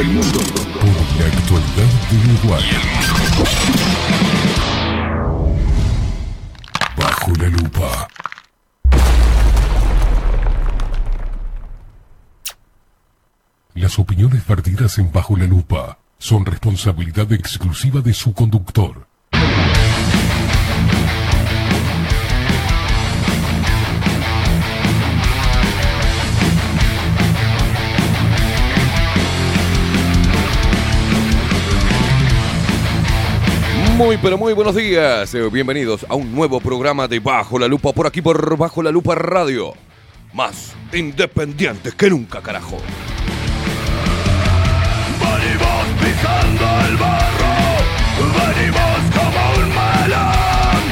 el mundo. Por la actualidad de Uruguay. Bajo la lupa. Las opiniones vertidas en Bajo la lupa son responsabilidad exclusiva de su conductor. Muy, pero muy buenos días. Eh, Bienvenidos a un nuevo programa de Bajo la Lupa por aquí por Bajo la Lupa Radio. Más independientes que nunca, carajo. Venimos pisando el barro, venimos como un melón,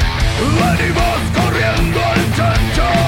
venimos corriendo al chancho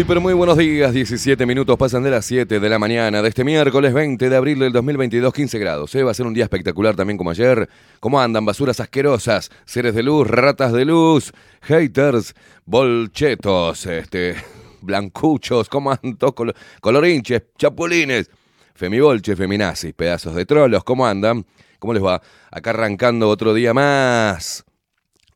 Muy, pero muy buenos días. 17 minutos pasan de las 7 de la mañana de este miércoles 20 de abril del 2022, 15 grados. ¿eh? Va a ser un día espectacular también como ayer. ¿Cómo andan? Basuras asquerosas, seres de luz, ratas de luz, haters, bolchetos, este, blancuchos, ¿cómo andan? colo- colorinches, chapulines, femibolches, feminazis, pedazos de trolos, ¿cómo andan? ¿Cómo les va? Acá arrancando otro día más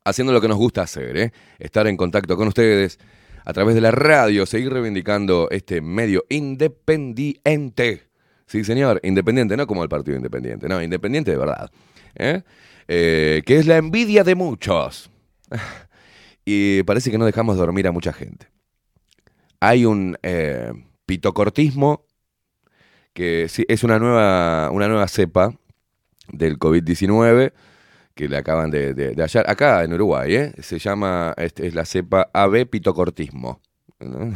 haciendo lo que nos gusta hacer, ¿eh? estar en contacto con ustedes a través de la radio, seguir reivindicando este medio independiente. Sí, señor, independiente, no como el Partido Independiente, no, independiente de verdad. ¿eh? Eh, que es la envidia de muchos. y parece que no dejamos dormir a mucha gente. Hay un eh, pitocortismo que sí, es una nueva, una nueva cepa del COVID-19 que le acaban de, de- hallar acá en Uruguay, ¿eh? Se llama, este, es la cepa AB pitocortismo. ¿no?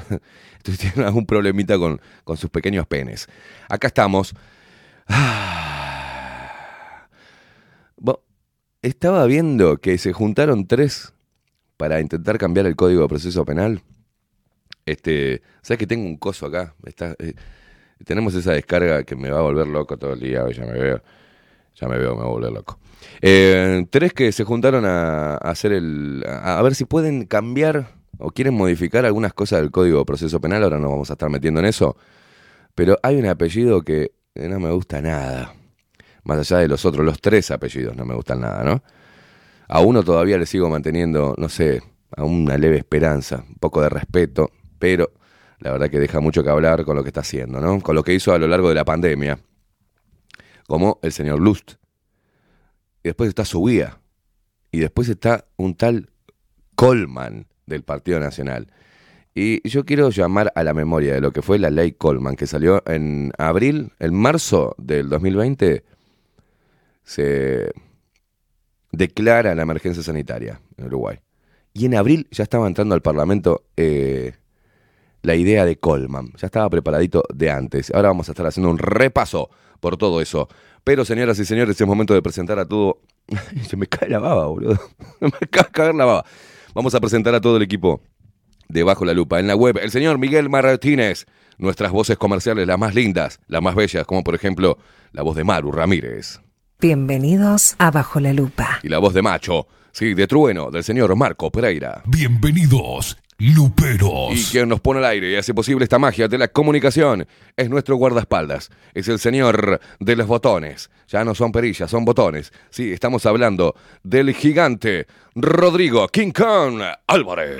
Entonces tienen algún problemita con, con sus pequeños penes. Acá estamos. Ah. Estaba viendo que se juntaron tres para intentar cambiar el código de proceso penal. Este, ¿sabes que tengo un coso acá? Está, eh, tenemos esa descarga que me va a volver loco todo el día, ya me veo. Ya me veo, me volver loco. Eh, tres que se juntaron a, hacer el. A, a ver si pueden cambiar o quieren modificar algunas cosas del código de proceso penal. Ahora no vamos a estar metiendo en eso. Pero hay un apellido que no me gusta nada. Más allá de los otros, los tres apellidos no me gustan nada, ¿no? A uno todavía le sigo manteniendo, no sé, a una leve esperanza, un poco de respeto, pero la verdad que deja mucho que hablar con lo que está haciendo, ¿no? Con lo que hizo a lo largo de la pandemia, como el señor Lust. Y después está su guía. Y después está un tal Coleman del Partido Nacional. Y yo quiero llamar a la memoria de lo que fue la ley Coleman, que salió en abril, en marzo del 2020, se declara la emergencia sanitaria en Uruguay. Y en abril ya estaba entrando al Parlamento eh, la idea de Coleman. Ya estaba preparadito de antes. Ahora vamos a estar haciendo un repaso por todo eso. Pero, señoras y señores, es momento de presentar a todo. Se me cae la baba, boludo. Me acaba de caer la baba. Vamos a presentar a todo el equipo de Bajo la Lupa. En la web, el señor Miguel Martínez. Nuestras voces comerciales, las más lindas, las más bellas, como por ejemplo la voz de Maru Ramírez. Bienvenidos a Bajo la Lupa. Y la voz de Macho, sí, de Trueno, del señor Marco Pereira. Bienvenidos, Luperos. Y quien nos pone al aire y hace posible esta magia de la comunicación es nuestro guardaespaldas. Es el señor de los botones. Ya no son perillas, son botones. Sí, estamos hablando del gigante Rodrigo King Kong Álvarez.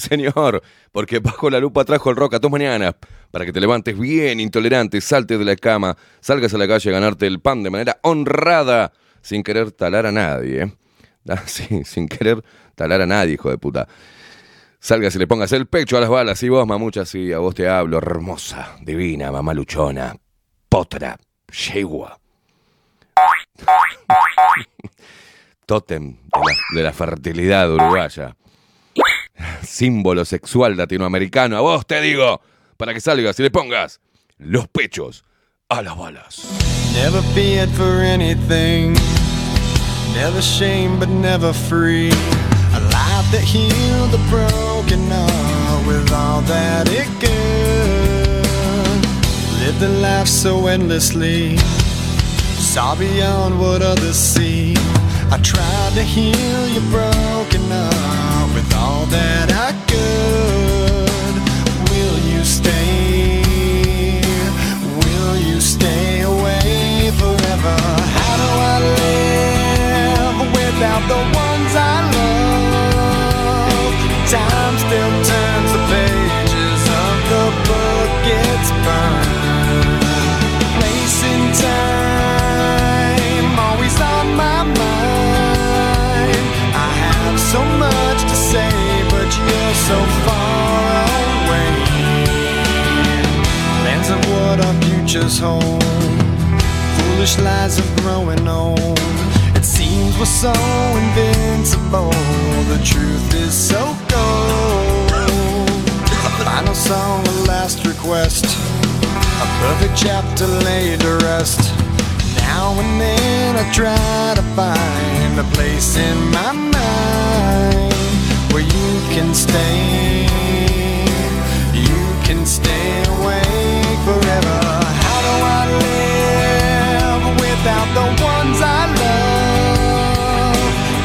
Sí señor, porque bajo la lupa trajo el rock a tus mañanas, para que te levantes bien intolerante, saltes de la cama, salgas a la calle a ganarte el pan de manera honrada, sin querer talar a nadie. ¿eh? Ah, sí, sin querer talar a nadie, hijo de puta. Salgas y le pongas el pecho a las balas, y vos, mamucha, sí, a vos te hablo, hermosa, divina, mamá luchona, potra, yegua. Tótem de la, de la fertilidad uruguaya. Símbolo sexual latinoamericano. A vos te digo, para que salgas y le pongas los pechos a las balas. Never feared for anything. Never shame, but never free. A life that healed the broken heart with all that it could. Lived a life so endlessly. Saw beyond what others see. I tried to heal your broken heart with all that I could. Our home. Foolish lies are growing old. It seems we're so invincible. The truth is so cold. A final song, a last request. A perfect chapter laid to rest. Now and then I try to find a place in my mind where you can stay. You can stay the ones I love?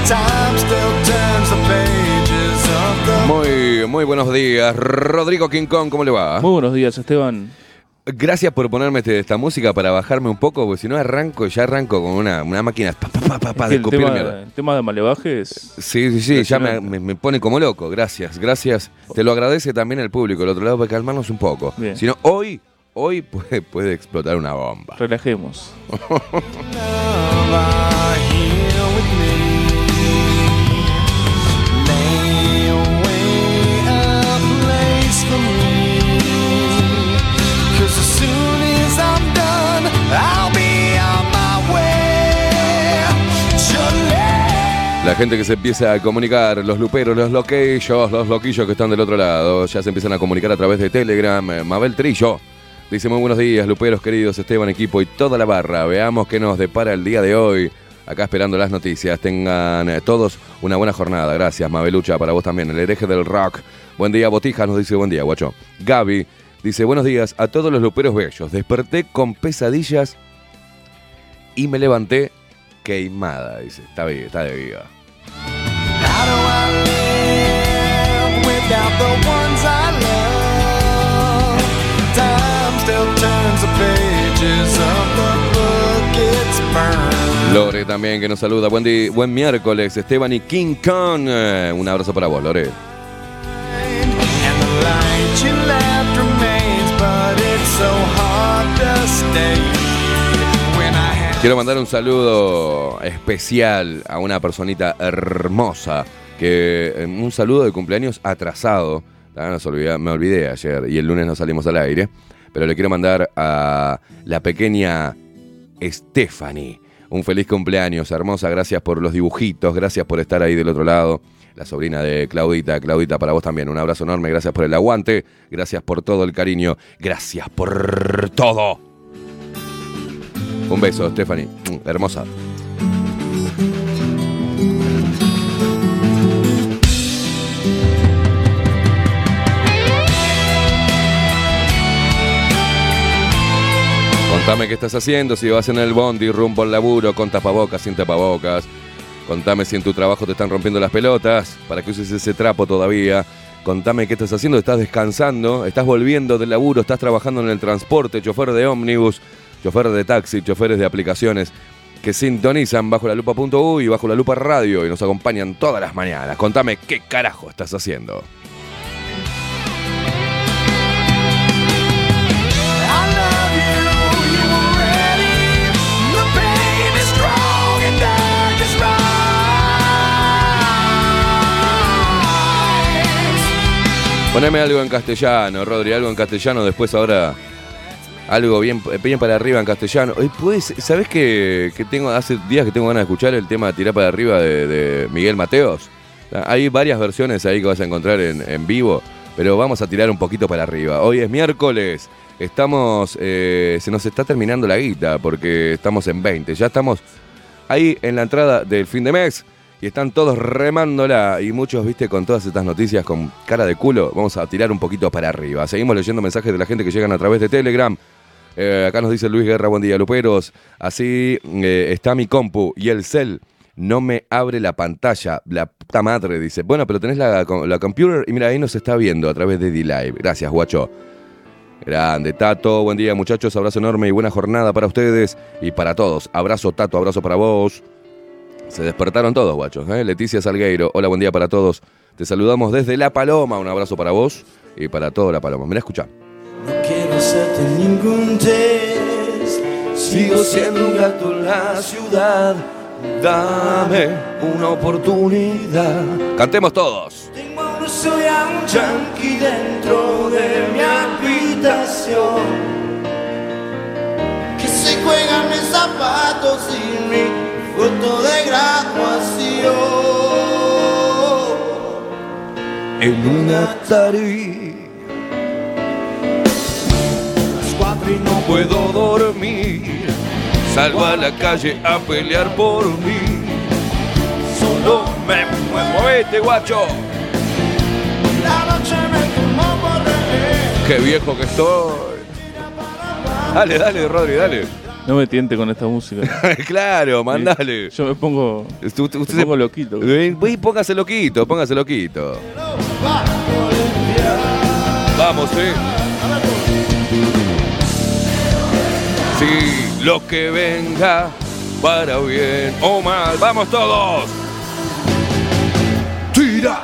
Time still turns the pages of the Muy, muy buenos días. Rodrigo King Kong, ¿cómo le va? Muy buenos días, Esteban. Gracias por ponerme este- esta música para bajarme un poco, porque si no arranco, ya arranco con una, una máquina pa, pa, pa, pa, pa, Es que de el, copiar tema, mierda. el tema de Malevajes. Sí, sí, sí, ya me- me pone como loco. Gracias, gracias. Te lo agradece también el público, el otro lado, para calmarnos un poco. Bien. Si no, hoy, hoy puede, puede explotar una bomba. Relajemos. La gente que se empieza a comunicar, los luperos, los loquillos, los loquillos que están del otro lado, ya se empiezan a comunicar a través de Telegram. Eh, Mabel Trillo dice muy buenos días, luperos queridos, Esteban, equipo y toda la barra. Veamos qué nos depara el día de hoy. Acá esperando las noticias. Tengan eh, todos una buena jornada. Gracias, Mabelucha, para vos también. El hereje del rock. Buen día, Botijas nos dice buen día, guacho. Gaby dice buenos días a todos los luperos bellos. Desperté con pesadillas y me levanté queimada. Dice, está bien, está de viva. Lore también que nos saluda. Buen, día, buen miércoles, Esteban y King Kong. Un abrazo para vos, Lore. Quiero mandar un saludo especial a una personita hermosa. Que eh, un saludo de cumpleaños atrasado. Ah, nos me olvidé ayer y el lunes no salimos al aire. Pero le quiero mandar a la pequeña Stephanie. Un feliz cumpleaños, hermosa. Gracias por los dibujitos. Gracias por estar ahí del otro lado. La sobrina de Claudita. Claudita, para vos también. Un abrazo enorme. Gracias por el aguante. Gracias por todo el cariño. Gracias por todo. Un beso, Stephanie. Hermosa. Contame qué estás haciendo, si vas en el bondi, rumbo al laburo, con tapabocas, sin tapabocas. Contame si en tu trabajo te están rompiendo las pelotas, para que uses ese trapo todavía. Contame qué estás haciendo, estás descansando, estás volviendo del laburo, estás trabajando en el transporte, chofer de ómnibus, chofer de taxi, choferes de aplicaciones. que sintonizan bajo la lupa.u y bajo la lupa radio y nos acompañan todas las mañanas. Contame qué carajo estás haciendo. Poneme algo en castellano, Rodri, algo en castellano, después ahora algo bien, bien para arriba en castellano. Pues, ¿sabés que, que tengo, hace días que tengo ganas de escuchar el tema Tirar para arriba de, Miguel Mateos? Hay varias versiones ahí que vas a encontrar en, en vivo, pero vamos a tirar un poquito para arriba. Hoy es miércoles, estamos, eh, se nos está terminando la guita porque estamos en 20, ya estamos ahí en la entrada del fin de mes y están todos remándola y muchos, viste, con todas estas noticias con cara de culo, vamos a tirar un poquito para arriba. Seguimos leyendo mensajes de la gente que llegan a través de Telegram. Eh, acá nos dice Luis Guerra, buen día, Luperos. Así eh, está mi compu y el cel no me abre la pantalla. La puta madre, dice. Bueno, pero tenés la, la computer y mira, ahí nos está viendo a través de D-Live. Gracias, guacho. Grande, Tato. Buen día, muchachos. Abrazo enorme y buena jornada para ustedes y para todos. Abrazo, Tato. Abrazo para vos. Se despertaron todos, guachos. ¿eh? Leticia Salgueiro. Hola, buen día para todos. Te saludamos desde La Paloma. Un abrazo para vos y para toda La Paloma. Mira, escucha. No quiero hacerte ningún test. Sigo siendo un gato en la ciudad. Dame una oportunidad. Cantemos todos. Tengo a un soy a un yankee dentro de mi habitación. Que se juegan mis zapatos y mi foto de graduación. En una Atari. Las cuatro y no puedo dormir. Salgo a la calle a pelear por mí. Solo me muevo. ¡Movete, guacho! La noche me por. ¡Qué viejo que estoy! Dale, dale, Rodri, dale. No me tiente con esta música. claro, mandale. Yo me pongo, Usted, usted me se- pongo loquito. Uy, póngase loquito, póngase loquito. Vamos, eh. Sí, lo que venga para bien o mal. Vamos todos. Tira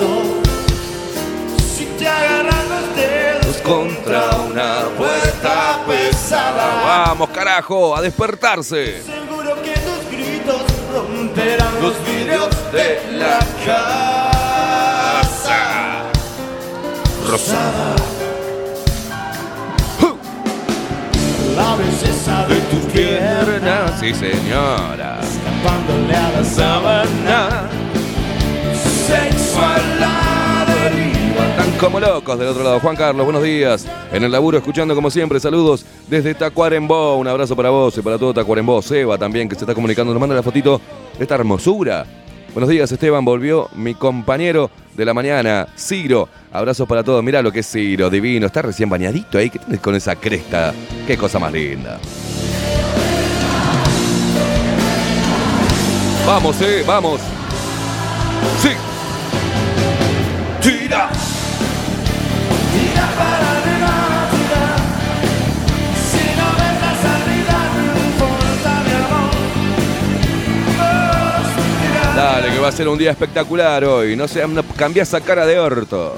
corazón. Si te agarran los dedos Contra una puerta pesada. Vamos, carajo, a despertarse. seguro que tus gritos romperán los vidrios de la casa rosada. La belleza de tus piernas Sí, señora. escapándole a la sábana. Como locos del otro lado. Juan Carlos, buenos días. En el laburo, escuchando como siempre. Saludos desde Tacuarembó. Un abrazo para vos y para todo Tacuarembó. Seba también, que se está comunicando. Nos manda la fotito de esta hermosura. Buenos días, Esteban. Volvió mi compañero de la mañana, Ciro. Abrazos para todos. Mirá lo que es Ciro, divino. Está recién bañadito ahí. ¿Qué tenés con esa cresta? Qué cosa más linda. Vamos, eh, vamos. Sí. Tira. Tira para arriba, tira. Si no ves la salida, no importa mi amor. Tira. Dale, que va a ser un día espectacular hoy. No sé, no, cambia esa cara de orto.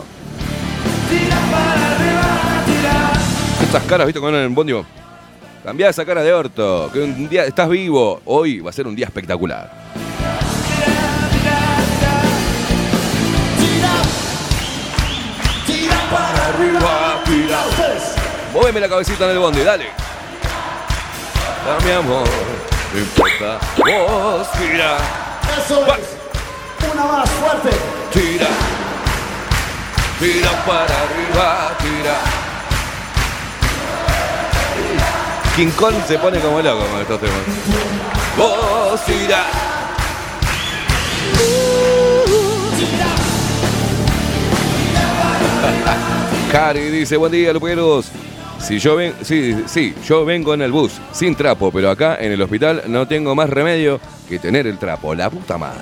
Tira para arriba, tira. Esas caras, ¿viste? Con el bondio. Cambia esa cara de orto. Que un día estás vivo. Hoy va a ser un día espectacular. Arriba, tira. Móveme la cabecita en el bondi, dale. Dame amor. No importa. Vos, tira. Eso Va. es. Una más, fuerte. Tira, tira para arriba, tira. King Kong se pone como loco con estos temas. Vos tira. Cari dice, buen día, Luperos. Si yo ven, sí, sí, yo vengo en el bus, sin trapo, pero acá en el hospital no tengo más remedio que tener el trapo. La puta madre.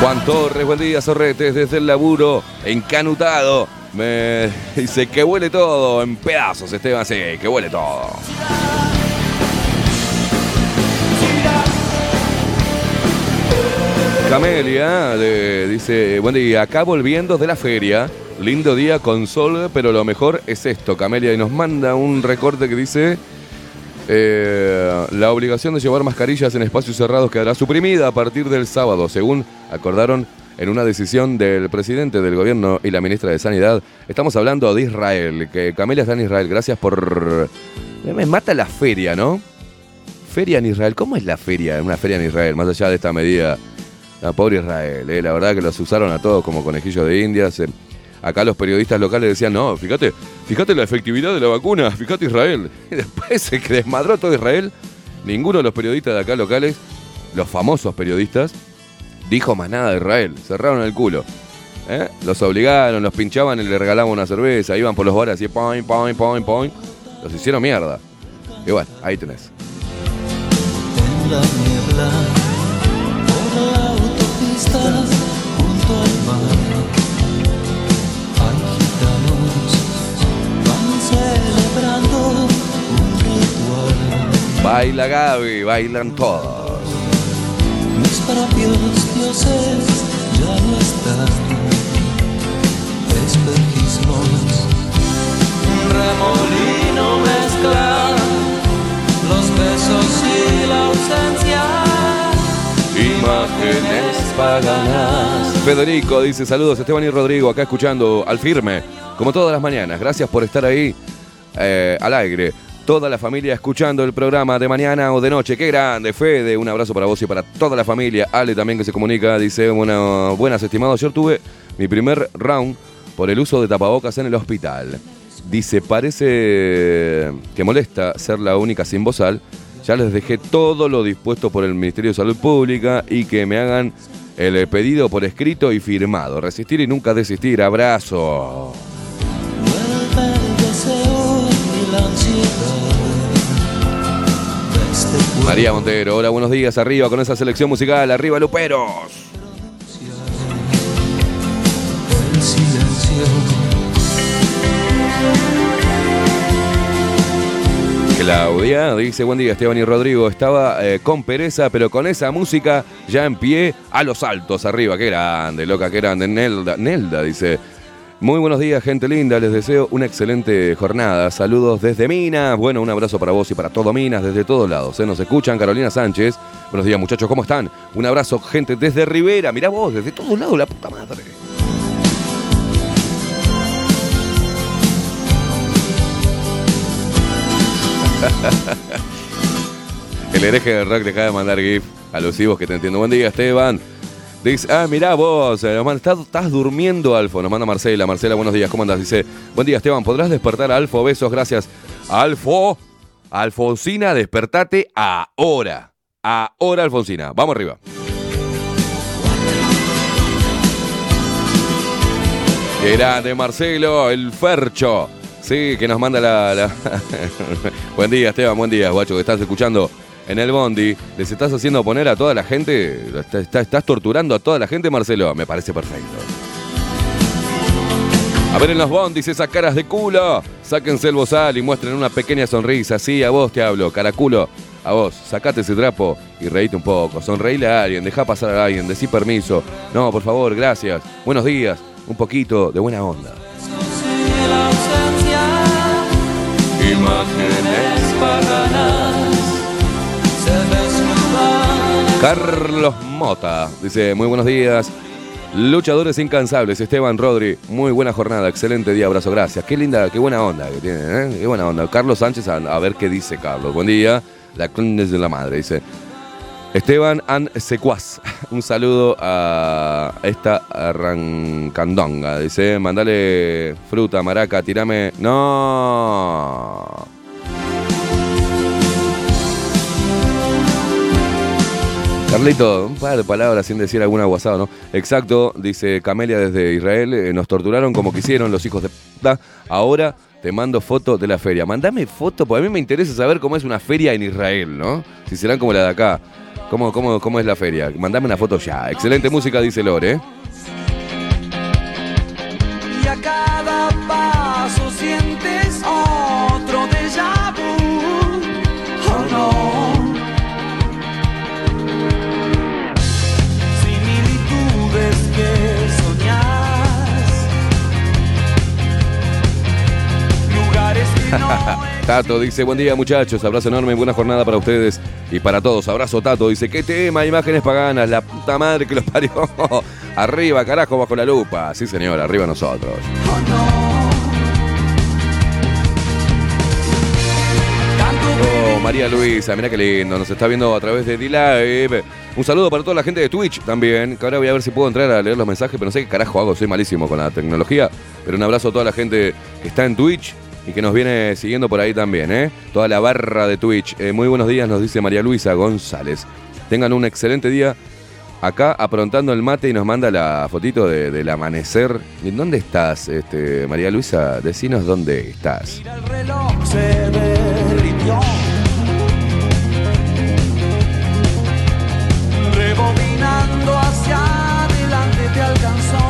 Juan Torres, buen día, Sorretes, desde el laburo, encanutado. Me dice que huele todo en pedazos, Esteban, sí, que huele todo. Camelia dice, buen día, acá volviendo de la feria, lindo día con sol, pero lo mejor es esto, Camelia, y nos manda un recorte que dice, eh, la obligación de llevar mascarillas en espacios cerrados quedará suprimida a partir del sábado, según acordaron en una decisión del presidente del gobierno y la ministra de Sanidad. Estamos hablando de Israel, que Camelia está en Israel, gracias por... Me mata la feria, ¿no? Feria en Israel, ¿cómo es la feria? Una feria en Israel, más allá de esta medida. La pobre Israel, eh, la verdad que los usaron a todos como conejillos de indias. eh. Acá los periodistas locales decían, no, fíjate, fíjate la efectividad de la vacuna, fíjate Israel. Y después se desmadró todo Israel. Ninguno de los periodistas de acá locales, los famosos periodistas, dijo más nada de Israel. Cerraron el culo. ¿eh? Los obligaron, los pinchaban y le regalaban una cerveza. Iban por los bares así, poing, poing, poing, poing. Los hicieron mierda. Y ahí tenés. En la Baila Gaby, bailan todos. Mis propios dioses ya no están, espejismos, un remolino mezcla los besos y la ausencia. Imágenes paganas. Federico dice saludos Esteban y Rodrigo acá escuchando al firme como todas las mañanas. Gracias por estar ahí eh, al aire. Toda la familia escuchando el programa de mañana o de noche. Qué grande, Fede. Un abrazo para vos y para toda la familia. Ale también que se comunica. Dice, bueno, buenas estimados. Ayer tuve mi primer round por el uso de tapabocas en el hospital. Dice, parece que molesta ser la única sin bozal. Ya les dejé todo lo dispuesto por el Ministerio de Salud Pública y que me hagan el pedido por escrito y firmado. Resistir y nunca desistir. Abrazo. María Montero, hola, buenos días. Arriba con esa selección musical. Arriba, Luperos. Claudia dice, buen día Esteban y Rodrigo, estaba eh, con pereza, pero con esa música ya en pie a los altos arriba, qué grande, loca, qué grande, Nelda, Nelda dice, muy buenos días gente linda, les deseo una excelente jornada, saludos desde Minas, bueno, un abrazo para vos y para todo Minas, desde todos lados, ¿eh? nos escuchan, Carolina Sánchez, buenos días muchachos, ¿cómo están? Un abrazo gente desde Rivera, mirá vos, desde todos lados, la puta madre. El hereje del rock deja de mandar GIF alusivos que te entiendo. Buen día, Esteban. Dice, ah, mirá vos, eh, estás, estás durmiendo, Alfo. Nos manda Marcela. Marcela, buenos días, ¿cómo andas? Dice, buen día, Esteban. ¿Podrás despertar a Alfo? Besos, gracias. Alfo, Alfonsina, despertate ahora. Ahora, Alfonsina. Vamos arriba. Qué grande, Marcelo, el Fercho. Sí, que nos manda la. la- buen día, Esteban, buen día, guacho, que estás escuchando en el Bondi. ¿Les estás haciendo poner a toda la gente? ¿Estás, torturando a toda la gente, Marcelo? Me parece perfecto. A ver en los bondis esas caras de culo. Sáquense el bozal y muestren una pequeña sonrisa. Sí, a vos te hablo, caraculo. A vos, sacate ese trapo y reíte un poco. Sonreíle a alguien, deja pasar a alguien, decí permiso. No, por favor, gracias. Buenos días. Un poquito de buena onda. Imágenes Carlos Mota dice, muy buenos días. Luchadores incansables, Esteban Rodri, muy buena jornada, excelente día, abrazo, gracias. Qué linda, qué buena onda que tiene, ¿eh? Qué buena onda. Carlos Sánchez, a, ver qué dice Carlos. Buen día, la clones de la madre, dice. Esteban An Secuaz. Un saludo a esta arrancandonga. Dice, mandale fruta, maraca, tirame. No. Carlito, un par de palabras sin decir alguna guasada, ¿no? Exacto, dice Camelia desde Israel. eh, nos torturaron como quisieron los hijos de puta. Ahora te mando foto de la feria. Mandame foto, porque a mí me interesa saber cómo es una feria en Israel, ¿no? Si serán como la de acá. ¿Cómo, cómo, cómo es la feria? Mandame una foto ya. Excelente música, dice Lore. ¿eh? Y a cada paso sientes Tato dice, buen día muchachos, abrazo enorme, buena jornada para ustedes y para todos. Abrazo Tato, dice, ¿qué tema? Imágenes paganas, la puta madre que los parió. arriba, carajo, bajo la lupa. Sí señor, arriba nosotros. Oh, María Luisa, mira qué lindo, nos está viendo a través de D-Live. Un saludo para toda la gente de Twitch también, que ahora voy a ver si puedo entrar a leer los mensajes, pero no sé qué carajo hago, soy malísimo con la tecnología. Pero un abrazo a toda la gente que está en Twitch y que nos viene siguiendo por ahí también, ¿eh? Toda la barra de Twitch. Eh, muy buenos días, nos dice María Luisa González. Tengan un excelente día. Acá aprontando el mate y nos manda la fotito de- del amanecer. ¿En dónde estás, este, María Luisa? Decinos dónde estás. el reloj se derritió. Rebobinando hacia adelante te alcanzó.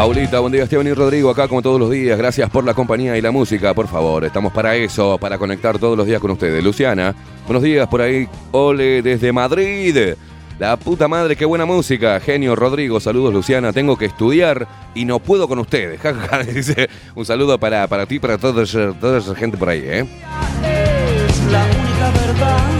Paulita, buen día Esteban y Rodrigo, acá como todos los días. Gracias por la compañía y la música, por favor. Estamos para eso, para conectar todos los días con ustedes. Luciana, buenos días por ahí. Ole desde Madrid. La puta madre, qué buena música. Genio Rodrigo, saludos Luciana. Tengo que estudiar y no puedo con ustedes. Dice, un saludo para, para ti para toda esa gente por ahí, ¿eh? Es la única verdad.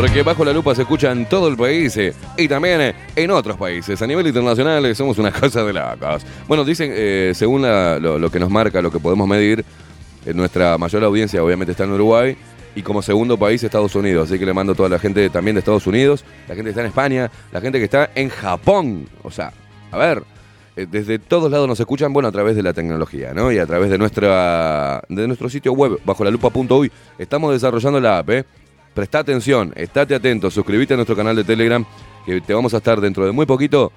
Porque bajo la lupa se escucha en todo el país eh, y también eh, en otros países. A nivel internacional eh, somos una cosa de locos. Bueno, dicen, según lo, que nos marca, lo que podemos medir, nuestra mayor audiencia obviamente está en Uruguay y como segundo país Estados Unidos. Así que le mando a toda la gente también de Estados Unidos, la gente que está en España, la gente que está en Japón. O sea, a ver, desde todos lados nos escuchan, bueno, a través de la tecnología, ¿no? Y a través de nuestra de nuestro sitio web, bajo la lupa.uy. Estamos desarrollando la app, ¿eh? Presta atención, estate atento, suscríbete a nuestro canal de Telegram, que te vamos a estar dentro de muy poquito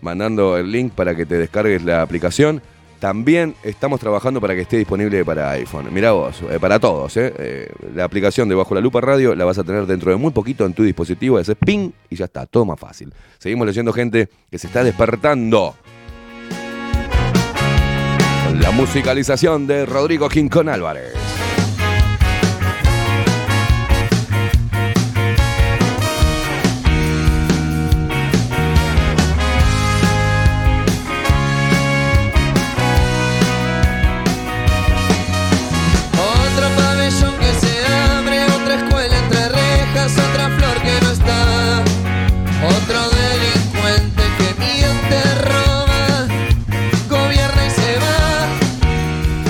mandando el link para que te descargues la aplicación. También estamos trabajando para que esté disponible para iPhone. Mirá vos, eh, para todos. eh. Eh, la aplicación de Bajo la Lupa Radio la vas a tener dentro de muy poquito en tu dispositivo. Haces ping y ya está, todo más fácil. Seguimos leyendo gente que se está despertando. La musicalización de Rodrigo Quincón Álvarez.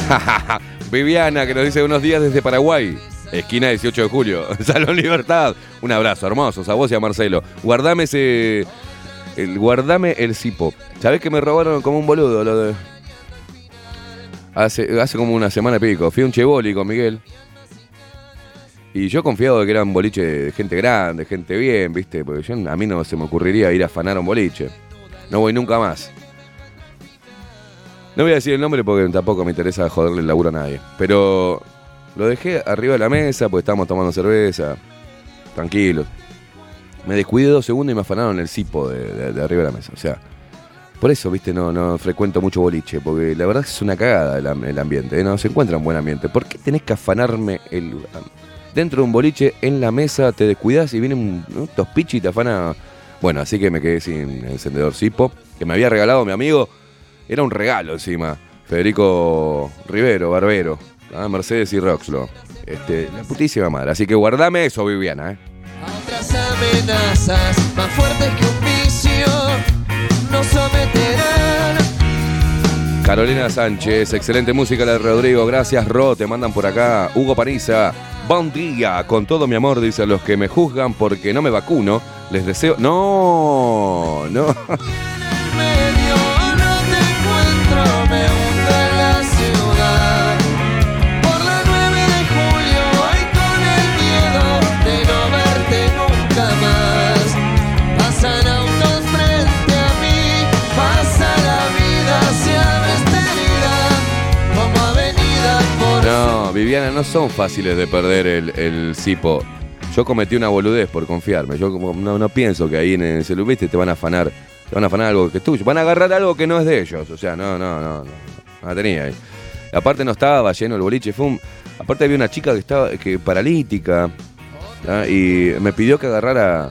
Viviana, que nos dice unos días desde Paraguay. Esquina 18 de julio. Salón Libertad. Un abrazo, hermosos. A vos y a Marcelo. Guardame ese. El, guardame el cipo. ¿Sabés que me robaron como un boludo? Lo de... hace, hace como una semana y pico. Fui a un cheboli con Miguel. Y yo confiado de que era un boliche de gente grande, gente bien, ¿viste? Porque yo, a mí no se me ocurriría ir a afanar un boliche. No voy nunca más. No voy a decir el nombre porque tampoco me interesa joderle el laburo a nadie. Pero lo dejé arriba de la mesa porque estábamos tomando cerveza. Tranquilo. Me descuidé dos segundos y me afanaron el cipo de, arriba de la mesa. O sea, por eso, viste, no, no frecuento mucho boliche. Porque la verdad es una cagada el, am- el ambiente. ¿eh? No se encuentra un buen ambiente. ¿Por qué tenés que afanarme el. Dentro de un boliche, en la mesa, te descuidas y viene un, un y te afana. Bueno, así que me quedé sin encendedor cipo. Que me había regalado mi amigo. Era un regalo encima. Federico Rivero, Barbero. ah, Mercedes y Roxlo. Este, la putísima madre. Así que guardame eso, Viviana. ¿eh? Otras amenazas más fuertes que un vicio nos someterán. Carolina Sánchez, excelente música la de Rodrigo. Gracias, Ro. Te mandan por acá. Hugo Paniza. Buen día, con todo mi amor, dice a los que me juzgan porque no me vacuno. Les deseo. No, no. No, son fáciles de perder el, el cipo. Yo cometí una boludez por confiarme. Yo como no, no pienso que ahí en el celular, te van a afanar. Te van a afanar algo que es tuyo. Van a agarrar algo que no es de ellos. O sea, no, no, no. No, la tenía ahí. Aparte no estaba lleno el boliche. Fue aparte había una chica que estaba que paralítica. Y me pidió que agarrara.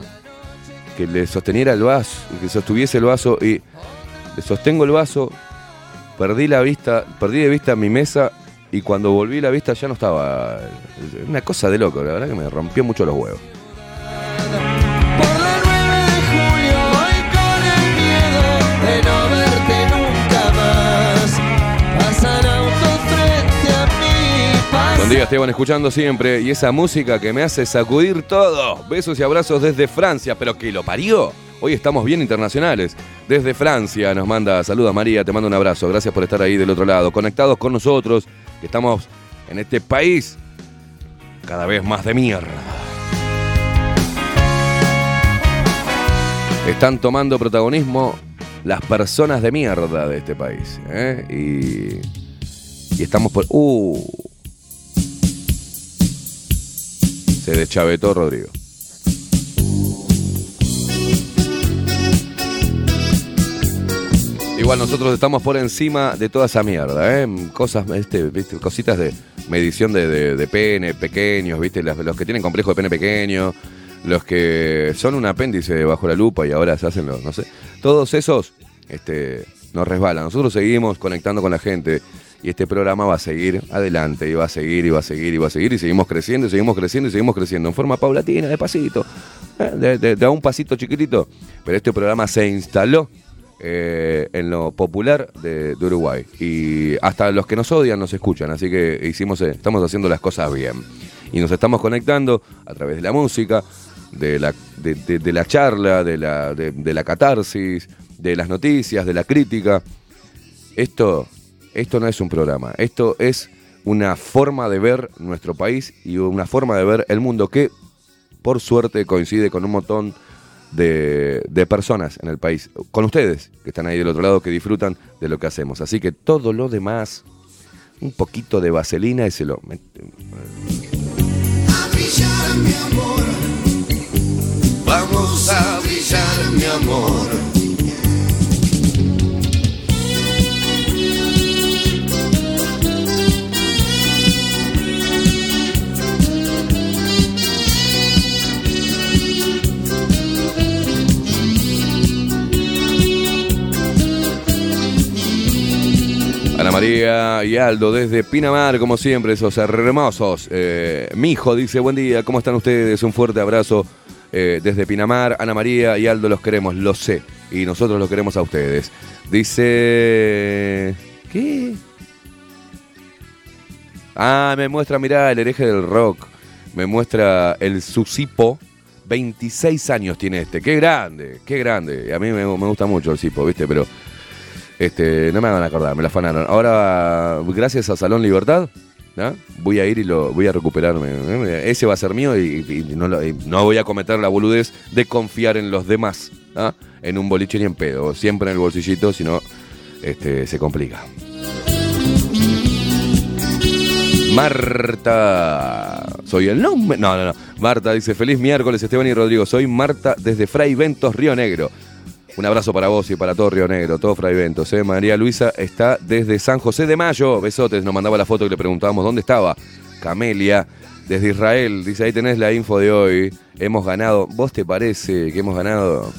Que le sosteniera el vaso. Que sostuviese el vaso. Y le sostengo el vaso. Perdí la vista. Perdí de vista mi mesa. Y cuando volví la vista ya no estaba. Una cosa de loco, la verdad que me rompió mucho los huevos. Por la 9 de julio voy con el miedo de no verte nunca más. Pasan autos frente a mí, pasan Buen día, Esteban, escuchando siempre. Y esa música que me hace sacudir todo. Besos y abrazos desde Francia, pero que lo parió. Hoy estamos bien internacionales. Desde Francia nos manda saludos María, te mando un abrazo. Gracias por estar ahí del otro lado, conectados con nosotros, estamos en este país cada vez más de mierda. Están tomando protagonismo las personas de mierda de este país. ¿eh? Y, y estamos por... Uh, se deschavetó Rodrigo. Igual nosotros estamos por encima de toda esa mierda, ¿eh? Cosas, este, ¿viste? cositas de medición de, de- de pene pequeños, ¿viste? Los, que tienen complejo de pene pequeño, los que son un apéndice bajo la lupa y ahora se hacen los, no sé. Todos esos este, nos resbalan. Nosotros seguimos conectando con la gente y este programa va a seguir adelante y va a seguir y va a seguir y va a seguir y seguimos creciendo y seguimos creciendo y seguimos creciendo en forma paulatina, de pasito, ¿eh? de, de- de un pasito chiquitito. Pero este programa se instaló eh, en lo popular de, Uruguay. Y hasta los que nos odian nos escuchan, así que hicimos, eh, estamos haciendo las cosas bien. Y nos estamos conectando a través de la música, de la, de, la charla, de la, de la catarsis, de las noticias, de la crítica. Esto, esto no es un programa, esto es una forma de ver nuestro país y una forma de ver el mundo que, por suerte, coincide con un montón de, personas en el país, con ustedes que están ahí del otro lado, que disfrutan de lo que hacemos. Así que todo lo demás, un poquito de vaselina y se lo... Vamos a brillar, mi amor. Ana María y Aldo desde Pinamar, como siempre, esos hermosos. Eh, mi hijo dice, buen día, ¿cómo están ustedes? Un fuerte abrazo eh, desde Pinamar. Ana María y Aldo los queremos, lo sé. Y nosotros los queremos a ustedes. Dice... ¿Qué? Ah, me muestra, mirá, el hereje del rock. Me muestra el Susipo. 26 años tiene este. Qué grande, qué grande. A mí me, me gusta mucho el Sipo, ¿viste? Pero este, no me hagan acordar, me la afanaron. Ahora, gracias a Salón Libertad, voy a ir y lo voy a recuperarme. ¿eh? Ese va a ser mío y, no, voy a cometer la boludez de confiar en los demás, en un boliche ni en pedo. Siempre en el bolsillito, si no, este, se complica. Marta, soy el nombre. No, no, no. Marta dice: Feliz miércoles, Esteban y Rodrigo. Soy Marta desde Fray Ventos, Río Negro. Un abrazo para vos y para todo Río Negro, todo Fray Ventos. ¿eh? María Luisa está desde San José de Mayo. Besotes, nos mandaba la foto y le preguntábamos dónde estaba. Camelia, desde Israel. Dice: Ahí tenés la info de hoy. Hemos ganado. ¿Vos te parece que hemos ganado?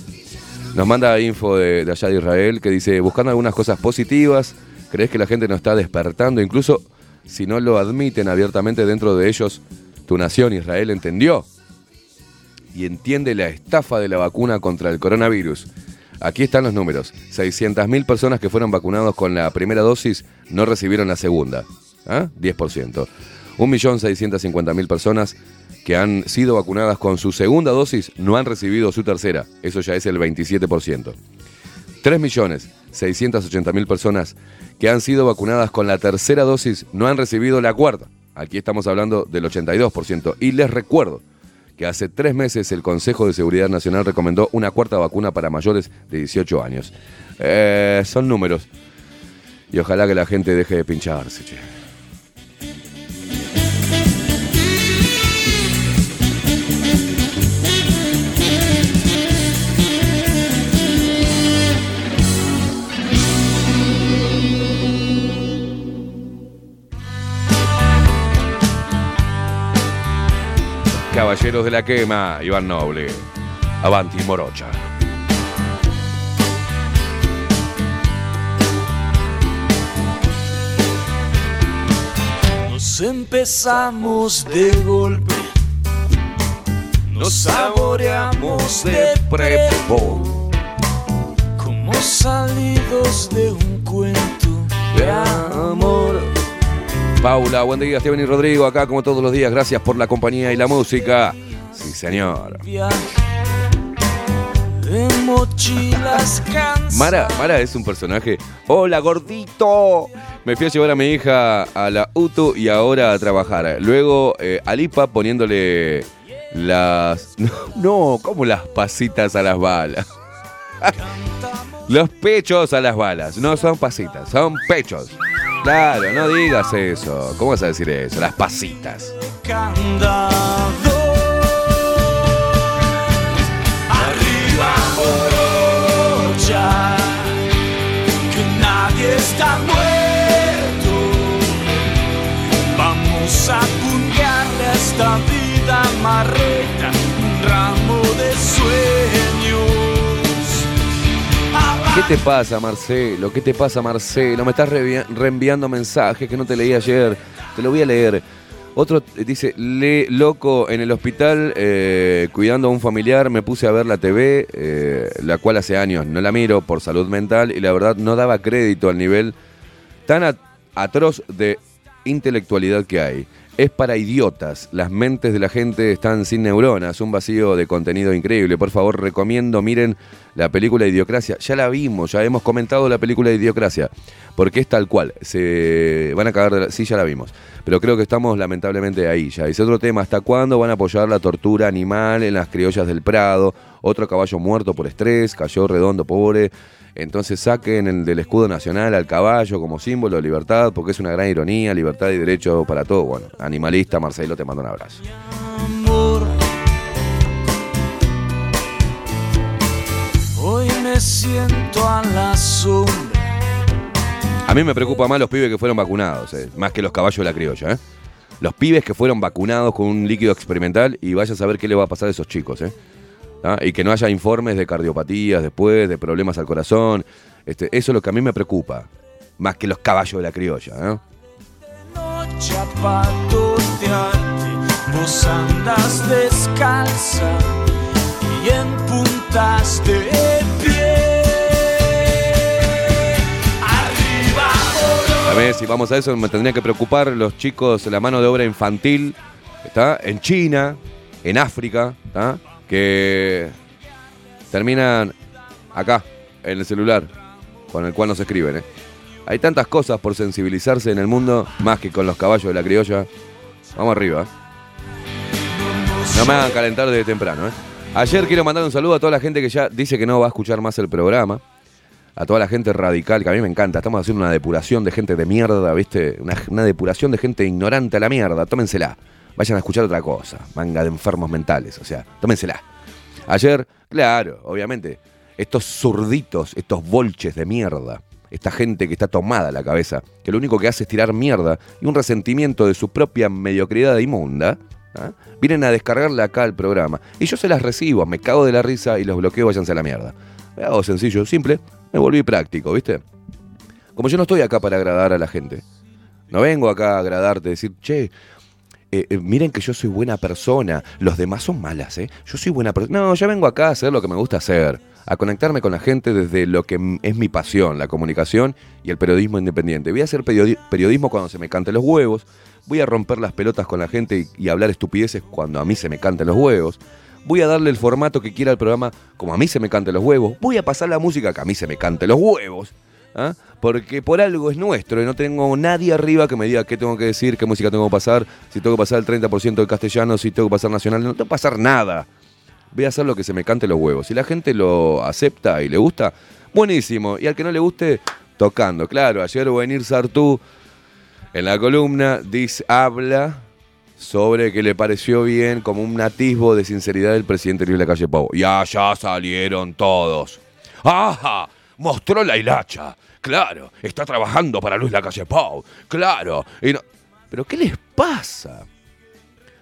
Nos manda info de, de allá de Israel que dice, buscando algunas cosas positivas, ¿crees que la gente no está despertando? Incluso si no lo admiten abiertamente dentro de ellos, tu nación Israel entendió y entiende la estafa de la vacuna contra el coronavirus. Aquí están los números. 600.000 personas que fueron vacunados con la primera dosis no recibieron la segunda. ¿Ah? 10%. 1.650.000 personas que han sido vacunadas con su segunda dosis no han recibido su tercera. Eso ya es el 27%. 3.680.000 personas que han sido vacunadas con la tercera dosis no han recibido la cuarta. Aquí estamos hablando del 82%. Y les recuerdo que hace tres meses el Consejo de Seguridad Nacional recomendó una cuarta vacuna para mayores de 18 años. Eh, son números. Y ojalá que la gente deje de pincharse, che. Caballeros de la Quema, Iván Noble. Avanti Morocha. Nos empezamos de golpe, nos saboreamos de prepo, como salidos de un cuento de amor. Paula, buen día, Esteban y Rodrigo, acá como todos los días, gracias por la compañía y la música. Sí, señor. Mara, Mara es un personaje. Hola, gordito. Me fui a llevar a mi hija a la UTU y ahora a trabajar. Luego eh, Alipa poniéndole las. No, como las pasitas a las balas. Los pechos a las balas. No son pasitas, son pechos. Claro, no digas eso. ¿Cómo vas a decir eso? Las pasitas. Arriba morocha, que nadie está muerto. Vamos a pungarle a esta vida marreta un ramo de sueños. ¿Qué te pasa, Marcelo? ¿Qué te pasa, Marcelo? Me estás reenviando mensajes que no te leí ayer. Te lo voy a leer. Otro eh, dice, le loco en el hospital eh, cuidando a un familiar, me puse a ver la TV, eh, la cual hace años no la miro por salud mental y la verdad no daba crédito al nivel tan at- atroz de intelectualidad que hay. Es para idiotas. Las mentes de la gente están sin neuronas. Un vacío de contenido increíble. Por favor, recomiendo, miren la película Idiocracia. Ya la vimos, ya hemos comentado la película Idiocracia. Porque es tal cual. Se van a cagar de la... Sí, ya la vimos. Pero creo que estamos lamentablemente ahí ya. Dice otro tema. ¿Hasta cuándo van a apoyar la tortura animal en las criollas del Prado? Otro caballo muerto por estrés. Cayó redondo, pobre. Entonces saquen el del escudo nacional al caballo como símbolo de libertad, porque es una gran ironía, libertad y derecho para todo. Bueno, animalista, Marcelo, te mando un abrazo. Hoy me siento a la sombra. A mí me preocupa más los pibes que fueron vacunados, eh, más que los caballos de la criolla. ¿eh? Los pibes que fueron vacunados con un líquido experimental y vaya a saber qué le va a pasar a esos chicos. ¿eh? ¿Ah? Y que no haya informes de cardiopatías después, de problemas al corazón. Este, eso es lo que a mí me preocupa, más que los caballos de la criolla. ¿eh? Patotearte, vos andas descalza y en puntas de pie. Arriba, A ver, si vamos a eso, me tendría que preocupar los chicos, la mano de obra infantil, ¿está? En China, en África, ¿está? Que terminan acá, en el celular, con el cual nos escriben, ¿eh? Hay tantas cosas por sensibilizarse en el mundo, más que con los caballos de la criolla. Vamos arriba, ¿eh? No me hagan calentar desde temprano, ¿eh? Ayer quiero mandar un saludo a toda la gente que ya dice que no va a escuchar más el programa. A toda la gente radical, que a mí me encanta. Estamos haciendo una depuración de gente de mierda, ¿viste? Una, una depuración de gente ignorante a la mierda. Tómensela. Vayan a escuchar otra cosa. Manga de enfermos mentales. O sea, tómensela. Ayer, claro, obviamente, estos zurditos, estos bolches de mierda, esta gente que está tomada la cabeza, que lo único que hace es tirar mierda y un resentimiento de su propia mediocridad inmunda, ¿ah? vienen a descargarle acá al programa. Y yo se las recibo, me cago de la risa y los bloqueo, váyanse a la mierda. Hago sencillo, simple, me volví práctico, ¿viste? Como yo no estoy acá para agradar a la gente, no vengo acá a agradarte, decir, che, eh, eh, miren que yo soy buena persona, los demás son malas, ¿eh? Yo soy buena persona. No, yo vengo acá a hacer lo que me gusta hacer, a conectarme con la gente desde lo que es mi pasión, la comunicación y el periodismo independiente. Voy a hacer periodi- periodismo cuando se me cante los huevos, voy a romper las pelotas con la gente y, y hablar estupideces cuando a mí se me canten los huevos. Voy a darle el formato que quiera al programa como a mí se me cante los huevos. Voy a pasar la música que a mí se me cante los huevos. ¿Ah? Porque por algo es nuestro y no tengo nadie arriba que me diga qué tengo que decir, qué música tengo que pasar, si tengo que pasar el 30% de castellano, si tengo que pasar nacional. No tengo que pasar nada. Voy a hacer lo que se me cante los huevos. Si la gente lo acepta y le gusta, buenísimo. Y al que no le guste, tocando. Claro, ayer Venir Sartú en la columna dice, habla sobre que le pareció bien como un atisbo de sinceridad del presidente Luis Lacalle Pou. Y allá salieron todos. ¡Ajá! Mostró la hilacha. Claro, está trabajando para Luis Lacalle Pou. Claro. Y no- ¿Pero qué les pasa?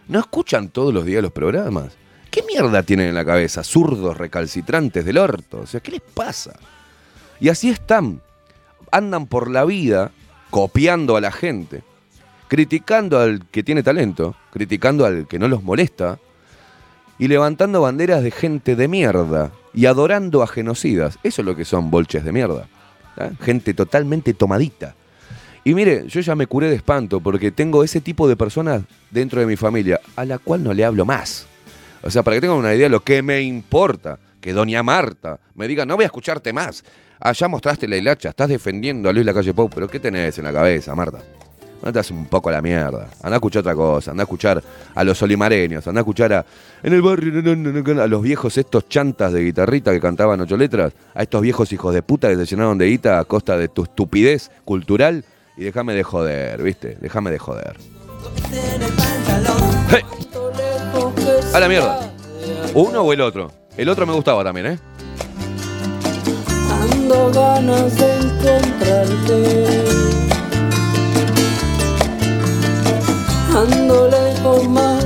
¿No escuchan todos los días los programas? ¿Qué mierda tienen en la cabeza? Zurdos recalcitrantes del orto. O sea, ¿qué les pasa? Y así están. Andan por la vida copiando a la gente, criticando al que tiene talento, criticando al que no los molesta y levantando banderas de gente de mierda y adorando a genocidas. Eso es lo que son bolches de mierda. ¿Ah? Gente totalmente tomadita. Y mire, yo ya me curé de espanto porque tengo ese tipo de personas dentro de mi familia a la cual no le hablo más. O sea, para que tengan una idea de lo que me importa, que doña Marta me diga, no voy a escucharte más. Allá mostraste la hilacha, estás defendiendo a Luis Lacalle Pou, pero ¿qué tenés en la cabeza, Marta? No te haces un poco la mierda. Anda a escuchar otra cosa, anda a escuchar a los olimareños, anda a escuchar a. En el barrio, a los viejos estos chantas de guitarrita que cantaban ocho letras, a estos viejos hijos de puta que se llenaron de guita a costa de tu estupidez cultural. Y déjame de joder, ¿viste? Déjame de joder. ¡Hey! A la mierda. ¿Uno o el otro? El otro me gustaba también, ¿eh? Ando ganas de encontrarte. Lejos más.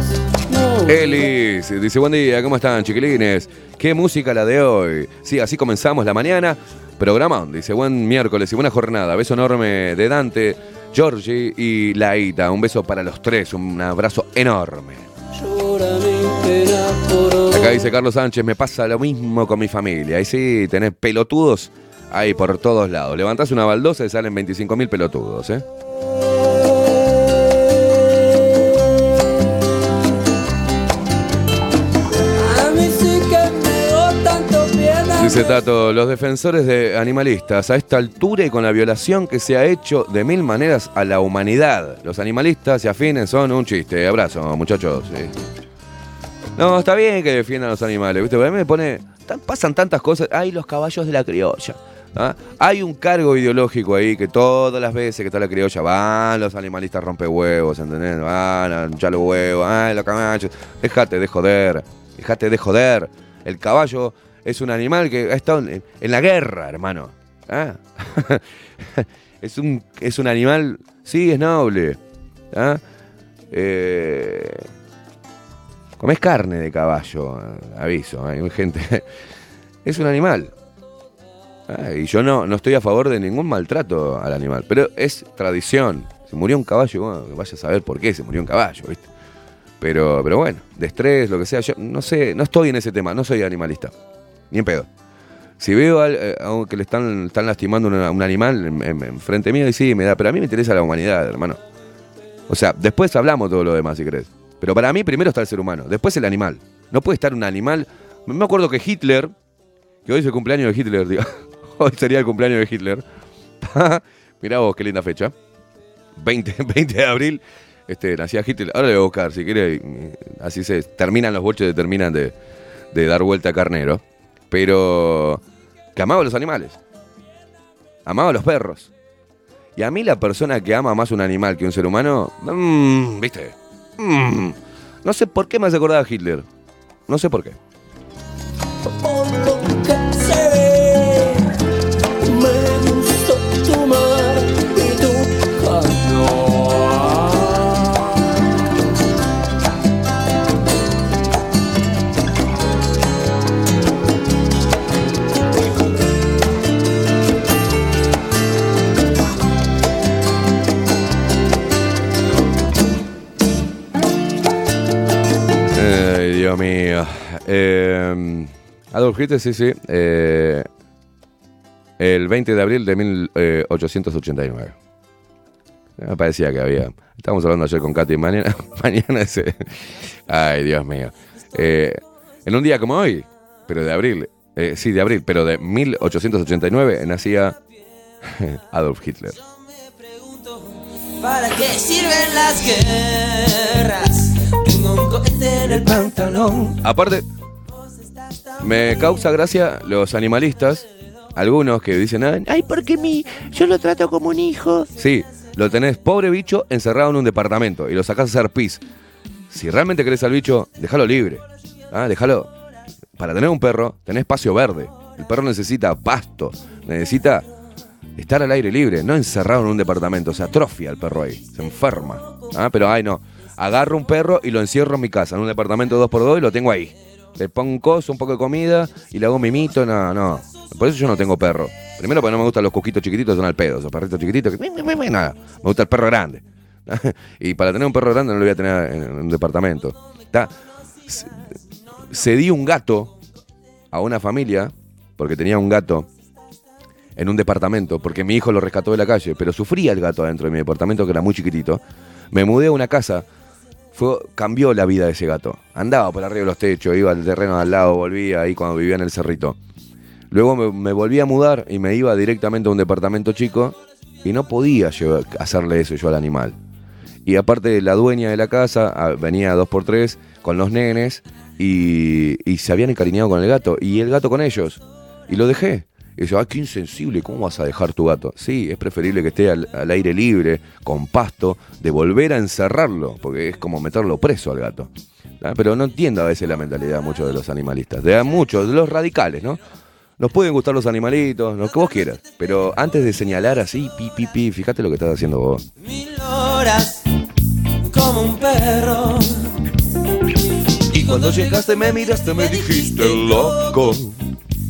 No. Elis dice, buen día, ¿cómo están, chiquilines? ¿Qué música la de hoy? Sí, así comenzamos la mañana. Programón, dice, buen miércoles y buena jornada. Beso enorme de Dante, Georgie y Laita. Un beso para los tres, un abrazo enorme. Acá dice Carlos Sánchez, me pasa lo mismo con mi familia. Ahí sí, tenés pelotudos ahí por todos lados. Levantás una baldosa y salen 25.000 pelotudos, ¿eh? Dice Tato, los defensores de animalistas, a esta altura y con la violación que se ha hecho de mil maneras a la humanidad. Los animalistas y afines son un chiste. Abrazo, muchachos. No, está bien que defiendan a los animales, ¿viste? A mí me pone. pasan tantas cosas. Hay los caballos de la criolla. ¿ah? Hay un cargo ideológico ahí que todas las veces que está la criolla van los animalistas rompehuevos, ¿entendés? Van a hinchar los huevos, ay, los caballos. Déjate de joder, déjate de joder. El caballo es un animal que ha estado en, la guerra, hermano. ¿ah? es, un, es un animal, sí, es noble. ¿ah? Eh, Comés carne de caballo, eh, aviso, hay gente. Es un animal. Ah, y yo no, no estoy a favor de ningún maltrato al animal, pero es tradición. Se murió un caballo, bueno, vaya a saber por qué se murió un caballo, ¿viste? Pero, pero bueno, de estrés, lo que sea, yo no sé, no estoy en ese tema, no soy animalista. Ni en pedo. Si veo eh, a un que le están, están lastimando una- un animal en, en- en frente mío, y sí, me da, pero a mí me interesa la humanidad, hermano. O sea, después hablamos todo lo demás, si querés. Pero para mí primero está el ser humano, después el animal. No puede estar un animal. Me acuerdo que Hitler, que hoy es el cumpleaños de Hitler, digo, hoy sería el cumpleaños de Hitler. Mirá vos, qué linda fecha. 20, 20 de abril, este, nacía Hitler. Ahora le voy a buscar, si quiere, y- así se terminan los bolches, terminan de dar vuelta a carnero. Pero que amaba a los animales. Amaba a los perros. Y a mí la persona que ama más un animal que un ser humano, mm, ¿viste? Mm, no sé por qué me hace acordar a Hitler. No sé por qué. Eh, Adolf Hitler, sí, sí. eh, el 20 de abril de 1889. Me parecía que había. Estábamos hablando ayer con Katy. Mañana, mañana ese. Ay, Dios mío. Eh, en un día como hoy, pero de abril. eh, sí, de abril, pero de 1889 nacía Adolf Hitler. ¿Para qué sirven las guerras? Aparte, me causa gracia los animalistas, algunos que dicen, "Ay, porque mi, yo lo trato como un hijo. Sí, lo tenés, pobre bicho, encerrado en un departamento y lo sacás a hacer pis. Si realmente querés al bicho, déjalo libre. Ah, déjalo. Para tener un perro, tenés espacio verde. El perro necesita pasto, necesita estar al aire libre, no encerrado en un departamento. Se atrofia el perro ahí, se enferma. Ah, pero ay no. Agarro un perro y lo encierro en mi casa, en un departamento 2x2 y lo tengo ahí. Le pongo un coso, un poco de comida y le hago mimito, no, no. Por eso yo no tengo perro. Primero porque no me gustan los cuquitos chiquititos, son al pedo, esos perritos chiquititos que... Nada, me gusta el perro grande. y para tener un perro grande no lo voy a tener en, en un departamento. Está, cedí un gato a una familia, porque tenía un gato en un departamento, porque mi hijo lo rescató de la calle, pero sufría el gato adentro de mi departamento, que era muy chiquitito. Me mudé a una casa, cambió la vida de ese gato. Andaba por arriba de los techos, iba al terreno de al lado, volvía ahí cuando vivía en el cerrito. Luego me, me volví a mudar y me iba directamente a un departamento chico y no podía hacerle eso yo al animal. Y aparte la dueña de la casa ah, venía dos por tres con los nenes y, y se habían encariñado con el gato y el gato con ellos. Y lo dejé. Y dice, ay, qué insensible, ¿cómo vas a dejar tu gato? Sí, es preferible que esté al, al aire libre, con pasto, de volver a encerrarlo, porque es como meterlo preso al gato. Ah, Pero no entiendo a veces la mentalidad mucho de los animalistas, de muchos, de los radicales, ¿no? Nos pueden gustar los animalitos, lo que vos quieras, pero antes de señalar así, pi, pi, pi, fíjate lo que estás haciendo vos. Mil horas como un perro. Y cuando llegaste me miraste, me dijiste, loco,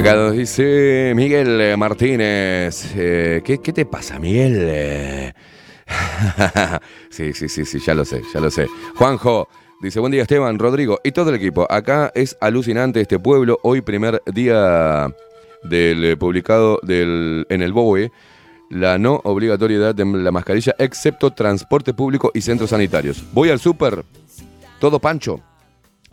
Acá nos dice Miguel Martínez. eh, ¿qué, te pasa, Miguel? Sí, sí, sí, sí, ya lo sé, ya lo sé. Juanjo dice, buen día Esteban, Rodrigo y todo el equipo. Acá es alucinante este pueblo. Hoy primer día del eh, publicado del, en el BOE la no obligatoriedad de la mascarilla excepto transporte público y centros sanitarios. Voy al súper, todo pancho,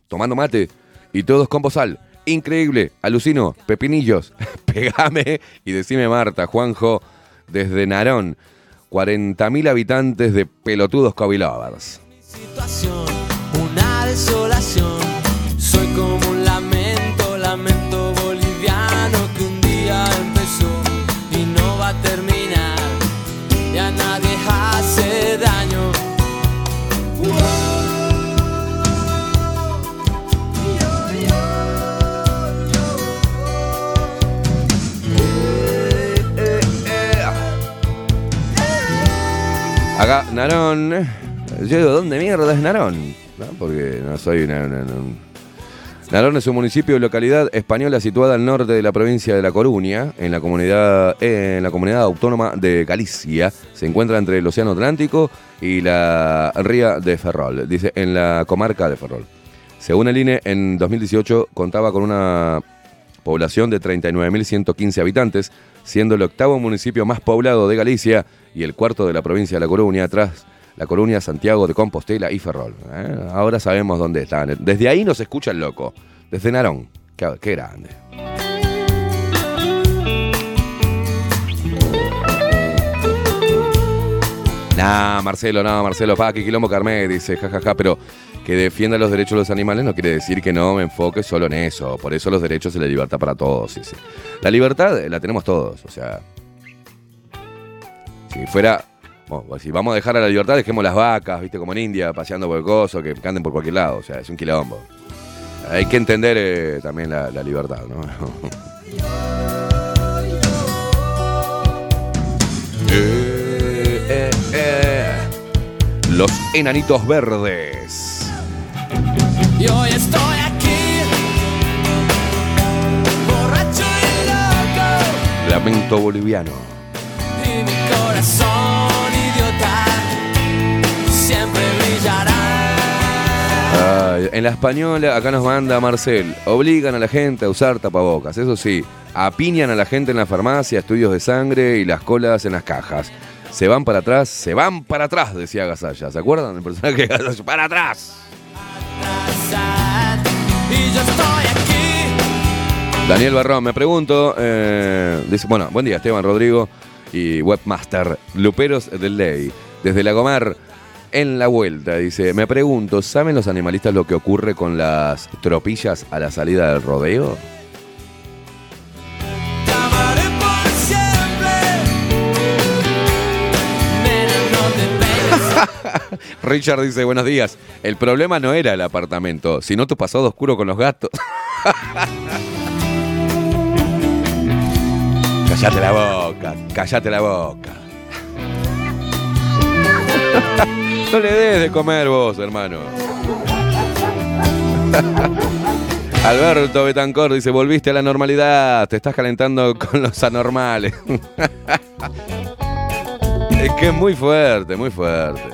tomando mate y todos con bozal. Increíble, alucino, pepinillos, pegame y decime Marta, Juanjo, desde Narón, 40.000 habitantes de pelotudos covilovers. Una desolación. Narón. ¿dónde mierda es Narón? Porque no soy una- Narón es un municipio y localidad española situada al norte de la provincia de La Coruña, en la comunidad, en la comunidad autónoma de Galicia. Se encuentra entre el Océano Atlántico y la ría de Ferrol, dice, en la comarca de Ferrol. Según el INE, en 2018 contaba con una población de 39.115 habitantes, siendo el octavo municipio más poblado de Galicia y el cuarto de la provincia de La Coruña, tras La Coruña, Santiago de Compostela y Ferrol. ¿eh? Ahora sabemos dónde están. Desde ahí nos escucha el loco, desde Narón. Qué, grande. Nah, Marcelo, no, Marcelo, pa, que quilombo Carmé, dice, jajaja, pero que defienda los derechos de los animales no quiere decir que no me enfoque solo en eso. Por eso los derechos y la libertad para todos. sí. La libertad la tenemos todos, o sea. Si fuera. Bueno, pues si vamos a dejar a la libertad, dejemos las vacas, viste, como en India, paseando por el coso, que anden por cualquier lado. O sea, es un quilombo. Hay que entender eh, también la, la libertad, ¿no? Eh, eh. Los enanitos verdes. Y hoy estoy aquí, borracho y loco, Lamento boliviano. y mi corazón En la española, acá nos manda Marcel, obligan a la gente a usar tapabocas, eso sí, apiñan a la gente en la farmacia, estudios de sangre y las colas en las cajas. Se van para atrás, se van para atrás, decía Gasalla. ¿Se acuerdan del personaje de? ¡Para atrás! Daniel Barrón, me pregunto, eh, bueno, buen día Esteban Rodrigo y webmaster Luperos del Ley, desde Lagomar en la vuelta, dice, me pregunto, ¿saben los animalistas lo que ocurre con las tropillas a la salida del rodeo? Richard dice, buenos días, el problema no era el apartamento, sino tu pasado oscuro con los gatos. Cállate la boca, cállate la boca. No le des de comer vos, hermano. Alberto Betancor dice, volviste a la normalidad, te estás calentando con los anormales. es que es muy fuerte, muy fuerte.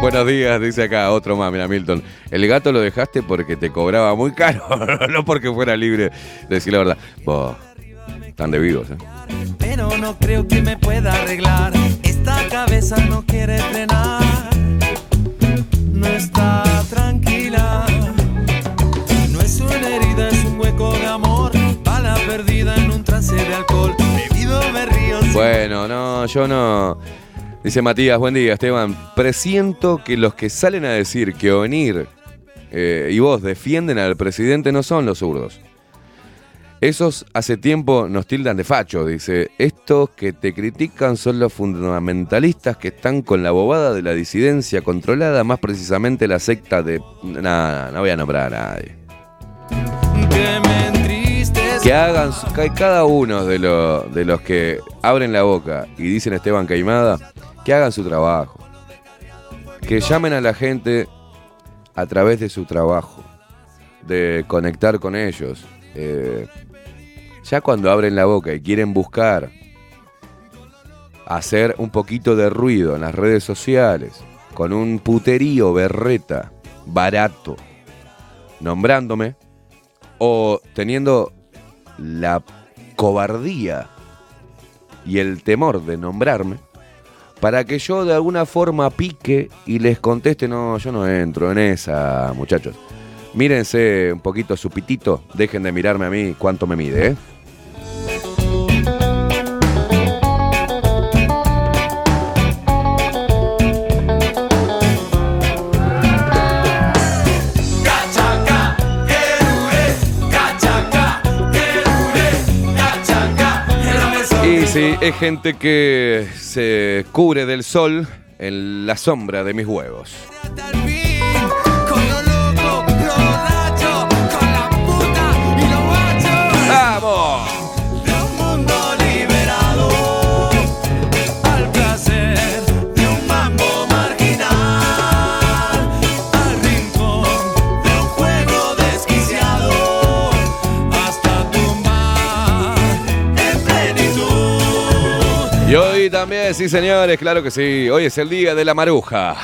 Buenos días, dice acá otro más, mira Milton. El gato lo dejaste porque te cobraba muy caro, no porque fuera libre. Decir la verdad. Vos, están de vivos, ¿eh? Pero no creo que me pueda arreglar. Esta cabeza no quiere frenar. No está tranquila. No es una herida, es un hueco de amor. Bala perdida en un trance de alcohol. Bebido me río. sin Bueno, no, yo no. Dice Matías, buen día, Esteban. Presiento que los que salen a decir que Onir eh, y vos defienden al presidente no son los zurdos. Esos hace tiempo nos tildan de facho, dice. Estos que te critican son los fundamentalistas que están con la bobada de la disidencia controlada, más precisamente la secta de... Nada, no voy a nombrar a nadie. Que me entristece. Que hagan, que cada uno de, lo- de los que abren la boca y dicen Esteban Caimada, que hagan su trabajo. Que llamen a la gente a través de su trabajo, de conectar con ellos. Eh, ya cuando abren la boca y quieren buscar hacer un poquito de ruido en las redes sociales, con un puterío berreta, barato, nombrándome, o teniendo la cobardía y el temor de nombrarme para que yo de alguna forma pique y les conteste, no, yo no entro en esa, muchachos. Mírense un poquito su pitito, dejen de mirarme a mí cuánto me mide, ¿eh? Sí, es gente que se cubre del sol en la sombra de mis huevos. hasta Y hoy también, sí señores, claro que sí, hoy es el día de la maruja.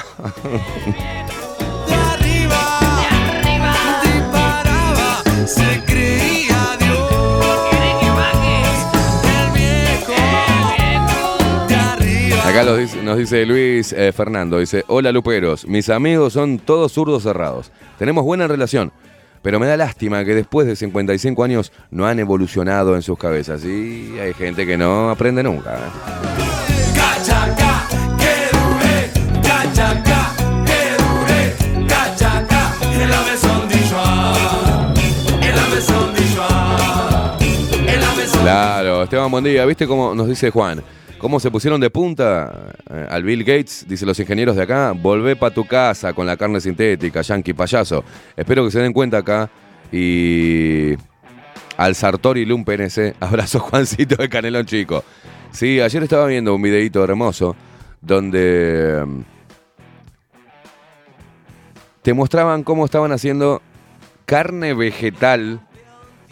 De arriba, disparaba, se creía Dios. El viejo, de arriba. Acá los dice- nos dice Luis eh, Fernando, dice, hola Luperos, mis amigos son todos zurdos cerrados. Tenemos buena relación, pero me da lástima que después de 55 años no han evolucionado en sus cabezas. Y hay gente que no aprende nunca. ¿eh? Claro, Esteban, buen día. ¿Viste cómo nos dice Juan? ¿Cómo se pusieron de punta eh, al Bill Gates? Dice los ingenieros de acá. Volvé pa' tu casa con la carne sintética, yankee payaso. Espero que se den cuenta acá. Y al Sartori Lumpen ese. Abrazo Juancito de Canelón Chico. Sí, ayer estaba viendo un videito hermoso donde mm, te mostraban cómo estaban haciendo carne vegetal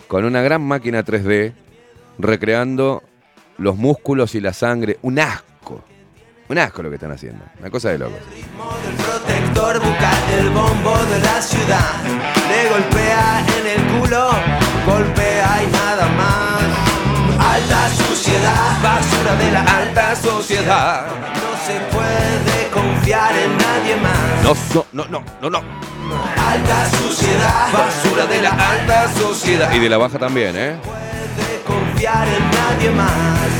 con una gran máquina 3D, recreando los músculos y la sangre. Un asco. Un asco lo que están haciendo. Una cosa de locos. del protector bucal del bombo de la ciudad. Le golpea en el culo, golpea y nada más. Alta suciedad, basura de la alta sociedad. No se puede confiar en nadie más. No, no, no, no, no. Alta suciedad, basura de la alta sociedad. Y de la baja también, ¿eh? puede confiar en nadie más.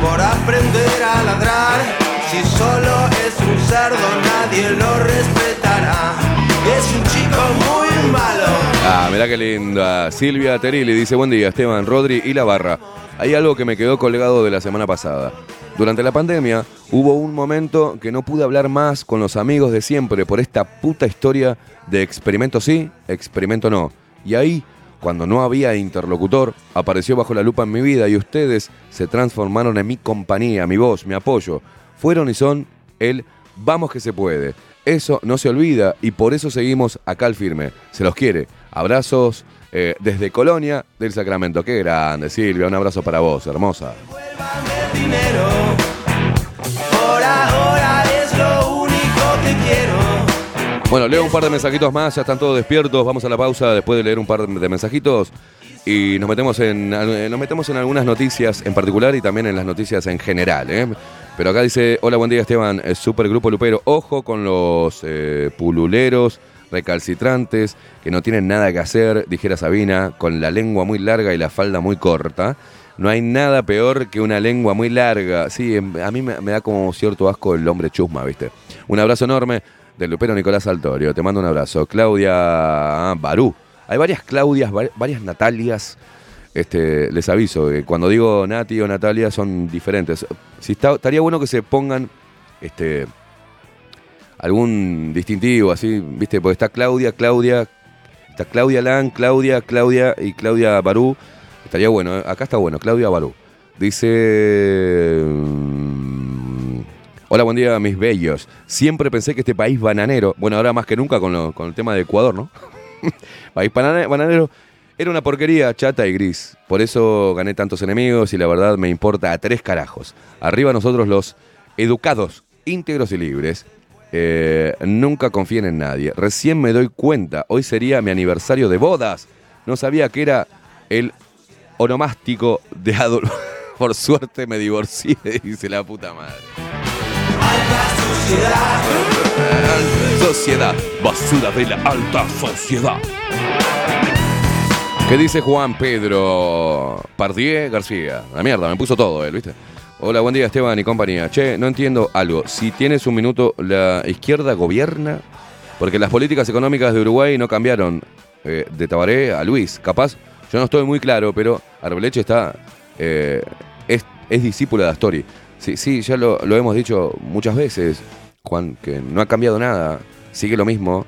Por aprender a ladrar. Si solo es un cerdo, nadie lo respetará. Es un chico muy malo. Ah, mirá qué linda. Silvia Terilli dice, buen día, Esteban, Rodri y la barra. Hay algo que me quedó colgado de la semana pasada. Durante la pandemia hubo un momento que no pude hablar más con los amigos de siempre por esta puta historia de experimento sí, experimento no. Y ahí, cuando no había interlocutor, apareció bajo la lupa en mi vida y ustedes se transformaron en mi compañía, mi voz, mi apoyo. Fueron y son el vamos que se puede. Eso no se olvida y por eso seguimos acá al firme. Se los quiere. Abrazos eh, desde Colonia del Sacramento. Qué grande, Silvia. Un abrazo para vos, hermosa. Por ahora es lo único que quiero. Bueno, leo un par de mensajitos más, ya están todos despiertos. Vamos a la pausa después de leer un par de mensajitos y nos metemos en, eh, nos metemos en algunas noticias en particular y también en las noticias en general. ¿eh? Pero acá dice, hola, buen día Esteban, eh, super grupo Lupero. Ojo con los pululeros recalcitrantes que no tienen nada que hacer, dijera Sabina, con la lengua muy larga y la falda muy corta. No hay nada peor que una lengua muy larga. Sí, em, a mí me da como cierto asco el hombre chusma, ¿viste? Un abrazo enorme del Lupero Nicolás Altorio. Te mando un abrazo. Claudia ah, Barú. Hay varias Claudias, va- varias Natalias. Este, les aviso, que cuando digo Nati o Natalia son diferentes. Si estaría bueno que se pongan este, algún distintivo así, ¿viste? Porque está Claudia, Claudia, está Claudia Lan, Claudia, Claudia y Claudia Barú. Estaría bueno, ¿eh? acá está bueno, Claudia Barú. Dice... Hola, buen día, mis bellos. Siempre pensé que este país bananero, bueno, ahora más que nunca con, lo- con el tema de Ecuador, ¿no? país banane- bananero era una porquería chata y gris. Por eso gané tantos enemigos y la verdad me importa a tres carajos. Arriba nosotros los educados, íntegros y libres. Eh, nunca confíen en nadie. Recién me doy cuenta, hoy sería mi aniversario de bodas. No sabía que era el onomástico de Adolf. Por suerte me divorcié, dice la puta madre. Sociedad, basura de la alta sociedad. ¿Qué dice Juan Pedro Pardier García? La mierda, me puso todo él, ¿viste? Hola, buen día Esteban y compañía. Che, no entiendo algo. Si tienes un minuto, ¿la izquierda gobierna? Porque las políticas económicas de Uruguay no cambiaron eh, de Tabaré a Luis. Capaz, yo no estoy muy claro, pero Arbeleche está. eh, es discípula de Astori. Sí, sí, ya lo, hemos dicho muchas veces, Juan, que no ha cambiado nada. Sigue lo mismo.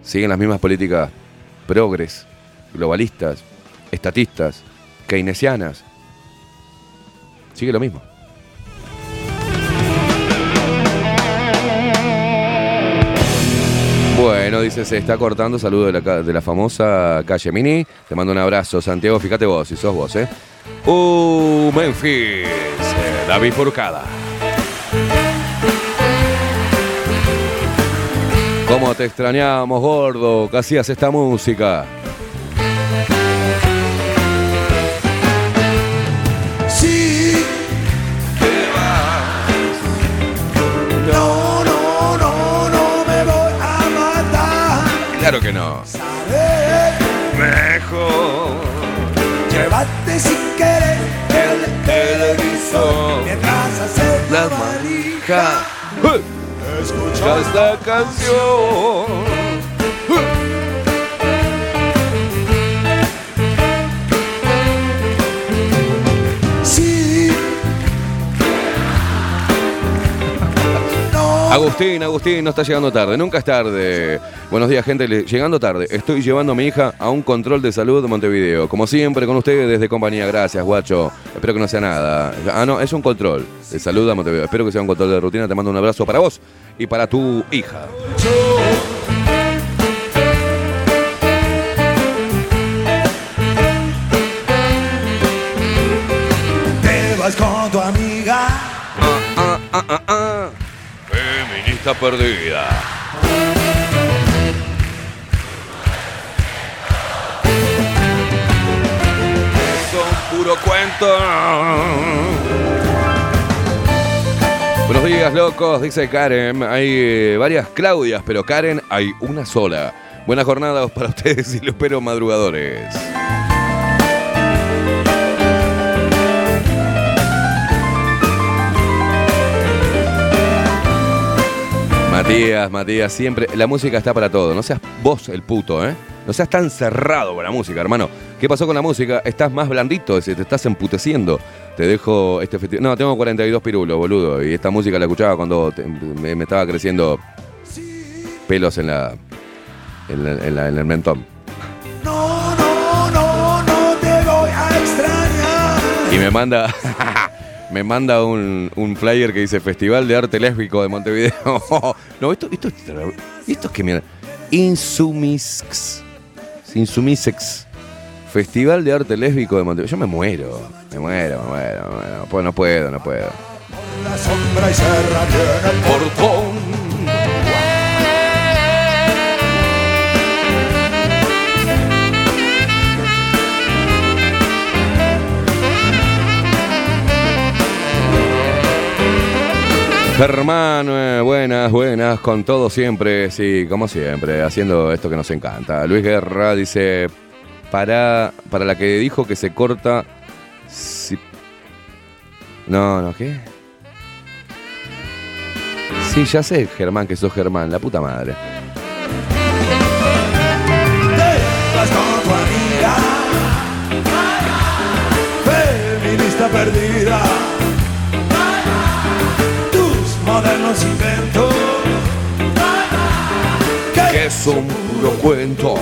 Siguen las mismas políticas progres, globalistas, estatistas, keynesianas. Sigue lo mismo. Bueno, dice, se está cortando. Saludo de la, de la famosa calle Mini. Te mando un abrazo, Santiago. Fíjate vos, si sos vos, ¿eh? Uh, Memphis. eh, David Furcada. ¿Cómo te extrañamos, gordo? ¿Qué hacías esta música? Sí, te vas. No, no, no, no me voy a matar. Claro que no. Mejor llévate si quieres el televisor mientras haces la valija. escucha esta canción. Agustín, Agustín, no está llegando tarde, nunca es tarde. Buenos días, gente. le- Llegando tarde, estoy llevando a mi hija a un control de salud de Montevideo. Como siempre, con ustedes desde compañía. Gracias, guacho. Espero que no sea nada. Ah, no, es un control de salud a Montevideo. Espero que sea un control de rutina. Te mando un abrazo para vos y para tu hija. Feminista perdida. Es un puro cuento. Buenos días, locos, dice Karen. Hay eh, varias Claudias, pero Karen hay una sola. Buenas jornadas para ustedes y los espero madrugadores. Matías, Matías, siempre. La música está para todo. No seas vos el puto, ¿eh? No seas tan cerrado con la música, hermano. ¿Qué pasó con la música? Estás más blandito, te estás emputeciendo. Te dejo este festival. No, tengo 42 pirulos, boludo. Y esta música la escuchaba cuando te- me, me estaba creciendo pelos en la. en, la- en la- en el mentón. No, no, no, no te voy a extrañar. Y me manda. me manda un, un flyer que dice Festival de Arte Lésbico de Montevideo. no, esto, esto, esto es que mira. Insumisx. Insumisex. Festival de Arte Lésbico de Montevideo. Yo me muero. Me muero, me muero, me muero. No puedo, no puedo, no. La sombra y Germán, eh, buenas, buenas, con todo siempre, sí, como siempre, haciendo esto que nos encanta. Luis Guerra dice, para, para la que dijo que se corta... si- No, no, ¿qué? Sí, ya sé, Germán, que sos Germán, la puta madre. Modernos inventos. Que es un puro cuento.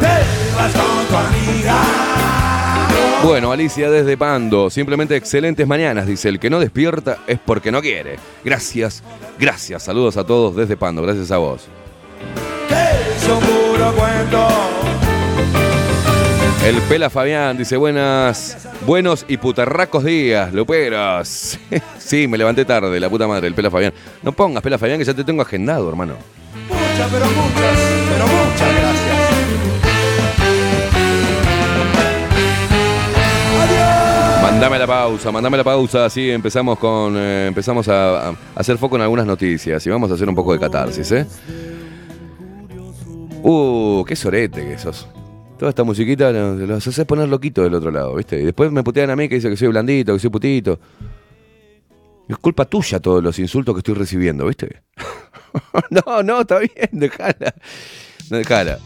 Te vas con tu amiga. Bueno, Alicia desde Pando, simplemente excelentes mañanas, dice, el que no despierta es porque no quiere. Gracias, gracias, saludos a todos desde Pando, gracias a vos. El Pela Fabián dice, buenas, buenos y putarracos días, luperos. sí, me levanté tarde, la puta madre, el Pela Fabián. No pongas Pela Fabián que ya te tengo agendado, hermano. Muchas, pero muchas, pero muchas gracias. Mandame la pausa, mandame la pausa, así empezamos con eh, empezamos a, a hacer foco en algunas noticias y vamos a hacer un poco de catarsis, ¿eh? Uh, qué sorete que sos. Toda esta musiquita lo- los haces poner loquito del otro lado, ¿viste? Y después me putean a mí que dice que soy blandito, que soy putito. Es culpa tuya todos los insultos que estoy recibiendo, ¿viste? no, no, está bien, dejala. No, dejala.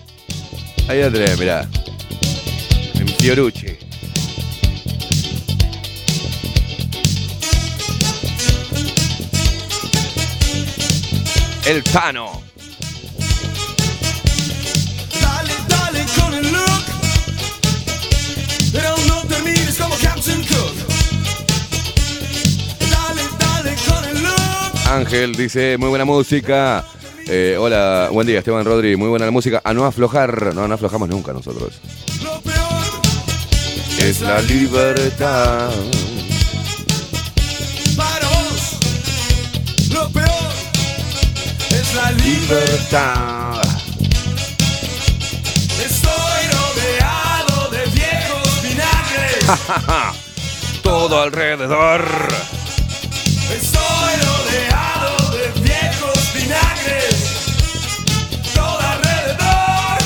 Ahí la tenés, mirá. En Fiorucci. El Tano. Ángel dice, muy buena música. Eh, hola, buen día, Esteban Rodri, muy buena la música. A no aflojar. No, no aflojamos nunca nosotros. Lo peor Es la libertad. para vos. Lo peor es la libertad. todo alrededor. Estoy rodeado de viejos vinagres. Todo alrededor.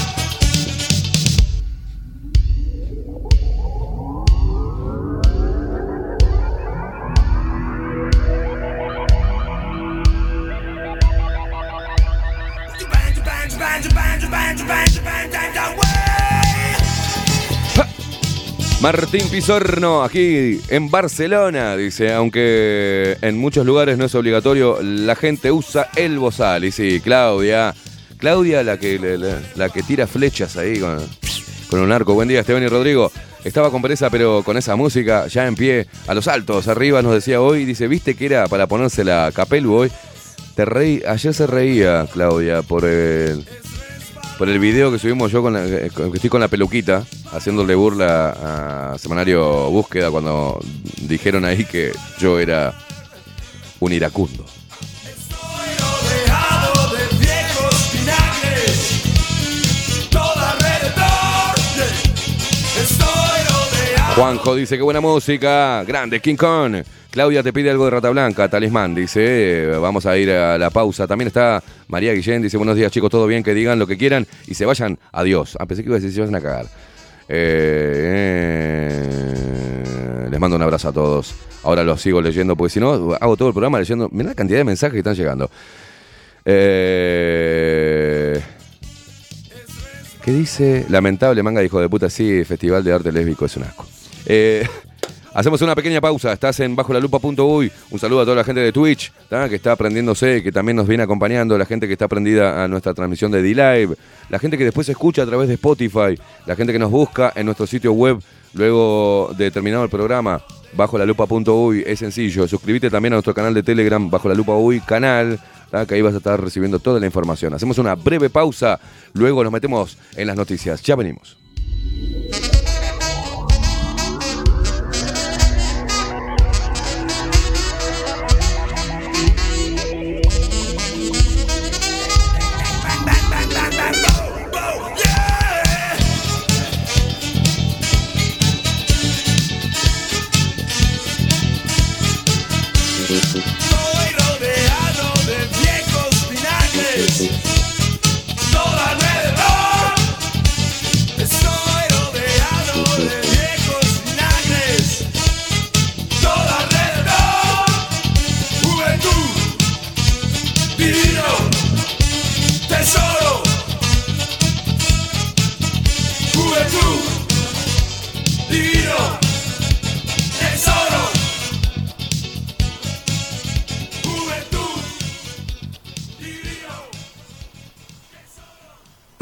Bang, bang, bang, bang, bang, bang. Martín Pizorno, aquí en Barcelona, dice, aunque en muchos lugares no es obligatorio, la gente usa el bozal. Y sí, Claudia, Claudia la que, la, que tira flechas ahí con, con un arco. Buen día, Esteban y Rodrigo. Estaba con pereza, pero con esa música ya en pie, a los altos, arriba nos decía hoy, dice, ¿viste que era para ponerse la capelu hoy? Te reí, ayer se reía, Claudia, por el, por el video que subimos yo con la, eh, que estoy con la peluquita, haciéndole burla a Semanario Búsqueda cuando dijeron ahí que yo era un iracundo. Juanjo dice que buena música, grande King Kong. Claudia te pide algo de Rata Blanca, talismán, dice, vamos a ir a la pausa. También está María Guillén, dice, buenos días chicos, todo bien, que digan lo que quieran y se vayan, adiós. Ah, pensé que iba a decir, se vayan a cagar. Eh, les mando un abrazo a todos. Ahora los sigo leyendo, porque si no, hago todo el programa leyendo. Mirá la cantidad de mensajes que están llegando. Eh, ¿Qué dice? Lamentable manga de hijo de puta, sí, Festival de Arte Lésbico es un asco. Eh, hacemos una pequeña pausa, estás en bajo la lupa.uy. Un saludo a toda la gente de Twitch, que está aprendiéndose, que también nos viene acompañando, la gente que está prendida a nuestra transmisión de D-Live, la gente que después escucha a través de Spotify, la gente que nos busca en nuestro sitio web luego de terminado el programa. Bajo la lupa.uy es sencillo. Suscríbete también a nuestro canal de Telegram, bajo la lupa uy canal, que ahí vas a estar recibiendo toda la información. Hacemos una breve pausa, luego nos metemos en las noticias. Ya venimos. Estoy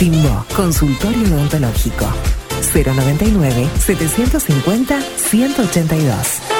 Timbo, consultorio odontológico. 099-750-182.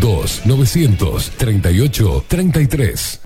2-938-33.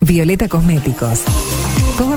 Violeta Cosméticos.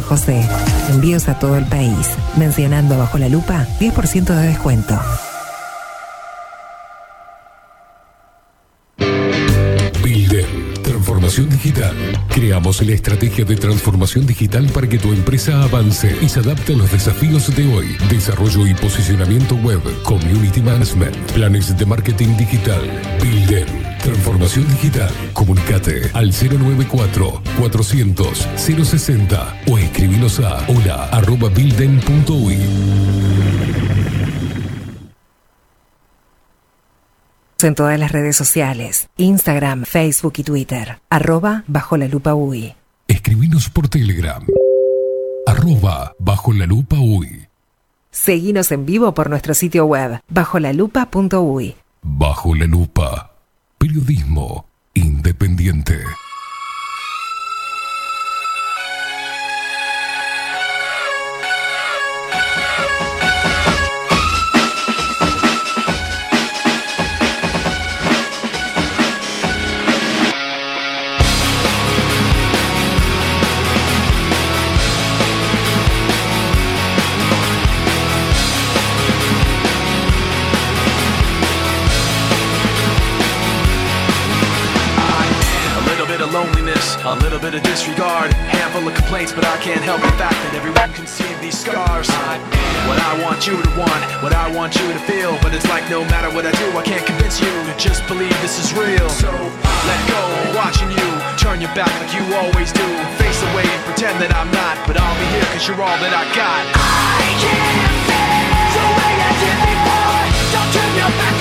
José. Envíos a todo el país. Mencionando bajo la lupa, 10% de descuento. Builden. Transformación Creamos la estrategia de transformación digital para que tu empresa avance y se adapte a los desafíos de hoy. Desarrollo y posicionamiento web, community management, planes de marketing digital, Builden. Transformación digital. Comunicate al 094 400 060 o escribinos a hola arroba builden.uy. En todas las redes sociales, Instagram, Facebook y Twitter, arroba bajo la lupa UI. Escribinos por Telegram. Arroba bajo la lupa uy. Seguinos en vivo por nuestro sitio web, bajolalupa.uy. Bajo la lupa. Periodismo independiente. A little bit of disregard, handful of complaints, but I can't help the fact that everyone can see these scars. I am What I want you to want, what I want you to feel, but it's like no matter what I do, I can't convince you to just believe this is real. So let go, watching you, turn your back like you always do, face away and pretend that I'm not, but I'll be here cause you're all that I got. I can't feel the way I did before, don't turn your back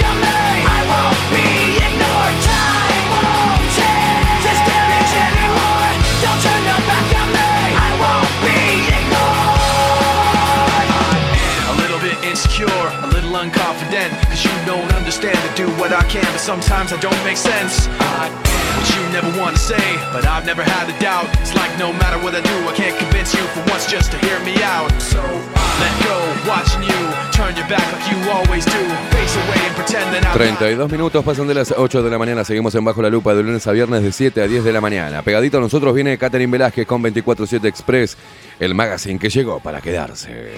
sometimes I don't make sense. I what you never want to say, but I've never had a doubt. It's like no matter what I do, I can't convince you for once just to hear me out. So let go, watching you, turn your back like you always do, face away and pretend that I'm not. 32 minutos pasan de las 8 de la mañana, seguimos en Bajo la Lupa de lunes a viernes de 7 a 10 de la mañana. Pegadito a nosotros viene Catherine Velázquez con 24-7 Express, el magazine que llegó para quedarse.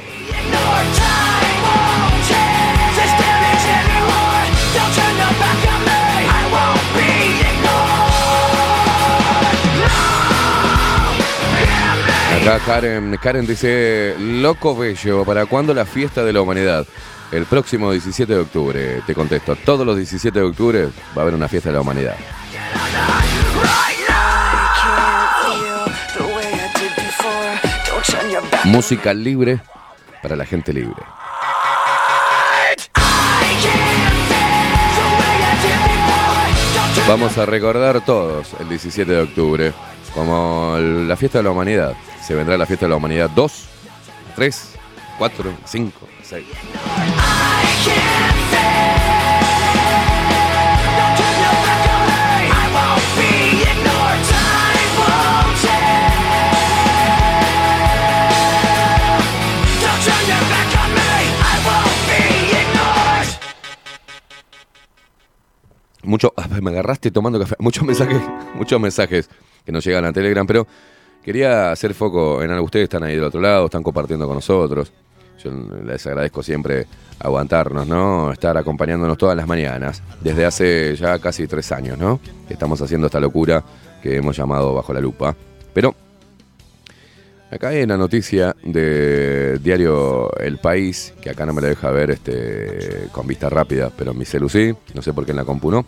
Acá Karen, Karen dice, loco bello, ¿para cuándo la fiesta de la humanidad? El próximo 17 de octubre, te contesto, todos los 17 de octubre va a haber una fiesta de la humanidad. Música libre para la gente libre. Vamos a recordar todos el 17 de octubre como la fiesta de la humanidad. Se vendrá la fiesta de la humanidad 2, 3, 4, 5, 6. Mucho, me agarraste tomando café. Muchos mensajes, muchos mensajes que nos llegan a Telegram, pero quería hacer foco en algo. Ustedes están ahí del otro lado, están compartiendo con nosotros. Yo les agradezco siempre aguantarnos, ¿no? Estar acompañándonos todas las mañanas. Desde hace ya casi tres años, ¿no? Estamos haciendo esta locura que hemos llamado Bajo la Lupa. Pero acá hay una noticia de diario El País, que acá no me la deja ver este, con vista rápida, pero en mi celu sí. No sé por qué en la compu no.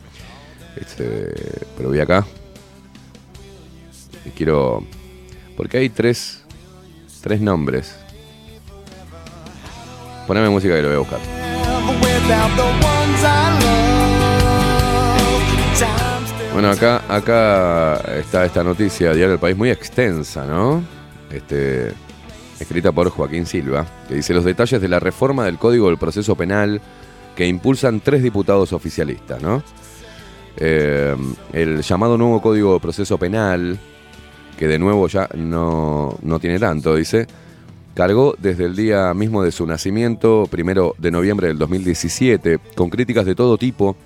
Este, pero voy acá. Y quiero. Porque hay tres. Tres nombres. Poneme música que lo voy a buscar. Bueno, acá, acá está esta noticia, Diario del País, muy extensa, ¿no? Este, escrita por Joaquín Silva, que dice los detalles de la reforma del Código del Proceso Penal que impulsan tres diputados oficialistas, ¿no? Eh, el llamado nuevo Código de Proceso Penal, que de nuevo ya no, no tiene tanto, dice, cargó desde el día mismo de su nacimiento, primero de noviembre del 2017, con críticas de todo tipo,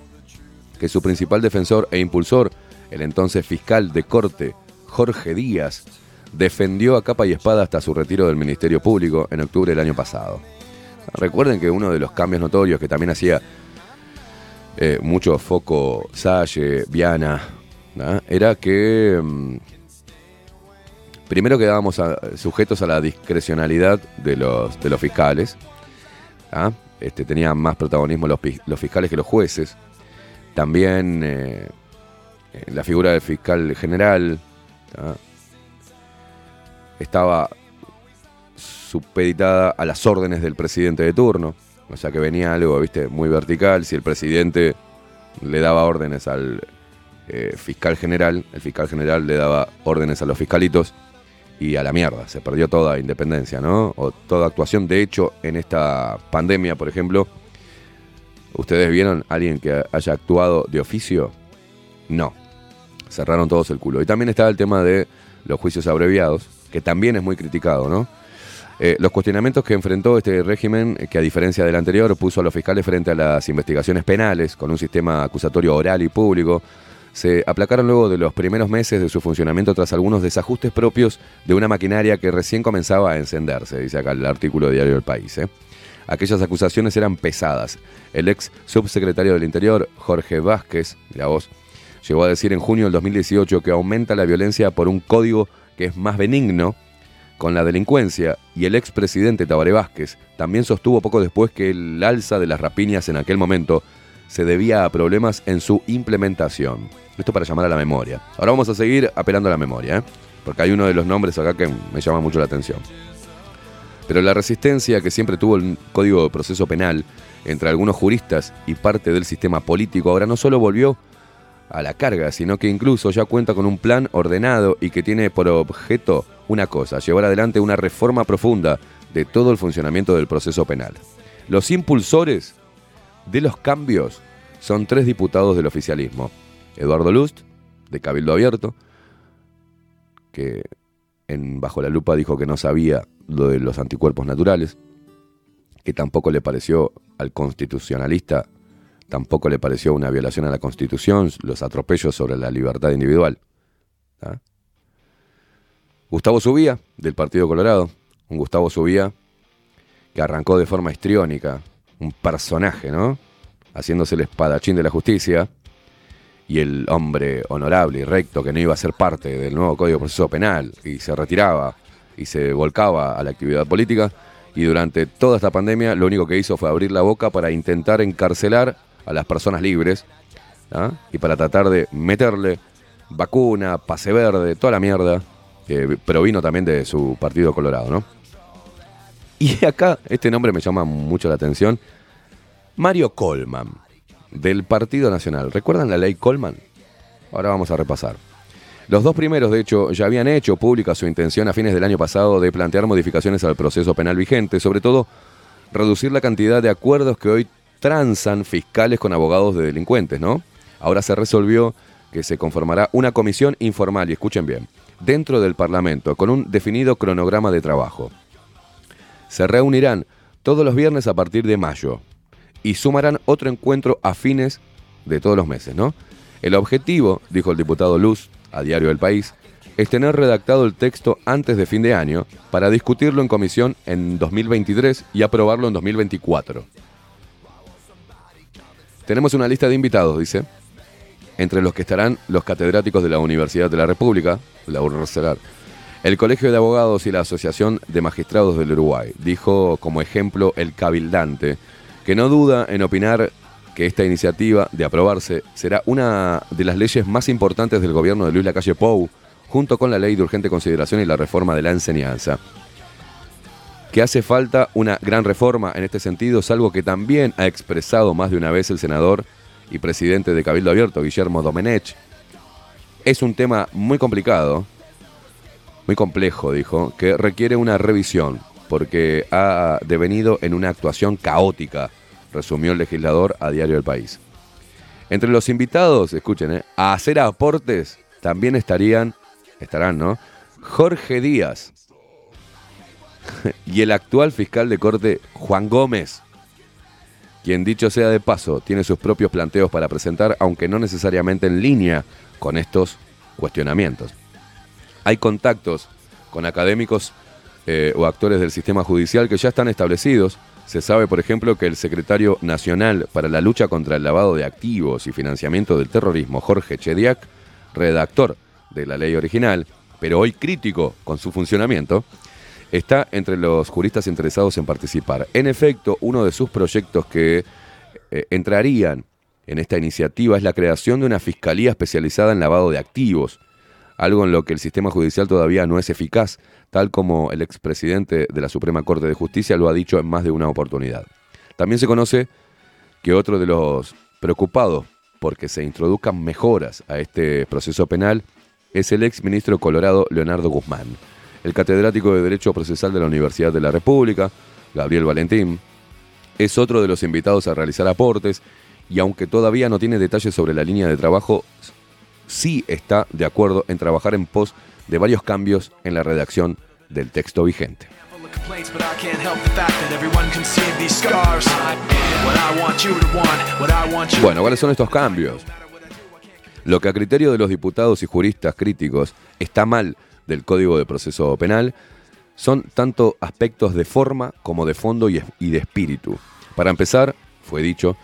que su principal defensor e impulsor, el entonces fiscal de corte, Jorge Díaz, defendió a capa y espada hasta su retiro del Ministerio Público en octubre del año pasado. Recuerden que uno de los cambios notorios que también hacía eh, mucho foco Salle, Viana, era que mm, Primero quedábamos sujetos a la discrecionalidad de los, de los fiscales. ¿ah? Este, tenían más protagonismo los fiscales que los jueces. También eh, eh, la figura del fiscal general ¿ah? estaba supeditada a las órdenes del presidente de turno. O sea que venía algo, viste, muy vertical. Si el presidente le daba órdenes al eh, fiscal general, el fiscal general le daba órdenes a los fiscalitos y a la mierda. Se perdió toda independencia, ¿no? O toda actuación. De hecho, en esta pandemia, por ejemplo, ¿ustedes vieron a alguien que haya actuado de oficio? No. Cerraron todos el culo. Y también estaba el tema de los juicios abreviados, que también es muy criticado, ¿no? Eh, los cuestionamientos que enfrentó este régimen, eh, que a diferencia del anterior puso a los fiscales frente a las investigaciones penales con un sistema acusatorio oral y público, se aplacaron luego de los primeros meses de su funcionamiento tras algunos desajustes propios de una maquinaria que recién comenzaba a encenderse, dice acá el artículo de Diario del País. ¿eh? Aquellas acusaciones eran pesadas. El ex subsecretario del Interior, Jorge Vázquez, la voz, llegó a decir en junio del 2018 que aumenta la violencia por un código que es más benigno con la delincuencia y el expresidente Tabaré Vázquez también sostuvo poco después que el alza de las rapiñas en aquel momento se debía a problemas en su implementación. Esto para llamar a la memoria. Ahora vamos a seguir apelando a la memoria, ¿eh? porque hay uno de los nombres acá que me llama mucho la atención. Pero la resistencia que siempre tuvo el Código de Proceso Penal entre algunos juristas y parte del sistema político ahora no solo volvió a la carga, sino que incluso ya cuenta con un plan ordenado y que tiene por objeto una cosa, llevar adelante una reforma profunda de todo el funcionamiento del proceso penal. Los impulsores de los cambios son tres diputados del oficialismo. Eduardo Lust, de Cabildo Abierto, que en Bajo la Lupa dijo que no sabía lo de los anticuerpos naturales, que tampoco le pareció al constitucionalista, tampoco le pareció una violación a la Constitución, los atropellos sobre la libertad individual. ¿Ah? Gustavo Subía, del Partido Colorado, un Gustavo Subía que arrancó de forma histriónica, un personaje, ¿no? Haciéndose el espadachín de la justicia y el hombre honorable y recto que no iba a ser parte del nuevo Código de Proceso Penal y se retiraba y se volcaba a la actividad política y durante toda esta pandemia lo único que hizo fue abrir la boca para intentar encarcelar a las personas libres ¿ah? y para tratar de meterle vacuna, pase verde, toda la mierda que provino también de su partido colorado, ¿no? Y acá este nombre me llama mucho la atención. Mario Colman, del Partido Nacional. ¿Recuerdan la ley Colman? Ahora vamos a repasar. Los dos primeros, de hecho, ya habían hecho pública su intención a fines del año pasado de plantear modificaciones al proceso penal vigente, sobre todo reducir la cantidad de acuerdos que hoy transan fiscales con abogados de delincuentes, ¿no? Ahora se resolvió que se conformará una comisión informal, y escuchen bien, dentro del Parlamento, con un definido cronograma de trabajo. Se reunirán todos los viernes a partir de mayo y sumarán otro encuentro a fines de todos los meses, ¿no? El objetivo, dijo el diputado Luz a Diario del País, es tener redactado el texto antes de fin de año para discutirlo en comisión en 2023 y aprobarlo en 2024. Tenemos una lista de invitados, dice, entre los que estarán los catedráticos de la Universidad de la República, la URSERAR, el Colegio de Abogados y la Asociación de Magistrados del Uruguay. Dijo como ejemplo el cabildante, que no duda en opinar que esta iniciativa de aprobarse será una de las leyes más importantes del gobierno de Luis Lacalle Pou, junto con la ley de urgente consideración y la reforma de la enseñanza. Que hace falta una gran reforma en este sentido es algo que también ha expresado más de una vez el senador y presidente de Cabildo Abierto, Guillermo Domenech. Es un tema muy complicado, muy complejo, dijo, que requiere una revisión, porque ha devenido en una actuación caótica, resumió el legislador a Diario del País. Entre los invitados, escuchen, ¿eh? a hacer aportes también estarían, estarán, ¿no? Jorge Díaz y el actual fiscal de corte Juan Gómez, quien dicho sea de paso, tiene sus propios planteos para presentar, aunque no necesariamente en línea con estos cuestionamientos. Hay contactos con académicos eh, o actores del sistema judicial que ya están establecidos. Se sabe, por ejemplo, que el secretario nacional para la lucha contra el lavado de activos y financiamiento del terrorismo, Jorge Chediak, redactor de la ley original, pero hoy crítico con su funcionamiento, está entre los juristas interesados en participar. En efecto, uno de sus proyectos que eh, entrarían en esta iniciativa es la creación de una fiscalía especializada en lavado de activos, algo en lo que el sistema judicial todavía no es eficaz, tal como el expresidente de la Suprema Corte de Justicia lo ha dicho en más de una oportunidad. También se conoce que otro de los preocupados porque se introduzcan mejoras a este proceso penal es el ex ministro colorado Leonardo Guzmán. El catedrático de Derecho Procesal de la Universidad de la República, Gabriel Valentín, es otro de los invitados a realizar aportes y aunque todavía no tiene detalles sobre la línea de trabajo, sí está de acuerdo en trabajar en pos de varios cambios en la redacción del texto vigente. Bueno, ¿cuáles son estos cambios? Lo que a criterio de los diputados y juristas críticos está mal del Código de Proceso Penal son tanto aspectos de forma como de fondo y de espíritu. Para empezar, fue dicho,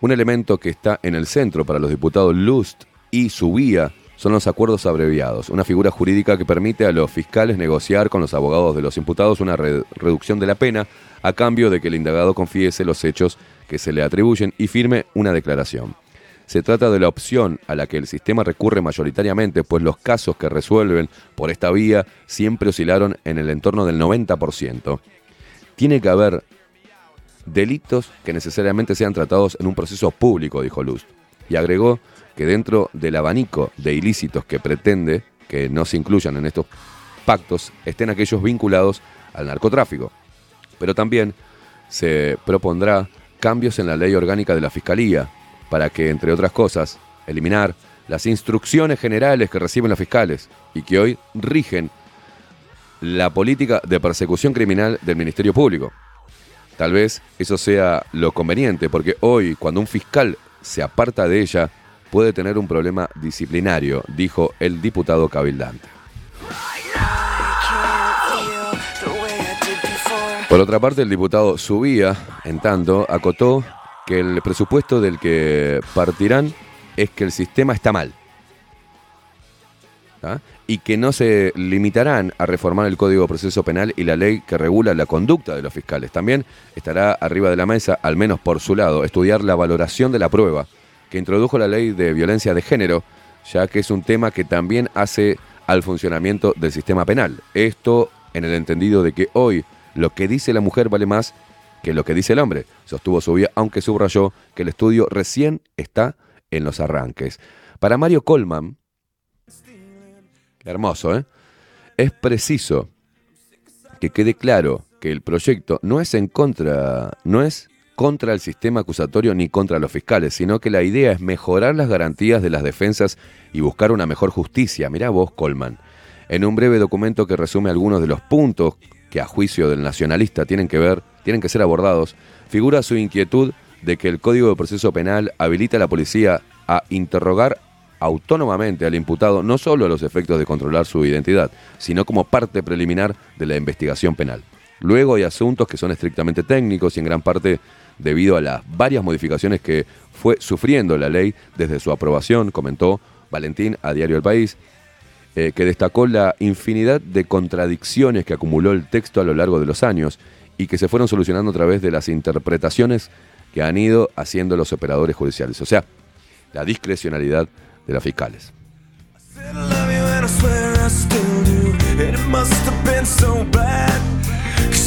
un elemento que está en el centro para los diputados Lust y Subía son los acuerdos abreviados, una figura jurídica que permite a los fiscales negociar con los abogados de los imputados una re- reducción de la pena a cambio de que el indagado confiese los hechos que se le atribuyen y firme una declaración. Se trata de la opción a la que el sistema recurre mayoritariamente, pues los casos que resuelven por esta vía siempre oscilaron en el entorno del 90%. Tiene que haber delitos que necesariamente sean tratados en un proceso público, dijo Luz. Y agregó que dentro del abanico de ilícitos que pretende que no se incluyan en estos pactos estén aquellos vinculados al narcotráfico. Pero también se propondrá cambios en la ley orgánica de la Fiscalía para que, entre otras cosas, eliminar las instrucciones generales que reciben los fiscales y que hoy rigen la política de persecución criminal del Ministerio Público. Tal vez eso sea lo conveniente, porque hoy cuando un fiscal se aparta de ella puede tener un problema disciplinario, dijo el diputado cabildante. Por otra parte, el diputado Subía, en tanto, acotó que el presupuesto del que partirán es que el sistema está mal. ¿tá? Y que no se limitarán a reformar el Código de Proceso Penal y la ley que regula la conducta de los fiscales. También estará arriba de la mesa, al menos por su lado, estudiar la valoración de la prueba que introdujo la ley de violencia de género, ya que es un tema que también hace al funcionamiento del sistema penal. Esto en el entendido de que hoy lo que dice la mujer vale más que lo que dice el hombre, sostuvo Subía, aunque subrayó que el estudio recién está en los arranques. Para Mario Colman, hermoso, ¿eh? Es preciso que quede claro que el proyecto no es en contra, no es contra el sistema acusatorio ni contra los fiscales, sino que la idea es mejorar las garantías de las defensas y buscar una mejor justicia. Mirá vos, Colman. En un breve documento que resume algunos de los puntos que a juicio del nacionalista tienen que ver, tienen que ser abordados, figura su inquietud de que el Código de Proceso Penal habilita a la policía a interrogar autónomamente al imputado no solo a los efectos de controlar su identidad, sino como parte preliminar de la investigación penal. Luego hay asuntos que son estrictamente técnicos y en gran parte debido a las varias modificaciones que fue sufriendo la ley desde su aprobación, comentó Valentín a Diario El País, eh, que destacó la infinidad de contradicciones que acumuló el texto a lo largo de los años y que se fueron solucionando a través de las interpretaciones que han ido haciendo los operadores judiciales. O sea, la discrecionalidad de los fiscales.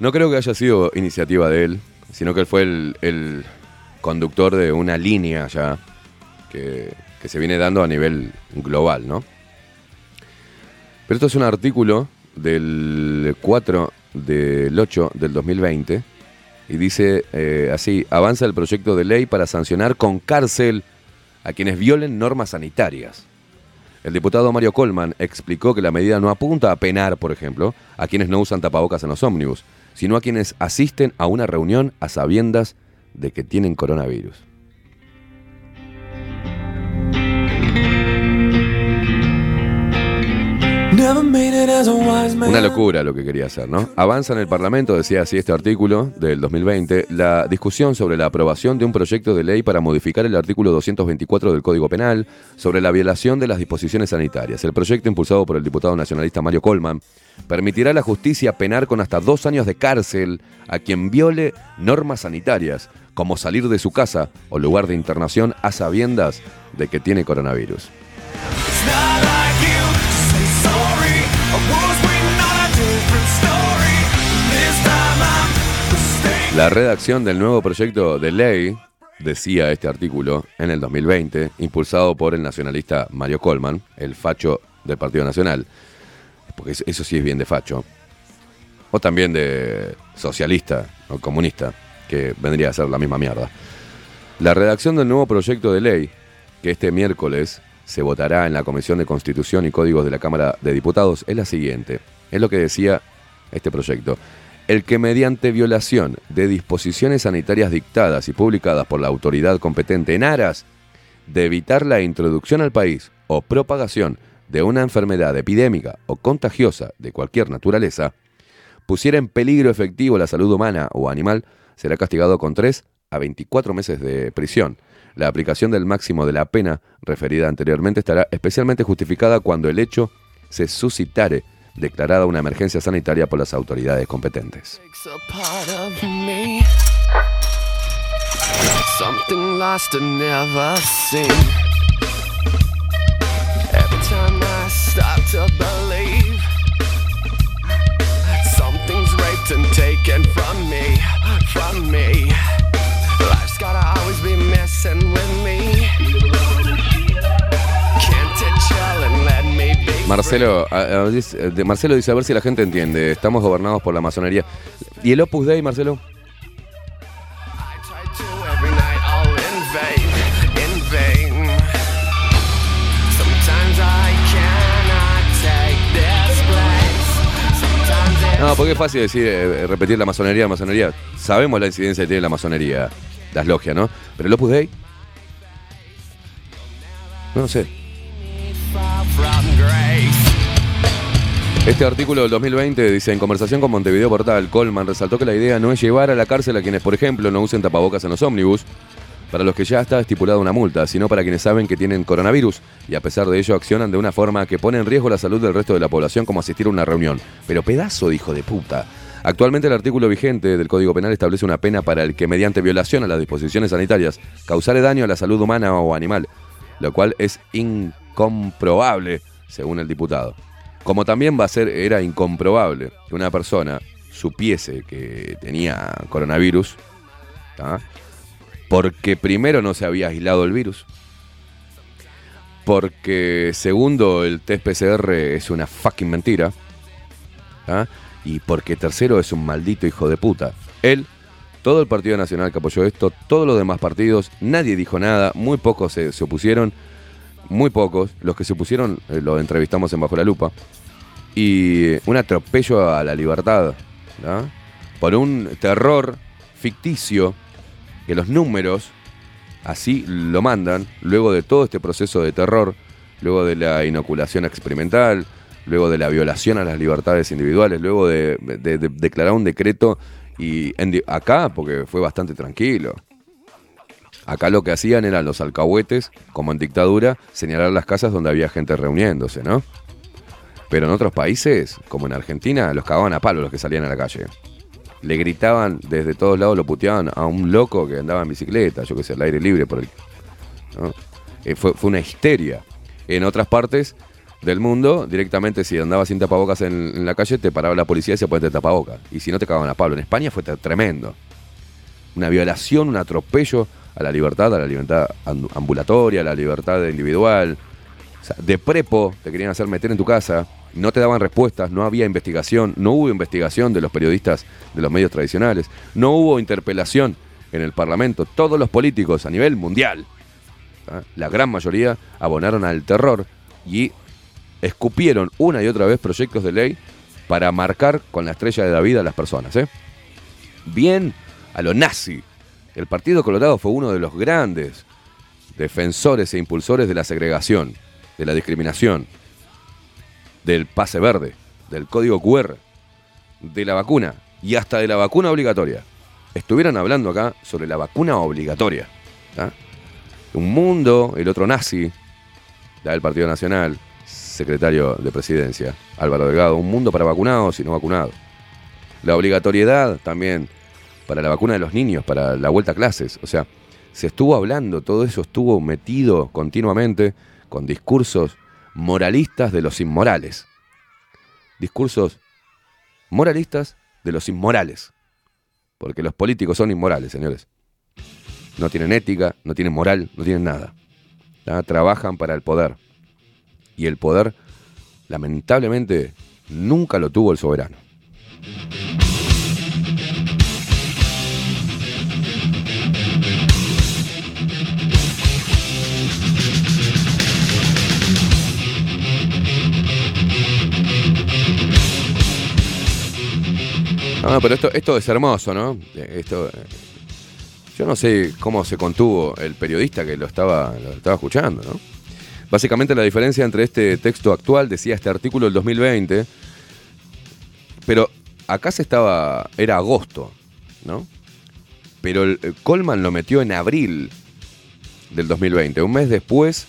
No creo que haya sido iniciativa de él, sino que él fue el, conductor de una línea ya que, que se viene dando a nivel global, ¿no? Pero esto es un artículo del 4 del 8 del 2020 y dice eh, así, avanza el proyecto de ley para sancionar con cárcel a quienes violen normas sanitarias. El diputado Mario Colman explicó que la medida no apunta a penar, por ejemplo, a quienes no usan tapabocas en los ómnibus, sino a quienes asisten a una reunión a sabiendas de que tienen coronavirus. Una locura lo que quería hacer, ¿no? Avanza en el Parlamento, decía así este artículo del 2020, la discusión sobre la aprobación de un proyecto de ley para modificar el artículo 224 del Código Penal sobre la violación de las disposiciones sanitarias. El proyecto, impulsado por el diputado nacionalista Mario Colman, permitirá a la justicia penar con hasta dos años de cárcel a quien viole normas sanitarias, como salir de su casa o lugar de internación a sabiendas de que tiene coronavirus. La redacción del nuevo proyecto de ley, decía este artículo, en el 2020, impulsado por el nacionalista Mario Colman, el facho del Partido Nacional, porque eso- sí es bien de facho, o también de socialista o comunista, que vendría a ser la misma mierda. La redacción del nuevo proyecto de ley, que este miércoles se votará en la Comisión de Constitución y Códigos de la Cámara de Diputados, es la siguiente. Es lo que decía este proyecto. El que mediante violación de disposiciones sanitarias dictadas y publicadas por la autoridad competente en aras de evitar la introducción al país o propagación de una enfermedad epidémica o contagiosa de cualquier naturaleza, pusiera en peligro efectivo la salud humana o animal, será castigado con 3 a 24 meses de prisión. La aplicación del máximo de la pena referida anteriormente estará especialmente justificada cuando el hecho se suscitare declarada una emergencia sanitaria por las autoridades competentes. Something never seen. Marcelo, a- Marcelo dice a ver si la gente entiende. Estamos gobernados por la masonería. ¿Y el Opus Dei, Marcelo? No, porque es fácil decir, eh, repetir la masonería, masonería. Sabemos la incidencia que tiene la masonería, las logias, ¿no? Pero el Opus Dei. No sé. from grace. Este artículo del 2020 dice, en conversación con Montevideo Portal, Colman resaltó que la idea no es llevar a la cárcel a quienes, por ejemplo, no usen tapabocas en los ómnibus, para los que ya está estipulada una multa, sino para quienes saben que tienen coronavirus y a pesar de ello accionan de una forma que pone en riesgo la salud del resto de la población como asistir a una reunión. Pero pedazo hijo de puta. Actualmente el artículo vigente del Código Penal establece una pena para el que mediante violación a las disposiciones sanitarias causare daño a la salud humana o animal, lo cual es incomprobable, según el diputado. Como también va a ser, era incomprobable que una persona supiese que tenía coronavirus. Porque primero no se había aislado el virus, porque segundo el test PCR es una fucking mentira, ¿tá? y porque tercero es un maldito hijo de puta. Él, todo el Partido Nacional que apoyó esto, todos los demás partidos, nadie dijo nada, muy pocos se, se opusieron, muy pocos, los que se opusieron eh, lo entrevistamos en Bajo la Lupa, y un atropello a la libertad, ¿no? por un terror ficticio que los números así lo mandan, luego de todo este proceso de terror, luego de la inoculación experimental, luego de la violación a las libertades individuales, luego de, de- de declarar un decreto y acá, porque fue bastante tranquilo. Acá lo que hacían eran los alcahuetes, como en dictadura, señalar las casas donde había gente reuniéndose, ¿no? Pero en otros países, como en Argentina, los cagaban a palo los que salían a la calle. Le gritaban desde todos lados, lo puteaban a un loco que andaba en bicicleta, yo que sé, al aire libre por el. Eh, fue, fue una histeria. En otras partes del mundo, directamente si andabas sin tapabocas en, la calle, te paraba la policía y se ponete tapabocas. Y si no, te cagaban a palo. En España fue tre- tremendo. Una violación, un atropello a la libertad, a la libertad am- ambulatoria, a la libertad individual. De prepo te querían hacer meter en tu casa, no te daban respuestas, no había investigación, no hubo investigación de los periodistas de los medios tradicionales, no hubo interpelación en el Parlamento. Todos los políticos a nivel mundial, ¿ah? la gran mayoría abonaron al terror y escupieron una y otra vez proyectos de ley para marcar con la estrella de David a las personas. ¿eh? Bien a lo nazi. El Partido Colorado fue uno de los grandes defensores e impulsores de la segregación, de la discriminación, del pase verde, del código QR, de la vacuna y hasta de la vacuna obligatoria. Estuvieron hablando acá sobre la vacuna obligatoria. Un mundo, el otro nazi, la del Partido Nacional, secretario de Presidencia, Álvaro Delgado, un mundo para vacunados y no vacunados. La obligatoriedad también para la vacuna de los niños, para la vuelta a clases. O sea, se estuvo hablando, todo eso estuvo metido continuamente con discursos moralistas de los inmorales. Discursos moralistas de los inmorales. Porque los políticos son inmorales, señores. No tienen ética, no tienen moral, no tienen nada. ¿tá? Trabajan para el poder. Y el poder, lamentablemente, nunca lo tuvo el soberano. No, pero esto, es hermoso, ¿no? Eh, Esto, eh, yo no sé cómo se contuvo el periodista que lo estaba, lo estaba escuchando, ¿no? Básicamente la diferencia entre este texto actual, decía este artículo del 2020, pero acá se estaba, era agosto, ¿no? Pero el Coleman lo metió en abril del 2020, un mes después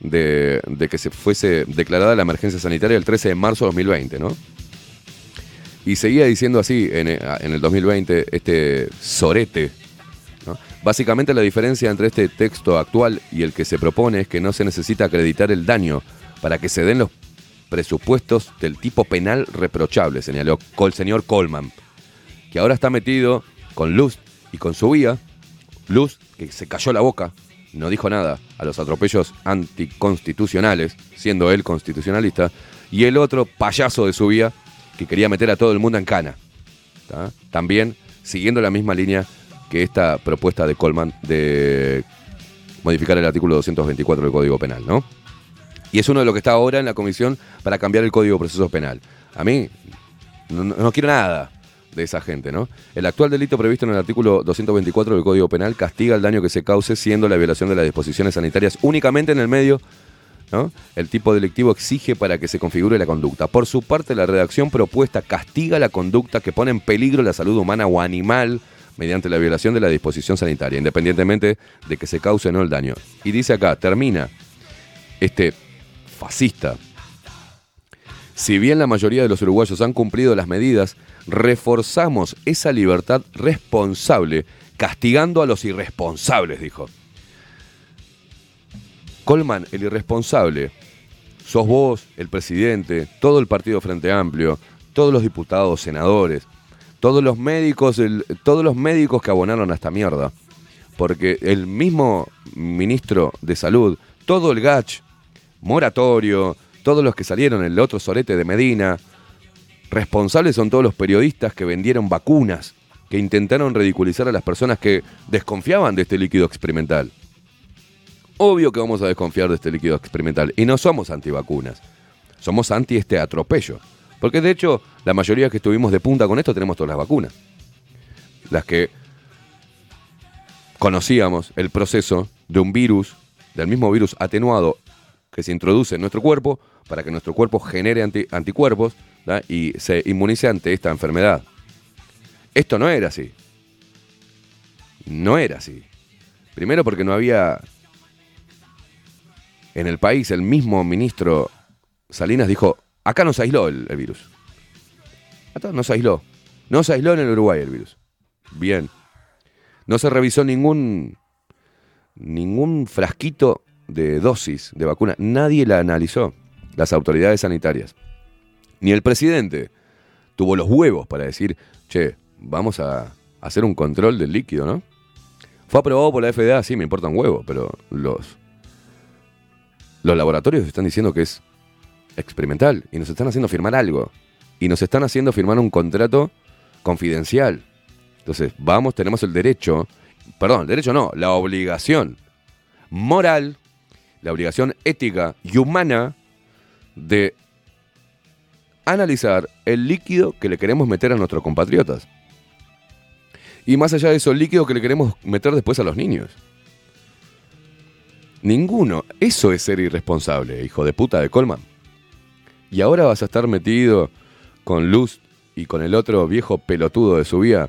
de, de que se fuese declarada la emergencia sanitaria el 13 de marzo de 2020, ¿no? Y seguía diciendo así en, eh, en el 2020 este sorete. Básicamente la diferencia entre este texto actual y el que se propone es que no se necesita acreditar el daño para que se den los presupuestos del tipo penal reprochable, señaló el señor Coleman, que ahora está metido con Luz y con su vía. Luz, que se cayó la boca, no dijo nada a los atropellos anticonstitucionales, siendo él constitucionalista, y el otro payaso de su vía, que quería meter a todo el mundo en cana. También siguiendo la misma línea que esta propuesta de Coleman de modificar el artículo 224 del Código Penal, ¿no? Y es uno de los que está ahora en la comisión para cambiar el Código de Proceso Penal. A mí no, no- no quiero nada de esa gente, ¿no? El actual delito previsto en el artículo 224 del Código Penal castiga el daño que se cause siendo la violación de las disposiciones sanitarias únicamente en el medio El tipo delictivo exige para que se configure la conducta. Por su parte, la redacción propuesta castiga la conducta que pone en peligro la salud humana o animal mediante la violación de la disposición sanitaria, independientemente de que se cause o no el daño. Y dice acá, termina este fascista. Si bien la mayoría de los uruguayos han cumplido las medidas, reforzamos esa libertad responsable castigando a los irresponsables, dijo. Colman, el irresponsable, sos vos, el presidente, todo el Partido Frente Amplio, todos los diputados, senadores, todos los médicos, todos los médicos que abonaron a esta mierda. Porque el mismo ministro de Salud, todo el GACH, Moratorio, todos los que salieron, el otro Sorete de Medina, responsables son todos los periodistas que vendieron vacunas, que intentaron ridiculizar a las personas que desconfiaban de este líquido experimental. Obvio que vamos a desconfiar de este líquido experimental. Y no somos antivacunas. Somos anti este atropello. Porque de hecho, la mayoría que estuvimos de punta con esto tenemos todas las vacunas. Las que conocíamos el proceso de un virus, del mismo virus atenuado que se introduce en nuestro cuerpo para que nuestro cuerpo genere anti- anticuerpos y se inmunice ante esta enfermedad. Esto no era así. No era así. Primero porque no había en el país, el mismo ministro Salinas dijo, acá no se aisló el, el virus. Acá no se aisló. No se aisló en el Uruguay el virus. Bien. No se revisó ningún, ningún frasquito de dosis de vacuna. Nadie la analizó. Las autoridades sanitarias. Ni el presidente tuvo los huevos para decir, che, vamos a hacer un control del líquido, ¿no? Fue aprobado por la FDA, sí, me importa un huevo, pero los, los laboratorios están diciendo que es experimental y nos están haciendo firmar algo. Y nos están haciendo firmar un contrato confidencial. Entonces, vamos, tenemos el derecho, perdón, el derecho no, la obligación moral la obligación ética y humana de analizar el líquido que le queremos meter a nuestros compatriotas. Y más allá de eso, el líquido que le queremos meter después a los niños. Ninguno. Eso es ser irresponsable, hijo de puta de Colman. Y ahora vas a estar metido con Luz y con el otro viejo pelotudo de su vida,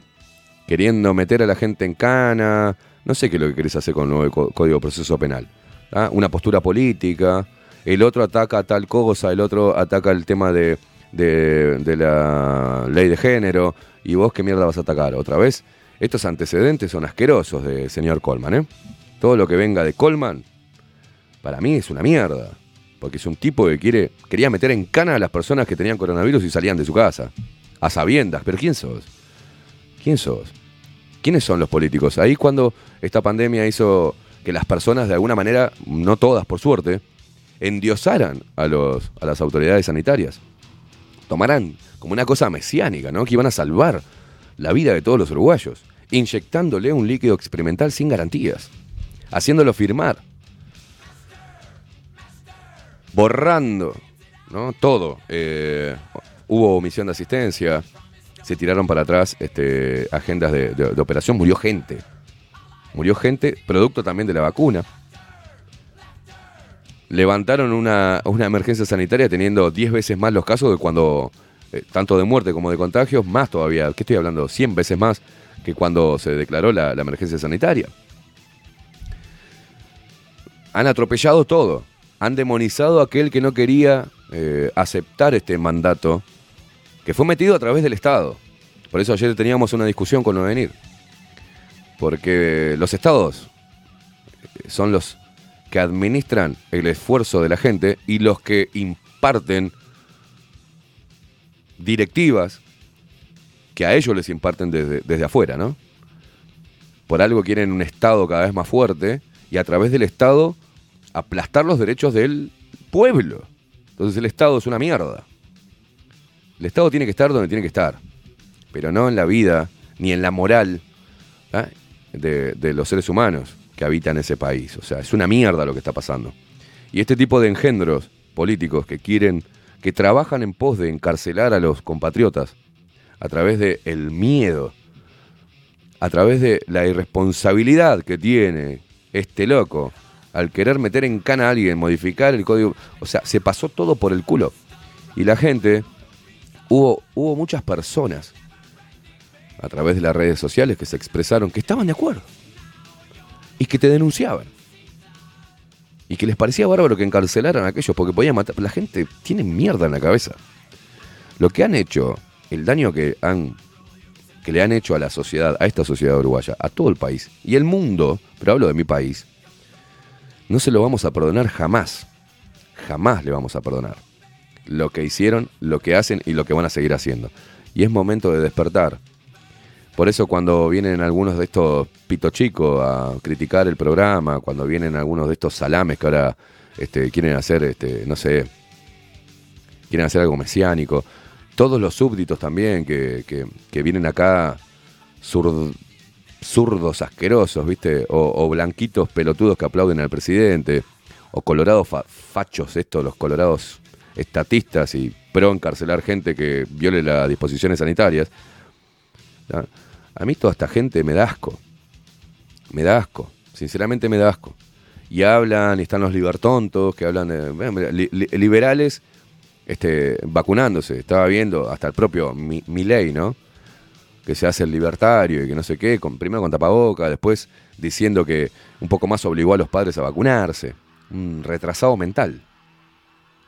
queriendo meter a la gente en cana. No sé qué es lo que querés hacer con el nuevo Código de Proceso Penal. ¿ah? Una postura política. El otro ataca tal cosa, el otro ataca el tema de la ley de género. ¿Y vos qué mierda vas a atacar? ¿Otra vez? Estos antecedentes son asquerosos de señor Colman, ¿eh? Todo lo que venga de Colman, para mí es una mierda. Porque es un tipo que quiere, quería meter en cana a las personas que tenían coronavirus y salían de su casa. A sabiendas. ¿Pero quién sos? ¿Quién sos? ¿Quiénes son los políticos? Ahí cuando esta pandemia hizo que las personas, de alguna manera, no todas por suerte, endiosaran a, los, a las autoridades sanitarias. Tomaran como una cosa mesiánica, ¿no? Que iban a salvar la vida de todos los uruguayos, inyectándole un líquido experimental sin garantías, haciéndolo firmar, borrando, ¿no? Todo. Eh, hubo omisión de asistencia, se tiraron para atrás este, agendas de, operación, murió gente. Murió gente, producto también de la vacuna. Levantaron una, una emergencia sanitaria teniendo 10 veces más los casos de cuando, eh, tanto de muerte como de contagios, más todavía, ¿qué estoy hablando? 100 veces más que cuando se declaró la, la emergencia sanitaria. Han atropellado todo. Han demonizado a aquel que no quería eh, aceptar este mandato que fue metido a través del Estado. Por eso ayer teníamos una discusión con no venir. Porque los estados eh, son los que administran el esfuerzo de la gente y los que imparten directivas que a ellos les imparten desde, desde afuera, ¿no? Por algo quieren un Estado cada vez más fuerte y a través del Estado aplastar los derechos del pueblo. Entonces el Estado es una mierda. El Estado tiene que estar donde tiene que estar, pero no en la vida ni en la moral ¿ah? de, de los seres humanos que habitan ese país. O sea, es una mierda lo que está pasando. Y este tipo de engendros políticos que quieren, que trabajan en pos de encarcelar a los compatriotas a través del el miedo, a través de la irresponsabilidad que tiene este loco al querer meter en cana a alguien, modificar el código. O sea, se pasó todo por el culo. Y la gente, hubo, hubo muchas personas a través de las redes sociales que se expresaron que estaban de acuerdo y que te denunciaban. Y que les parecía bárbaro que encarcelaran a aquellos porque podían matar. La gente tiene mierda en la cabeza. Lo que han hecho, el daño que han que le han hecho a la sociedad, a esta sociedad uruguaya, a todo el país y el mundo, pero hablo de mi país, no se lo vamos a perdonar jamás. Jamás le vamos a perdonar. Lo que hicieron, lo que hacen y lo que van a seguir haciendo. Y es momento de despertar. Por eso cuando vienen algunos de estos pito chicos a criticar el programa, cuando vienen algunos de estos salames que ahora este, quieren hacer, este, no sé, quieren hacer algo mesiánico, todos los súbditos también que, que- vienen acá zurd- zurdos asquerosos, ¿viste? O, blanquitos pelotudos que aplauden al presidente, o colorados fa- fachos, estos, los colorados estatistas y pro encarcelar gente que viole las disposiciones sanitarias. ¿tá? A mí toda esta gente me da asco. Me da asco. Sinceramente me da asco. Y hablan, y están los libertontos que hablan de li- liberales este, vacunándose. Estaba viendo hasta el propio Mi- Milei, ¿no? Que se hace el libertario y que no sé qué, primero con tapaboca, después diciendo que un poco más obligó a los padres a vacunarse. Un retrasado mental.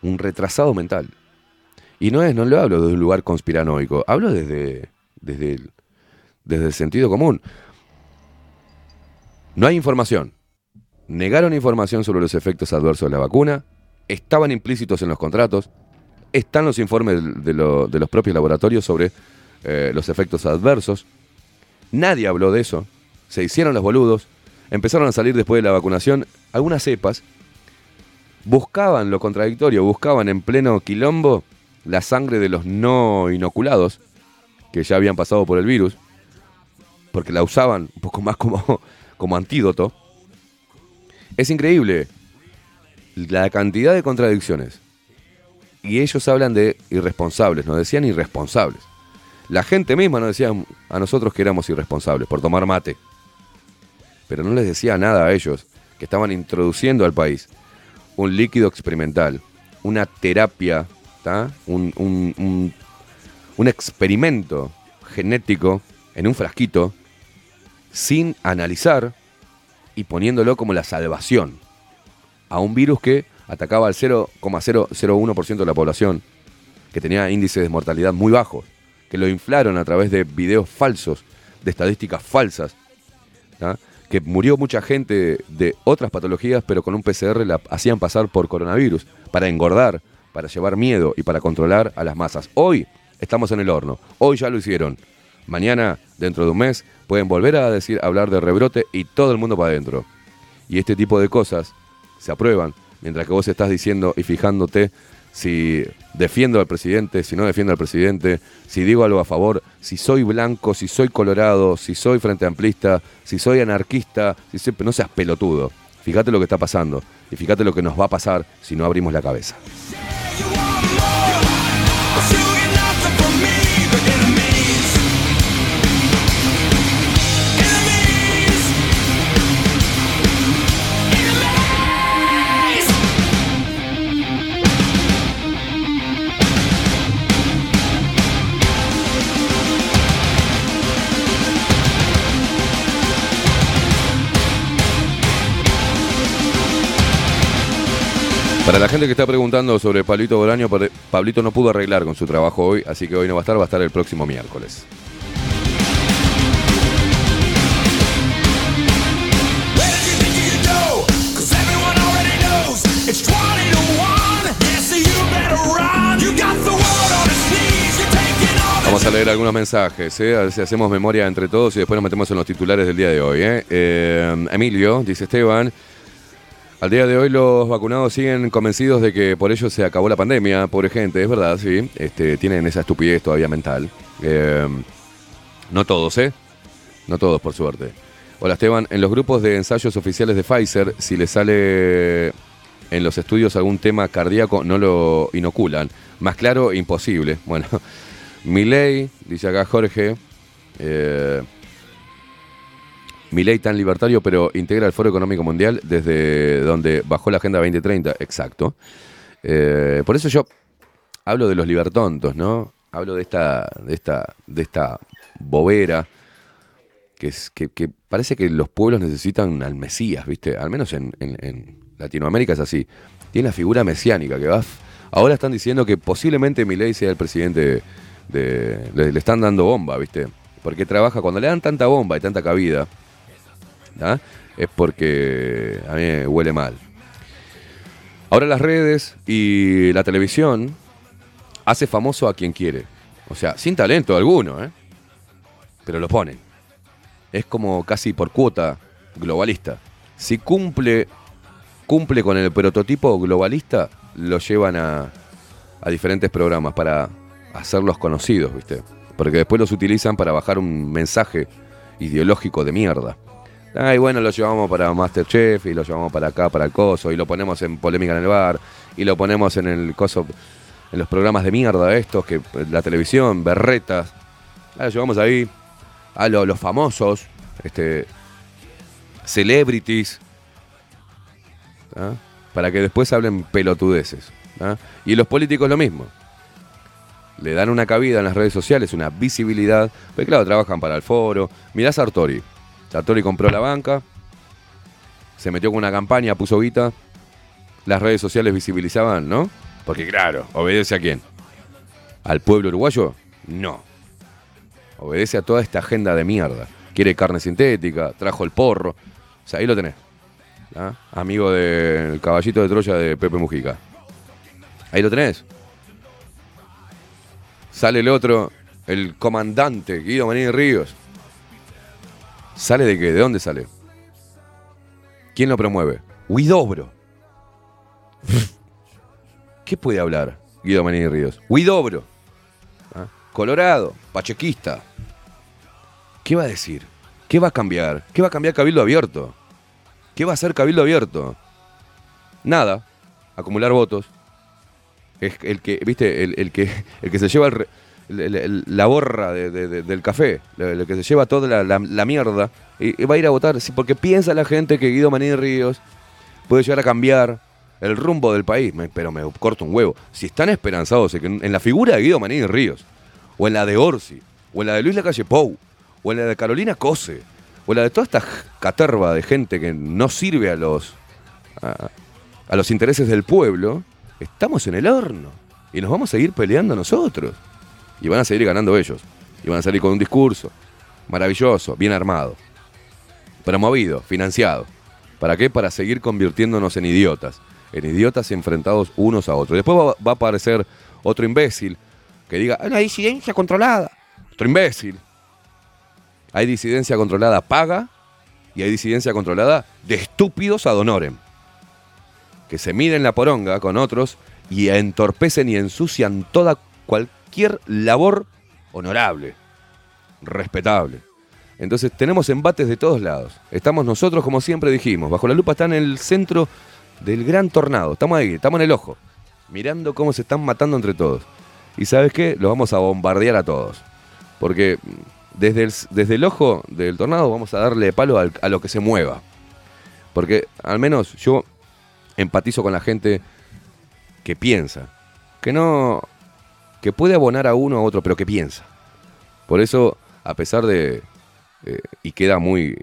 Un retrasado mental. Y no es, no lo hablo desde un lugar conspiranoico, hablo desde, desde, el, desde sentido común. No hay información. Negaron información sobre los efectos adversos de la vacuna, estaban implícitos en los contratos, están los informes de, de los propios laboratorios sobre eh, los efectos adversos. Nadie habló de eso. Se hicieron los boludos. Empezaron a salir después de la vacunación algunas cepas. Buscaban lo contradictorio, buscaban en pleno quilombo la sangre de los no inoculados, que ya habían pasado por el virus, porque la usaban un poco más como, como antídoto. Es increíble la cantidad de contradicciones. Y ellos hablan de irresponsables, nos decían irresponsables. La gente misma nos decía a nosotros que éramos irresponsables por tomar mate. Pero no les decía nada a ellos que estaban introduciendo al país un líquido experimental, una terapia, un, un- un- un experimento genético en un frasquito sin analizar y poniéndolo como la salvación a un virus que atacaba al 0,001% de la población, que tenía índices de mortalidad muy bajos, que lo inflaron a través de videos falsos, de estadísticas falsas, ¿tá? que murió mucha gente de otras patologías, pero con un PCR la hacían pasar por coronavirus, para engordar, para llevar miedo y para controlar a las masas. Hoy estamos en el horno, hoy ya lo hicieron. Mañana, dentro de un mes, pueden volver a decir, hablar de rebrote y todo el mundo para adentro. Y este tipo de cosas se aprueban, mientras que vos estás diciendo y fijándote si defiendo al presidente, si no defiendo al presidente, si digo algo a favor, si soy blanco, si soy colorado, si soy frente amplista, si soy anarquista, si soy- no seas pelotudo. Fíjate lo que está pasando y fíjate lo que nos va a pasar si no abrimos la cabeza. Para la gente que está preguntando sobre Pablito Boraño, Pablito no pudo arreglar con su trabajo hoy, así que hoy no va a estar, va a estar el próximo miércoles. Vamos a leer algunos mensajes, ¿eh? a ver si hacemos memoria entre todos y después nos metemos en los titulares del día de hoy. ¿eh? Eh, Emilio, dice Esteban, al día de hoy los vacunados siguen convencidos de que por ello se acabó la pandemia, pobre gente, es verdad, sí, este, tienen esa estupidez todavía mental. Eh, no todos, ¿eh? No todos, por suerte. Hola Esteban, en los grupos de ensayos oficiales de Pfizer, si le sale en los estudios algún tema cardíaco, no lo inoculan. Más claro, imposible. Bueno, Milei, dice acá Jorge, eh, Milei tan libertario, pero integra el Foro Económico Mundial desde donde bajó la Agenda 2030, exacto. Eh, por eso yo hablo de los libertontos, ¿no? Hablo de esta, de esta, de esta bobera que, es, que, parece que los pueblos necesitan al Mesías, ¿viste? Al menos en, Latinoamérica es así. Tiene la figura mesiánica que va. Ahora están diciendo que posiblemente Milei sea el presidente de. Le están dando bomba, ¿viste? Porque trabaja, cuando le dan tanta bomba y tanta cabida, ¿ah? es porque a mí me huele mal. Ahora las redes y la televisión hace famoso a quien quiere. O sea, sin talento alguno, ¿eh? Pero lo ponen. Es como casi por cuota globalista. Si cumple, cumple con el prototipo globalista, lo llevan a, a diferentes programas para hacerlos conocidos, ¿viste? Porque después los utilizan para bajar un mensaje ideológico de mierda. Ay, bueno, lo llevamos para Masterchef y lo llevamos para acá, para el coso, y lo ponemos en polémica en el bar, y lo ponemos en el coso, en los programas de mierda estos, que la televisión, berretas. Ah, lo llevamos ahí a lo- los famosos, este, celebrities, ¿ah? para que después hablen pelotudeces. ¿ah? Y los políticos lo mismo. Le dan una cabida en las redes sociales, una visibilidad. Porque claro, trabajan para el foro. Mirá Sartori. Sartori compró la banca, se metió con una campaña, puso guita. Las redes sociales visibilizaban, ¿no? Porque claro, ¿obedece a quién? ¿Al pueblo uruguayo? No. Obedece a toda esta agenda de mierda. Quiere carne sintética, trajo el porro. O sea, ahí lo tenés. ¿ah? Amigo del caballito de Troya de Pepe Mujica. Ahí lo tenés. Sale el otro, el comandante Guido Manín Ríos. ¿Sale de qué? ¿De dónde sale? ¿Quién lo promueve? Huidobro. ¿Qué puede hablar Guido Manín Ríos? Huidobro. ¿Ah? Colorado, pachequista. ¿Qué va a decir? ¿Qué va a cambiar? ¿Qué va a cambiar Cabildo Abierto? ¿Qué va a hacer Cabildo Abierto? Nada. acumular votos, es el que, viste, el, el que, el que se lleva el- la borra de- de- de- del café, el que se lleva toda la, la- la mierda, y, va a ir a votar, porque piensa la gente que Guido Maní Ríos puede llegar a cambiar el rumbo del país, pero me corto un huevo. Si están esperanzados en la figura de Guido Maní Ríos, o en la de Orsi, o en la de Luis Lacalle Pou, o en la de Carolina Cose, o en la de toda esta caterva de gente que no sirve a los, a, a los intereses del pueblo, estamos en el horno. Y nos vamos a seguir peleando nosotros. Y van a seguir ganando ellos. Y van a salir con un discurso maravilloso, bien armado, promovido, financiado. ¿Para qué? Para seguir convirtiéndonos en idiotas. En idiotas enfrentados unos a otros. Después va, va a aparecer otro imbécil que diga, hay una disidencia controlada. Otro imbécil. Hay disidencia controlada paga y hay disidencia controlada de estúpidos ad honorem. Que se miden la poronga con otros y entorpecen y ensucian toda cualquier labor honorable, respetable. Entonces tenemos embates de todos lados. Estamos nosotros, como siempre dijimos, bajo la lupa está en el centro del gran tornado. Estamos ahí, estamos en el ojo, mirando cómo se están matando entre todos. Y sabes qué, los vamos a bombardear a todos. Porque desde el, desde el ojo del tornado vamos a darle palo al- a lo que se mueva. Porque al menos yo empatizo con la gente que piensa, que no, que puede abonar a uno a otro, pero que piensa. Por eso, a pesar de, eh, y queda muy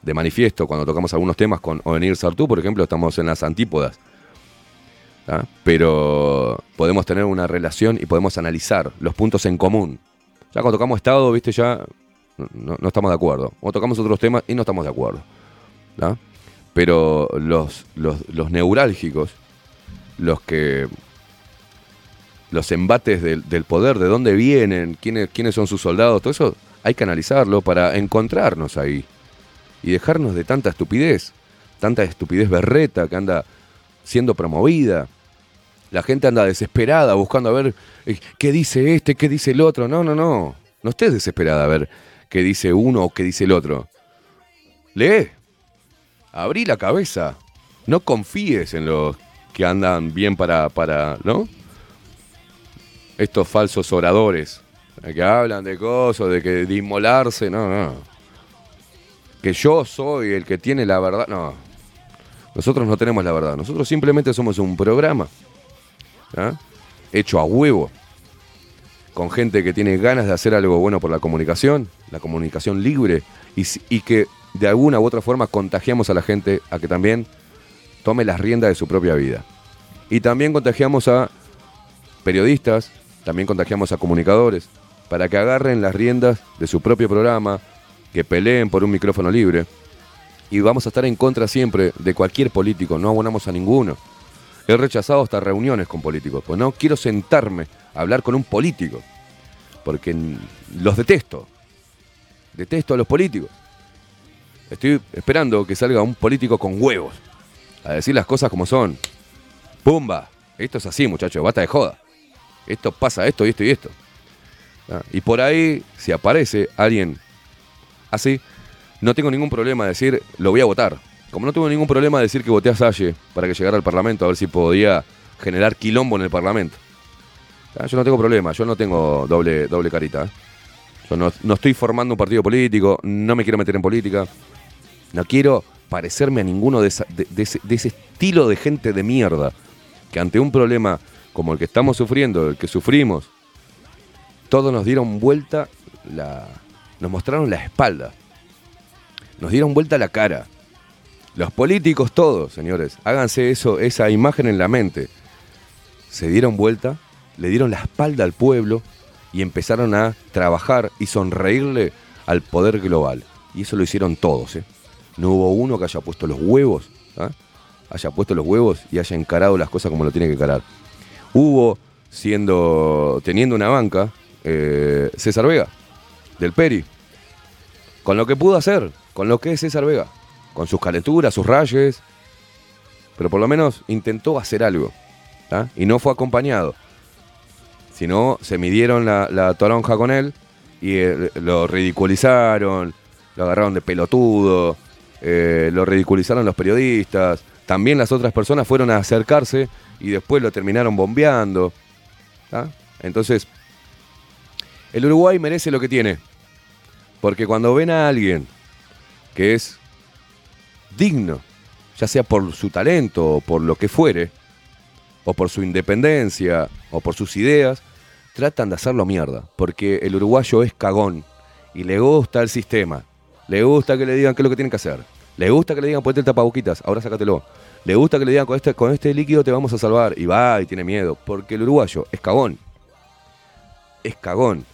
de manifiesto cuando tocamos algunos temas con Ovenir Sartú, por ejemplo, estamos en las antípodas. Pero podemos tener una relación y podemos analizar los puntos en común. Ya cuando tocamos Estado, viste, ya no, estamos de acuerdo. O tocamos otros temas y no estamos de acuerdo. Pero los, los, los neurálgicos, los que. Los embates del, poder, de dónde vienen, quiénes, quiénes son sus soldados, todo eso hay que analizarlo para encontrarnos ahí. Y dejarnos de tanta estupidez, tanta estupidez berreta que anda siendo promovida. La gente anda desesperada buscando a ver eh, qué dice este, qué dice el otro. No, no, no. No estés desesperada a ver qué dice uno o qué dice el otro. Lee. Abrí la cabeza. No confíes en los que andan bien para, para, ¿no? Estos falsos oradores que hablan de cosas, de que de inmolarse, no, no. Que yo soy el que tiene la verdad, no. Nosotros no tenemos la verdad, nosotros simplemente somos un programa ¿ah? hecho a huevo, con gente que tiene ganas de hacer algo bueno por la comunicación, la comunicación libre, y, y que de alguna u otra forma contagiamos a la gente a que también tome las riendas de su propia vida. Y también contagiamos a periodistas, también contagiamos a comunicadores, para que agarren las riendas de su propio programa, que peleen por un micrófono libre. Y vamos a estar en contra siempre de cualquier político, no abonamos a ninguno. He rechazado hasta reuniones con políticos, pues no quiero sentarme a hablar con un político, porque los detesto. Detesto a los políticos. Estoy esperando que salga un político con huevos, a decir las cosas como son. ¡Pumba! Esto es así, muchachos, basta de joda. Esto pasa, esto y esto y esto. Ah, Y por ahí, si aparece alguien así, no tengo ningún problema de decir, lo voy a votar. Como no tengo ningún problema de decir que voté a Salle para que llegara al Parlamento, a ver si podía generar quilombo en el Parlamento. Ah, Yo no tengo problema, yo no tengo doble, doble carita. ¿eh? Yo no, no estoy formando un partido político, no me quiero meter en política. No quiero parecerme a ninguno de, ese, de ese estilo de gente de mierda que ante un problema como el que estamos sufriendo, el que sufrimos, todos nos dieron vuelta la. nos mostraron la espalda. Nos dieron vuelta la cara. Los políticos todos, señores, háganse eso, esa imagen en la mente. Se dieron vuelta, le dieron la espalda al pueblo y empezaron a trabajar y sonreírle al poder global. Y eso lo hicieron todos, ¿eh? No hubo uno que haya puesto los huevos, ¿ah? haya puesto los huevos y haya encarado las cosas como lo tiene que encarar. Hubo, siendo, teniendo una banca, eh, César Vega, del Peri, con lo que pudo hacer, con lo que es César Vega, con sus calenturas, sus rayes, pero por lo menos intentó hacer algo, y no fue acompañado, sino se midieron la, la toronja con él y eh, lo ridiculizaron, lo agarraron de pelotudo, eh, lo ridiculizaron los periodistas, también las otras personas fueron a acercarse y después lo terminaron bombeando. Entonces, el Uruguay merece lo que tiene. Porque cuando ven a alguien que es digno, ya sea por su talento o por lo que fuere, o por su independencia o por sus ideas, tratan de hacerlo mierda. Porque el uruguayo es cagón y le gusta el sistema. Le gusta que le digan qué es lo que tienen que hacer. Le gusta que le digan ponete el tapabuquitas, ahora sácatelo. Le gusta que le digan con este, con este líquido te vamos a salvar. Y va y tiene miedo. Porque el uruguayo es cagón. Es cagón.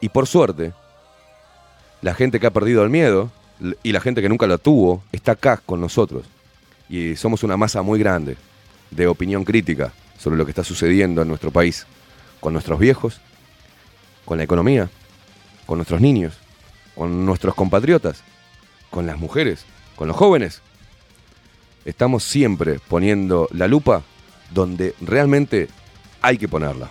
Y por suerte, la gente que ha perdido el miedo y la gente que nunca lo tuvo está acá con nosotros. Y somos una masa muy grande de opinión crítica sobre lo que está sucediendo en nuestro país. Con nuestros viejos, con la economía, con nuestros niños, con nuestros compatriotas, con las mujeres, con los jóvenes. Estamos siempre poniendo la lupa donde realmente hay que ponerla.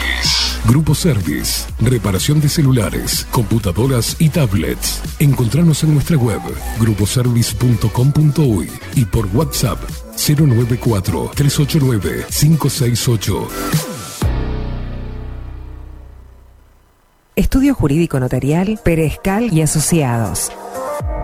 Grupo Service. Reparación de celulares, computadoras y tablets. Encontranos en nuestra web gruposervice.com.uy y por WhatsApp 094 389 568. Estudio Jurídico Notarial, Perezcal y Asociados.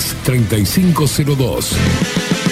3502.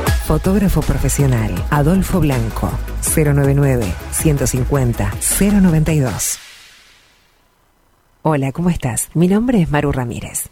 Fotógrafo profesional, Adolfo Blanco, 099 150 092. Hola, ¿cómo estás? Mi nombre es Maru Ramírez.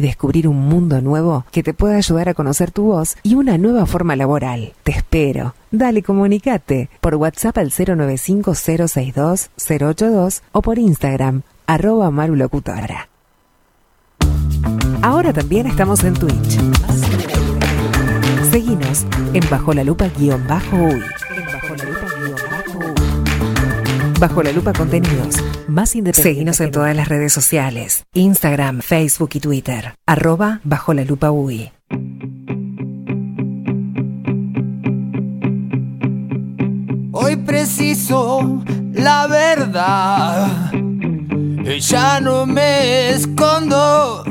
descubrir un mundo nuevo que te pueda ayudar a conocer tu voz y una nueva forma laboral. Te espero. Dale, comunicate por WhatsApp al 095-062-082 o por Instagram, arroba marulocutora. Ahora también estamos en Twitch. Seguinos en Bajo la Lupa Bajo la Lupa Contenidos. Más independientes. Seguinos en todas las redes sociales. Instagram, Facebook y Twitter. Arroba Bajo la Lupa UI. Hoy preciso la verdad. Ya no me escondo.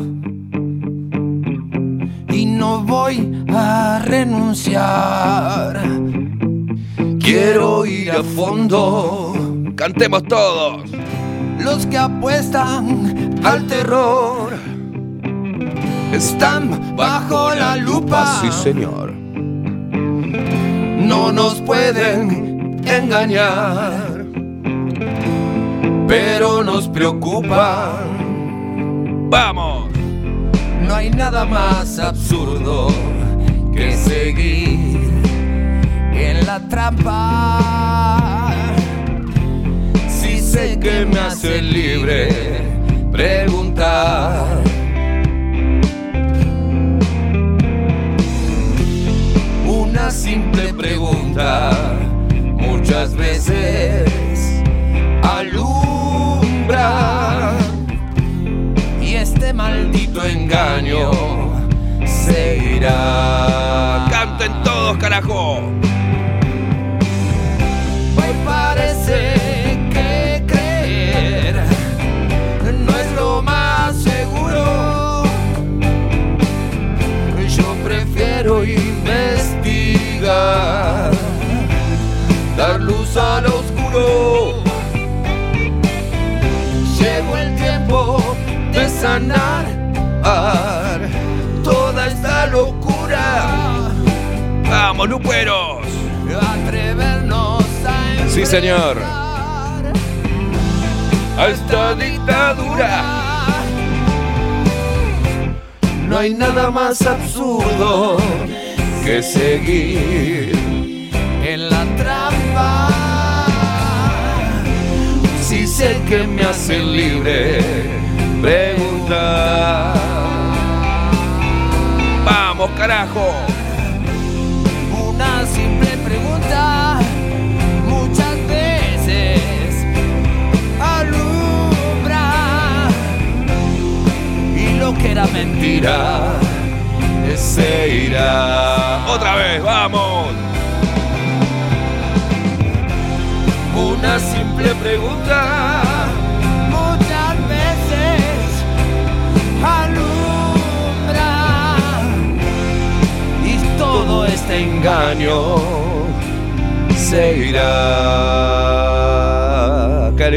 Y no voy a renunciar. Quiero ir a fondo. Cantemos todos. Los que apuestan al terror están bajo la lupa. Sí, señor. no nos pueden engañar, pero nos preocupan. ¡Vamos! No hay nada más absurdo que seguir en la trampa. Que me hace libre preguntar. Una simple pregunta muchas veces alumbra y este maldito engaño se irá. ¡Canten todos, carajo! Luz al oscuro. Llegó el tiempo de sanar toda esta locura. ¡Vamos, luperos! Atrevernos a Sí, señor. a esta dictadura. No hay nada más absurdo que seguir en la trampa. Si sé que me hace libre preguntar. ¡Vamos, carajo! Una simple pregunta muchas veces alumbra y lo que era mentira se irá. ¡Otra vez, vamos! Simple pregunta muchas veces alumbra y todo este engaño se irá. Qué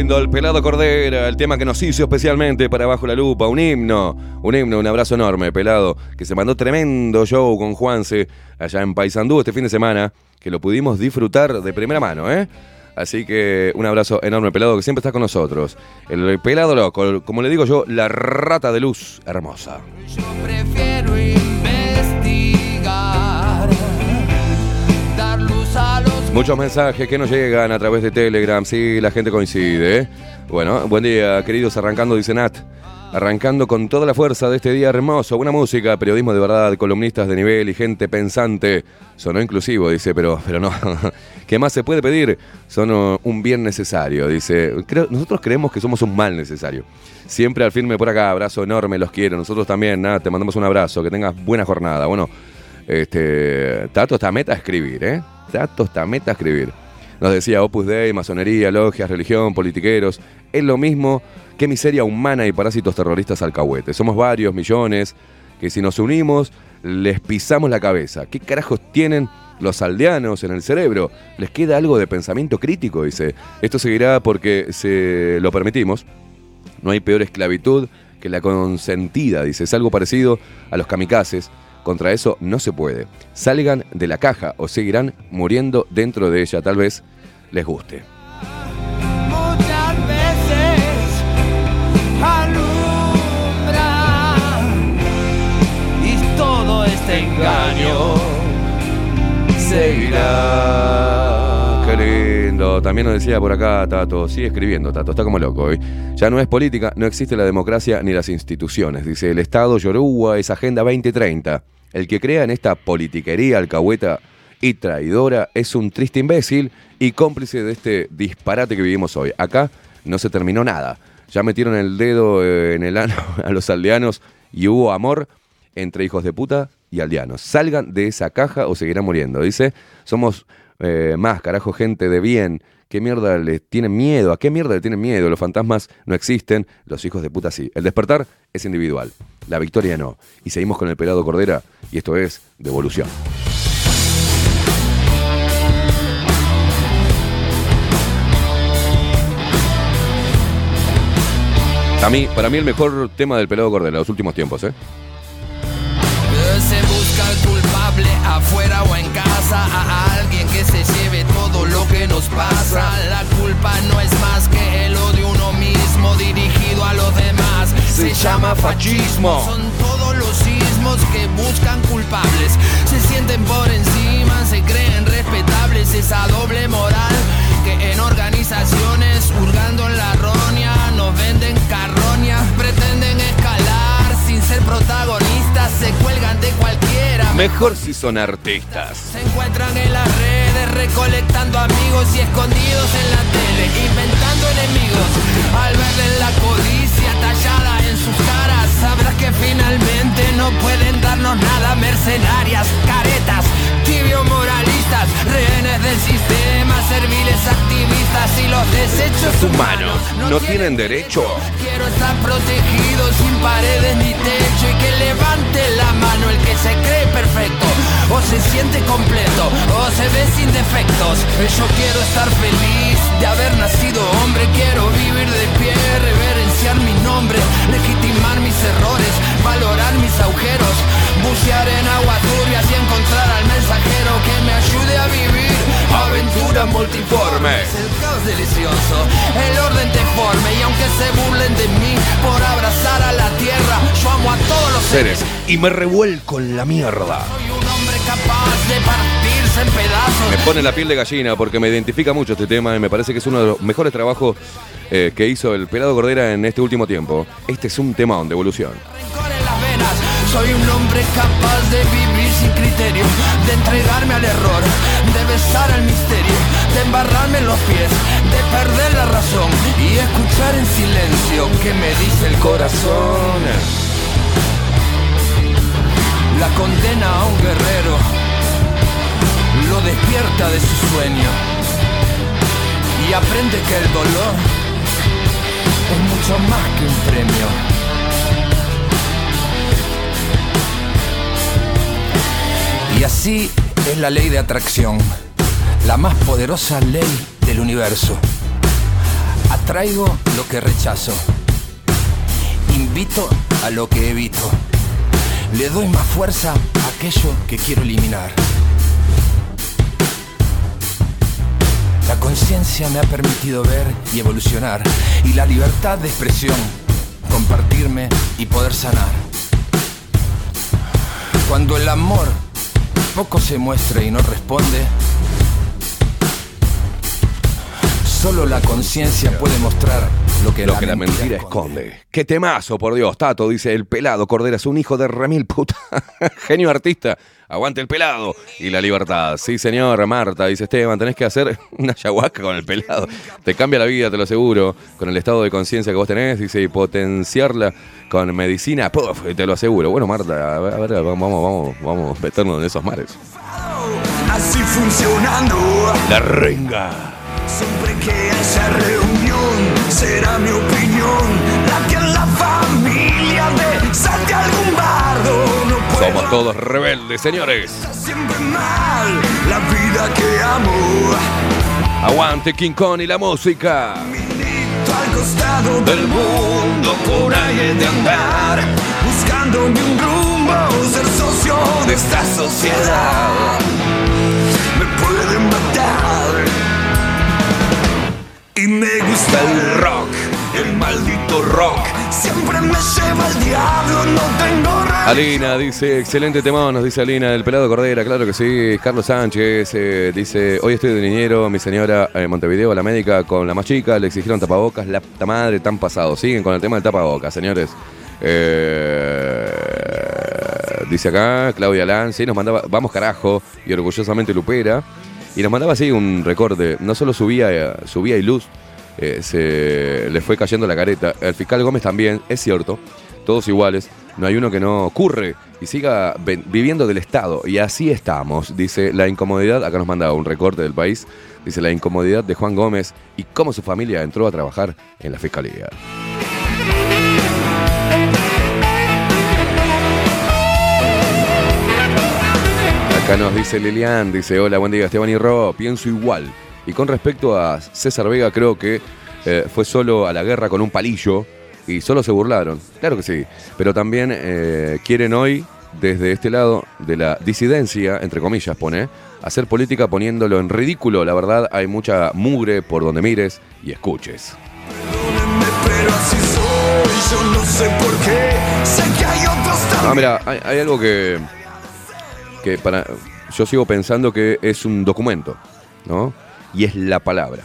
lindo, el pelado Cordera, el tema que nos hizo especialmente para Bajo la Lupa, un himno, un himno, un abrazo enorme, pelado, que se mandó tremendo show con Juanse allá en Paysandú este fin de semana, que lo pudimos disfrutar de primera mano, ¿eh? Así que un abrazo enorme, pelado, que siempre está con nosotros. El pelado loco, como le digo yo, la rata de luz hermosa. Prefiero investigar, dar luz a los Muchos mensajes que nos llegan a través de Telegram, sí, la gente coincide. ¿eh? Bueno, buen día, queridos, arrancando, dice Nat. Arrancando con toda la fuerza de este día hermoso, buena música, periodismo de verdad, columnistas de nivel y gente pensante. Sonó inclusivo, dice, pero, pero no. ¿Qué más se puede pedir? Son uh, un bien necesario, dice. Nosotros creemos que somos un mal necesario. Siempre al firme por acá, abrazo enorme, los quiero. Nosotros también, Nat, te mandamos un abrazo, que tengas buena jornada. Bueno, este, Tato está meta a escribir, ¿eh? Tato está meta a escribir. Nos decía Opus Dei, masonería, logias, religión, politiqueros. Es lo mismo que miseria humana y parásitos terroristas alcahuetes. Somos varios millones que si nos unimos les pisamos la cabeza. ¿Qué carajos tienen los aldeanos en el cerebro? ¿Les queda algo de pensamiento crítico? Dice. Esto seguirá porque se lo permitimos. No hay peor esclavitud que la consentida, dice. Es algo parecido a los kamikazes. Contra eso no se puede. Salgan de la caja o seguirán muriendo dentro de ella. Tal vez les guste. muchas veces alumbra y todo este engaño Qué lindo. También nos decía por acá Tato, sigue escribiendo Tato, está como loco hoy. Ya no es política, no existe la democracia ni las instituciones. Dice, el Estado Yoruba es Agenda 2030. El que crea en esta politiquería alcahueta y traidora es un triste imbécil y cómplice de este disparate que vivimos hoy. Acá no se terminó nada. Ya metieron el dedo eh, en el ano a los aldeanos y hubo amor entre hijos de puta y aldeanos. Salgan de esa caja o seguirán muriendo. Dice, somos eh, más, carajo, gente de bien. ¿Qué mierda le tienen miedo? ¿A qué mierda le tienen miedo? Los fantasmas no existen, los hijos de puta sí. El despertar es individual, la victoria no. Y seguimos con el pelado Cordera y esto es Devolución. Mí, para mí el mejor tema del pelado Cordera de los últimos tiempos, ¿eh? Culpable afuera o en casa, a alguien que se lleve todo lo que nos pasa. La culpa no es más que el odio uno mismo dirigido a los demás. Se llama fascismo. Son todos los sismos que buscan culpables. Se sienten por encima, se creen respetables. Esa doble moral que en organizaciones, hurgando en la roña, nos venden carroñas, pretenden escalar sin ser protagonistas, se cuelgan de cualquiera. Mejor si son artistas. Se encuentran en las redes recolectando amigos y escondidos en la tele, inventando enemigos. Al verles la codicia tallada en sus caras, sabrás que finalmente no pueden darnos nada. Mercenarias, caretas, tibios moralistas, rehenes del sistema, serviles activistas y los desechos Humanos no tienen derecho. Quiero estar protegido sin paredes ni techo y que levante la mano el que se cree perfecto o se siente completo o se ve sin defectos. Yo quiero estar feliz de haber nacido hombre, quiero vivir de pie, reverenciar mi nombre, legitimar mis errores, valorar mis agujeros, bucear en aguas turbias y encontrar al mensajero que me ayude a vivir aventuras multiformes. El caos delicioso, el orden deforme y aunque se burlen de mí por abrazar a la tierra, yo amo a todos los seres. Seres. Y me revuelco en la mierda. Soy un hombre capaz de partirse en pedazos. Me pone la piel de gallina porque me identifica mucho este tema y me parece que es uno de los mejores trabajos eh, que hizo el pelado Cordera en este último tiempo. Este es un tema de evolución. Soy un hombre capaz de vivir sin criterio, de entregarme al error, de besar al misterio, de embarrarme en los pies, de perder la razón y escuchar en silencio que me dice el corazón. La condena a un guerrero lo despierta de su sueño y aprende que el dolor es mucho más que un premio. Y así es la ley de atracción, la más poderosa ley del universo. Atraigo lo que rechazo, invito a lo que evito, le doy más fuerza a aquello que quiero eliminar. La conciencia me ha permitido ver y evolucionar, y la libertad de expresión, compartirme y poder sanar. Cuando el amor poco se muestra y no responde, solo la conciencia puede mostrar lo que, Lo que la mentira esconde. ¡Qué temazo, por Dios! Tato dice, el pelado Cordera es un hijo de remil puta. Genio artista. Aguante el pelado y la libertad. Sí, señor, Marta, dice Esteban, tenés que hacer una ayahuasca con el pelado. Te cambia la vida, te lo aseguro, con el estado de conciencia que vos tenés, dice, y potenciarla con medicina, ¡puf! te lo aseguro. Bueno, Marta, a ver, a ver, vamos, vamos, vamos a meternos en esos mares. Así funcionando. La renga. Siempre que haya será mi opinión la que en la familia de salte algún bardo. No puedo Somos todos rebeldes, señores. siempre mal la vida que amo. Aguante King Kong y la música. Al costado del mundo por ahí de andar, buscándome un rumbo, ser socio de esta sociedad. Y me gusta el rock, el maldito rock. Siempre me lleva el diablo, no tengo remedio. Alina dice, excelente temón, nos dice Alina, el pelado Cordera, claro que sí. Carlos Sánchez eh, dice, hoy estoy de niñero, mi señora en Montevideo, la médica con la más chica, le exigieron tapabocas, la madre tan pasado. Siguen con el tema del tapabocas, señores. Eh, dice acá, Claudia Lan, sí, nos mandaba, vamos carajo, y orgullosamente Lupera. Y nos mandaba así un recorte, no solo subía, subía y luz, eh, se le fue cayendo la careta. El fiscal Gómez también, es cierto, todos iguales, no hay uno que no ocurre y siga viviendo del Estado. Y así estamos, dice la incomodidad, acá nos manda un recorte del país, dice la incomodidad de Juan Gómez y cómo su familia entró a trabajar en la fiscalía. Acá nos dice Lilian, dice, hola, buen día Esteban y Ro, pienso igual. Y con respecto a César Vega, creo que eh, fue solo a la guerra con un palillo y solo se burlaron. Claro que sí, pero también eh, quieren hoy, desde este lado de la disidencia, entre comillas pone, hacer política poniéndolo en ridículo. La verdad, hay mucha mugre por donde mires y escuches. Pero así soy, yo no sé por qué. Sé que hay otros Ah, también. mira, hay, hay algo que, que para, yo sigo pensando que es un documento, ¿no? Y es la palabra.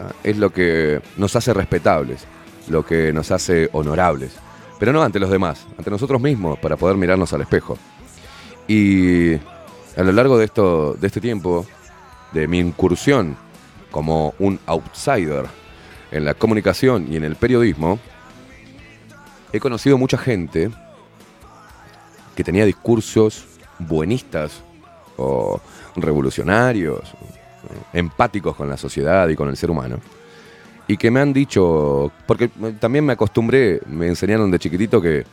¿ah? Es lo que nos hace respetables, lo que nos hace honorables. Pero no ante los demás, ante nosotros mismos, para poder mirarnos al espejo. Y a lo largo de, esto, de este tiempo, de mi incursión como un outsider en la comunicación y en el periodismo, he conocido mucha gente que tenía discursos buenistas o revolucionarios, empáticos con la sociedad y con el ser humano. Y que me han dicho, porque también me acostumbré, me enseñaron de chiquitito que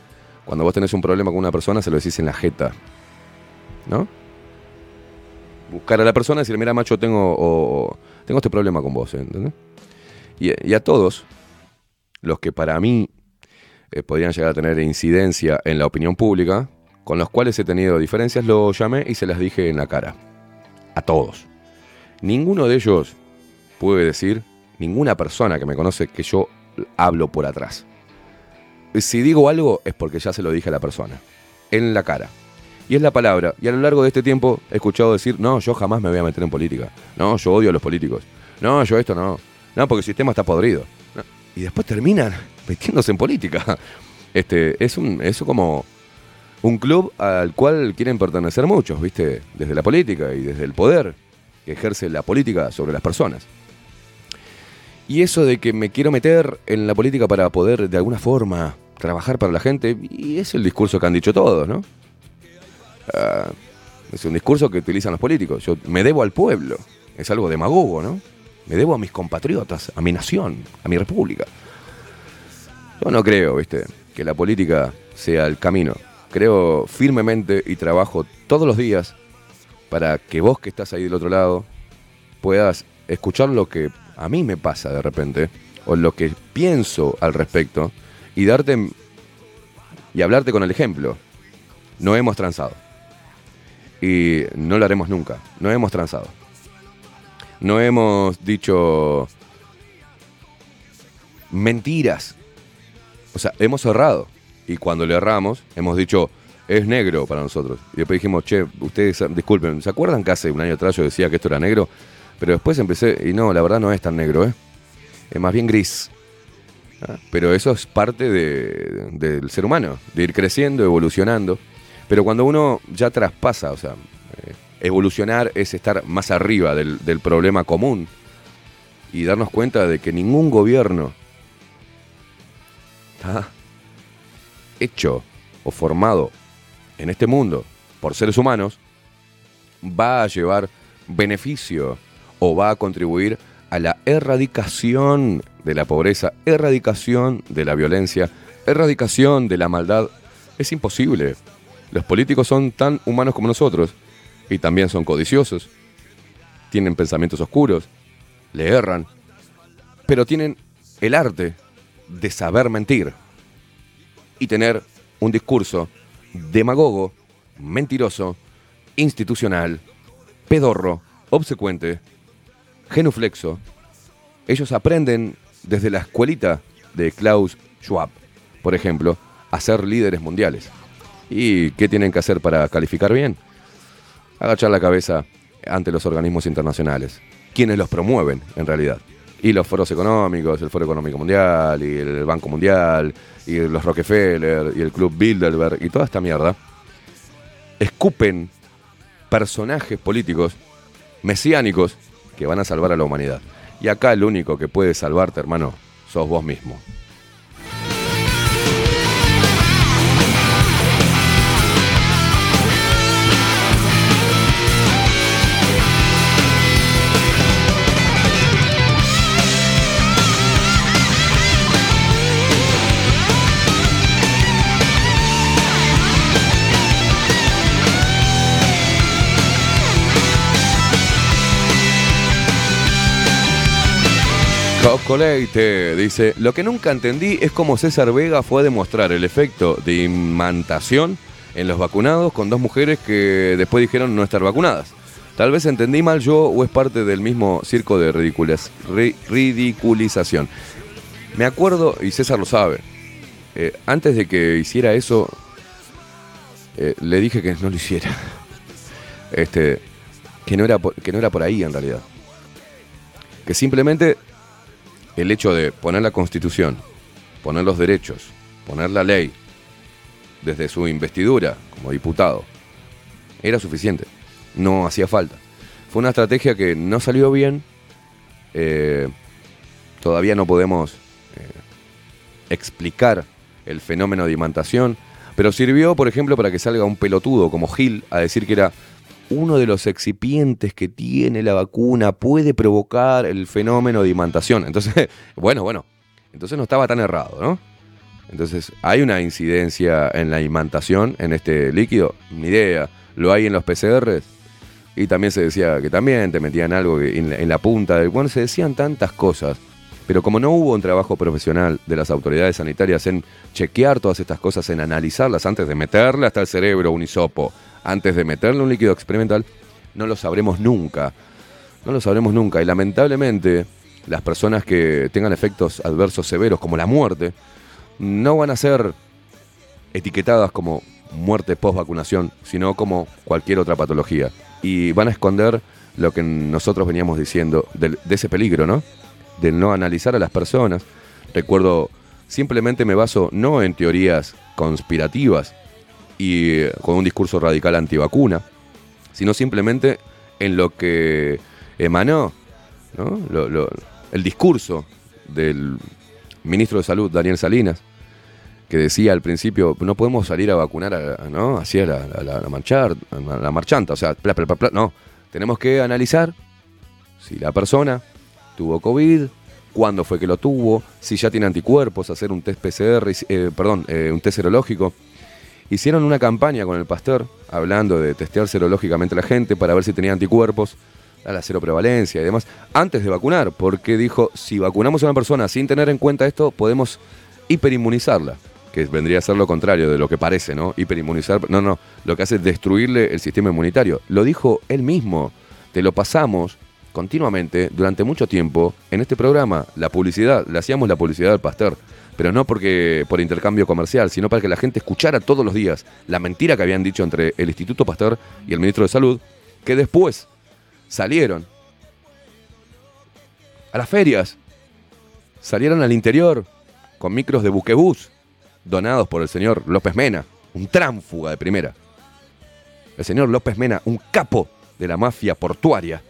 cuando vos tenés un problema con una persona se lo decís en la jeta. ¿No? Buscar a la persona y decirle, mira macho, tengo, tengo este problema con vos, ¿entendés? Y, y a todos, los que para mí eh, podrían llegar a tener incidencia en la opinión pública, con los cuales he tenido diferencias, lo llamé y se las dije en la cara. A todos. Ninguno de ellos puede decir, ninguna persona que me conoce, que yo hablo por atrás. Si digo algo es porque ya se lo dije a la persona. En la cara. Y es la palabra. Y a lo largo de este tiempo he escuchado decir, no, yo jamás me voy a meter en política. No, yo odio a los políticos. No, yo esto no. No, porque el sistema está podrido. Y después terminan metiéndose en política. Este, es un, es como un club al cual quieren pertenecer muchos, ¿viste? Desde la política y desde el poder que ejerce la política sobre las personas. Y eso de que me quiero meter en la política para poder de alguna forma trabajar para la gente, y es el discurso que han dicho todos, ¿no? Ah, es un discurso que utilizan los políticos. Yo me debo al pueblo. Es algo demagogo, ¿no? Me debo a mis compatriotas, a mi nación, a mi república. Yo no creo, ¿viste? Que la política sea el camino. Creo firmemente y trabajo todos los días para que vos que estás ahí del otro lado puedas escuchar lo que a mí me pasa de repente o lo que pienso al respecto y darte y hablarte con el ejemplo. No hemos transado. Y no lo haremos nunca. No hemos transado. No hemos dicho mentiras. O sea, hemos errado. Y cuando le erramos, hemos dicho, es negro para nosotros. Y después dijimos, che, ustedes, disculpen, ¿se acuerdan que hace un año atrás yo decía que esto era negro? Pero después empecé, y no, la verdad no es tan negro, ¿eh? Es más bien gris. Ah, Pero eso es parte de- del ser humano, de ir creciendo, evolucionando. Pero cuando uno ya traspasa, o sea, eh, evolucionar es estar más arriba del, problema común y darnos cuenta de que ningún gobierno está hecho o formado en este mundo por seres humanos va a llevar beneficio o va a contribuir a la erradicación de la pobreza, erradicación de la violencia, erradicación de la maldad. Es imposible. Los políticos son tan humanos como nosotros y también son codiciosos, tienen pensamientos oscuros, le erran, pero tienen el arte de saber mentir y tener un discurso demagogo, mentiroso, institucional, pedorro, obsecuente, genuflexo. Ellos aprenden desde la escuelita de Klaus Schwab. por ejemplo, a ser líderes mundiales. ¿Y qué tienen que hacer para calificar bien? Agachar la cabeza ante los organismos internacionales, quienes los promueven en realidad. Y los foros económicos, el Foro Económico Mundial, y el Banco Mundial, y los Rockefeller, y el Club Bilderberg, y toda esta mierda, escupen personajes políticos mesiánicos que van a salvar a la humanidad. Y acá el único que puede salvarte, hermano, sos vos mismo. Cocoleite dice, lo que nunca entendí es cómo César Vega fue a demostrar el efecto de imantación en los vacunados con dos mujeres que después dijeron no estar vacunadas. Tal vez entendí mal yo o es parte del mismo circo de ridiculización. Me acuerdo, y César lo sabe, eh, antes de que hiciera eso, eh, le dije que no lo hiciera. Este, que no, era por, que no era por ahí en realidad. Que simplemente el hecho de poner la constitución, poner los derechos, poner la ley desde su investidura como diputado, era suficiente. No hacía falta. Fue una estrategia que no salió bien. eh, todavía no podemos eh, explicar el fenómeno de imantación, pero sirvió, por ejemplo, para que salga un pelotudo como Gil a decir que era uno de los excipientes que tiene la vacuna puede provocar el fenómeno de imantación. Entonces, bueno, bueno, entonces no estaba tan errado, ¿no? Entonces, ¿hay una incidencia en la imantación en este líquido? Ni idea. ¿Lo hay en los PCRs? Y también se decía que también te metían algo que en la, en la punta del... Bueno, se decían tantas cosas. Pero como no hubo un trabajo profesional de las autoridades sanitarias en chequear todas estas cosas, en analizarlas antes de meterle hasta el cerebro un hisopo, antes de meterle un líquido experimental, no lo sabremos nunca. No lo sabremos nunca. Y lamentablemente, las personas que tengan efectos adversos severos como la muerte, no van a ser etiquetadas como muerte post vacunación, sino como cualquier otra patología. Y van a esconder lo que nosotros veníamos diciendo del- de, ese peligro, ¿no? De no analizar a las personas. Recuerdo, simplemente me baso no en teorías conspirativas y con un discurso radical antivacuna, sino simplemente en lo que emanó ¿no? Lo- lo- el discurso del ministro de Salud, Daniel Salinas, que decía al principio, no podemos salir a vacunar, a- ¿no? Así a la, la, marchar, a la marchanta, o sea, no, tenemos que analizar si la persona tuvo COVID, cuándo fue que lo tuvo, si ya tiene anticuerpos, hacer un test PCR, eh, perdón, eh, un test serológico. Hicieron una campaña con el pastor hablando de testear serológicamente a la gente para ver si tenía anticuerpos a la cero prevalencia y demás, antes de vacunar, porque dijo, si vacunamos a una persona sin tener en cuenta esto, podemos hiperinmunizarla, que vendría a ser lo contrario de lo que parece, ¿no? Hiperinmunizar, no, no, lo que hace es destruirle el sistema inmunitario. Lo dijo él mismo, te lo pasamos continuamente durante mucho tiempo en este programa, la publicidad, le hacíamos la publicidad al pastor, pero no porque por intercambio comercial, sino para que la gente escuchara todos los días la mentira que habían dicho entre el Instituto Pasteur y el ministro de Salud, que después salieron a las ferias, salieron al interior con micros de buquebús donados por el señor López Mena, un tránfuga de primera. El señor López Mena, un capo de la mafia portuaria,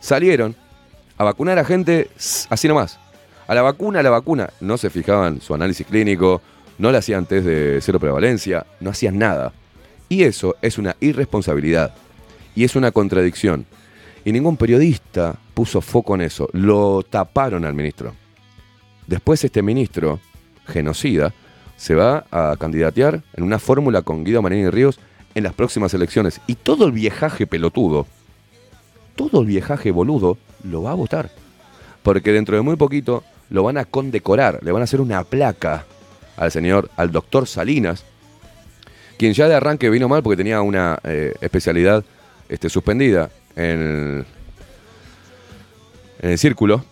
salieron a vacunar a gente así nomás. A la vacuna, a la vacuna. No se fijaban su análisis clínico, no le hacían test de cero prevalencia, no hacían nada. Y eso es una irresponsabilidad. Y es una contradicción. Y ningún periodista puso foco en eso. Lo taparon al ministro. Después este ministro, genocida, se va a candidatear en una fórmula con Guido Marini Ríos en las próximas elecciones. Y todo el viejaje pelotudo, todo el viejaje boludo, lo va a votar. Porque dentro de muy poquito lo van a condecorar, le van a hacer una placa al señor, al doctor Salinas, quien ya de arranque vino mal porque tenía una eh, especialidad este, suspendida en el, círculo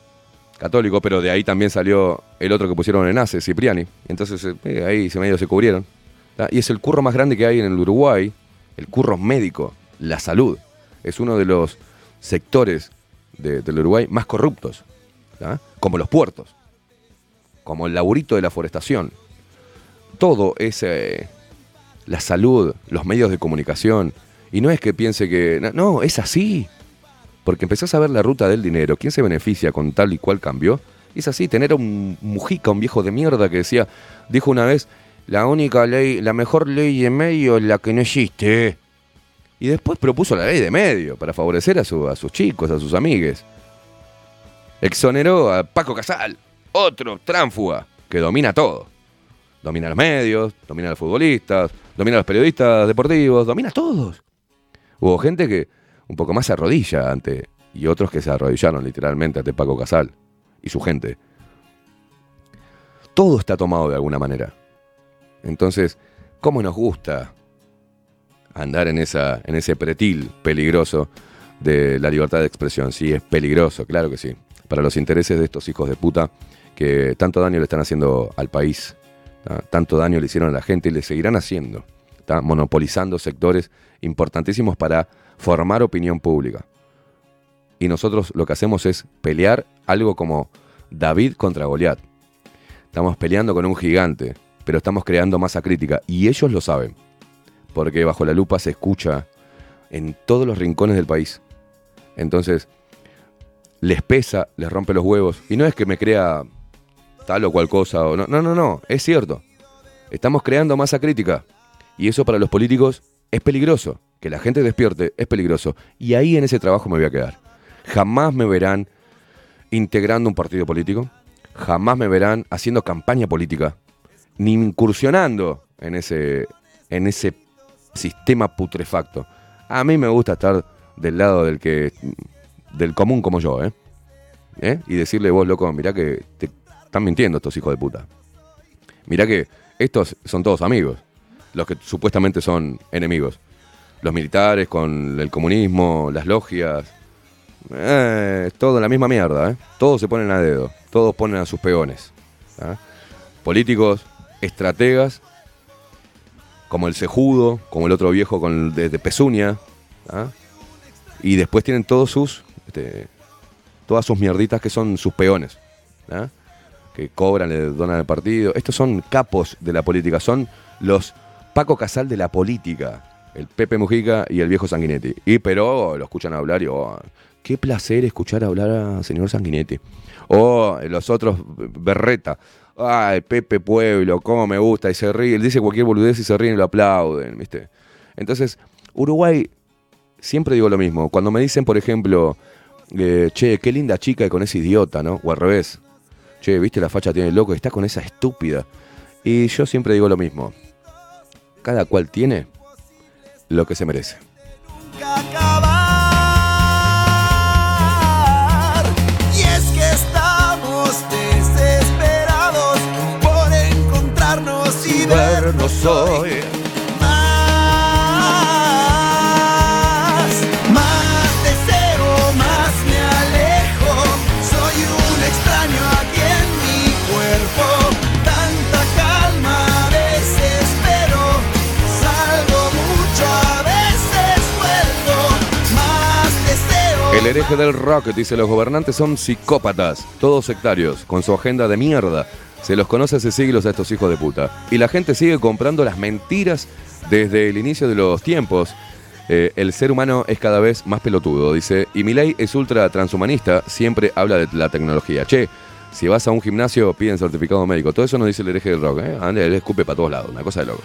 católico, pero de ahí también salió el otro que pusieron en ACE, Cipriani. Entonces eh, ahí se medio se cubrieron. Y es el curro más grande que hay en el Uruguay, el curro médico, la salud. Es uno de los sectores de- del Uruguay más corruptos, como los puertos, como el laburito de la forestación. Todo es la salud, los medios de comunicación. Y no es que piense que... no, es así. Porque empezás a ver la ruta del dinero, quién se beneficia con tal y cual cambio. Es así, tener a un Mujica, un viejo de mierda que decía, dijo una vez, la única ley, la mejor ley de medio es la que no existe. Y después propuso la ley de medio para favorecer a, su- a sus chicos, a sus amigues. Exoneró a Paco Casal, otro tránfuga que domina todo. Domina los medios, domina los futbolistas, domina los periodistas deportivos, domina a todos. Hubo gente que un poco más se arrodilla ante, y otros que se arrodillaron literalmente ante Paco Casal y su gente. Todo está tomado de alguna manera. Entonces, ¿cómo nos gusta andar en, esa, en ese pretil peligroso de la libertad de expresión? Sí, es peligroso, claro que sí. Para los intereses de estos hijos de puta que tanto daño le están haciendo al país, tanto daño le hicieron a la gente y le seguirán haciendo, ¿tá? monopolizando sectores importantísimos para formar opinión pública. Y nosotros lo que hacemos es pelear algo como David contra Goliat. Estamos peleando con un gigante, pero estamos creando masa crítica. Y ellos lo saben. Porque bajo la lupa se escucha en todos los rincones del país. Entonces, les pesa, les rompe los huevos. Y no es que me crea tal o cual cosa. O no, no, no, no. Es cierto. Estamos creando masa crítica. Y eso para los políticos es peligroso. Que la gente despierte es peligroso. Y ahí en ese trabajo me voy a quedar. Jamás me verán integrando un partido político. Jamás me verán haciendo campaña política. Ni incursionando en ese, en ese sistema putrefacto. A mí me gusta estar del lado del que. Del común como yo, ¿eh? ¿Eh? Y decirle vos, loco, mirá que te están mintiendo estos hijos de puta. Mirá que estos son todos amigos. Los que supuestamente son enemigos. Los militares con el comunismo, las logias. Eh, todo la misma mierda, ¿eh? Todos se ponen a dedo. Todos ponen a sus peones. ¿ah? Políticos, estrategas, como el cejudo, como el otro viejo con de, de pezuña. ¿ah? Y después tienen todos sus. Este, todas sus mierditas que son sus peones. ¿ah? Que cobran, le donan al partido. Estos son capos de la política. Son los Paco Casal de la política. El Pepe Mujica y el viejo Sanguinetti. Y pero lo escuchan hablar y oh, qué placer escuchar hablar al señor Sanguinetti. O los otros Berreta. Ay, Pepe Pueblo, cómo me gusta. Y se ríe. Dice cualquier boludez y se ríen y lo aplauden, ¿viste? Entonces, Uruguay, siempre digo lo mismo. Cuando me dicen, por ejemplo, eh, che, qué linda chica y con ese idiota, ¿no? O al revés. Che, viste la facha tiene el loco, está con esa estúpida. Y yo siempre digo lo mismo. Cada cual tiene lo que se merece. Y es que estamos desesperados por encontrarnos y vernos hoy. Hereje del rock dice los gobernantes son psicópatas, todos sectarios, con su agenda de mierda. Se los conoce hace siglos a estos hijos de puta. Y la gente sigue comprando las mentiras desde el inicio de los tiempos. Eh, el ser humano es cada vez más pelotudo, dice. Y Milei es ultra transhumanista, siempre habla de la tecnología. Che, si vas a un gimnasio piden certificado médico. Todo eso nos dice el hereje del rock, ¿eh? Escupe para todos lados, una cosa de loco.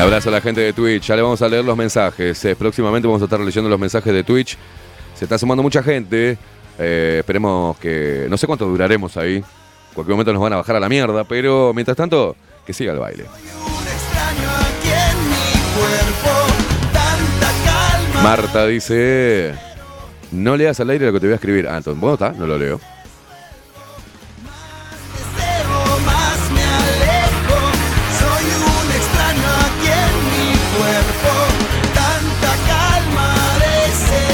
Abrazo a la gente de Twitch. Ya le vamos a leer los mensajes. Eh, próximamente vamos a estar leyendo los mensajes de Twitch. Se está sumando mucha gente. Eh, esperemos que. No sé cuánto duraremos ahí. En cualquier momento nos van a bajar a la mierda. Pero mientras tanto, que siga el baile. Marta dice. No leas al aire lo que te voy a escribir. Ah, entonces, bueno, está, no lo leo.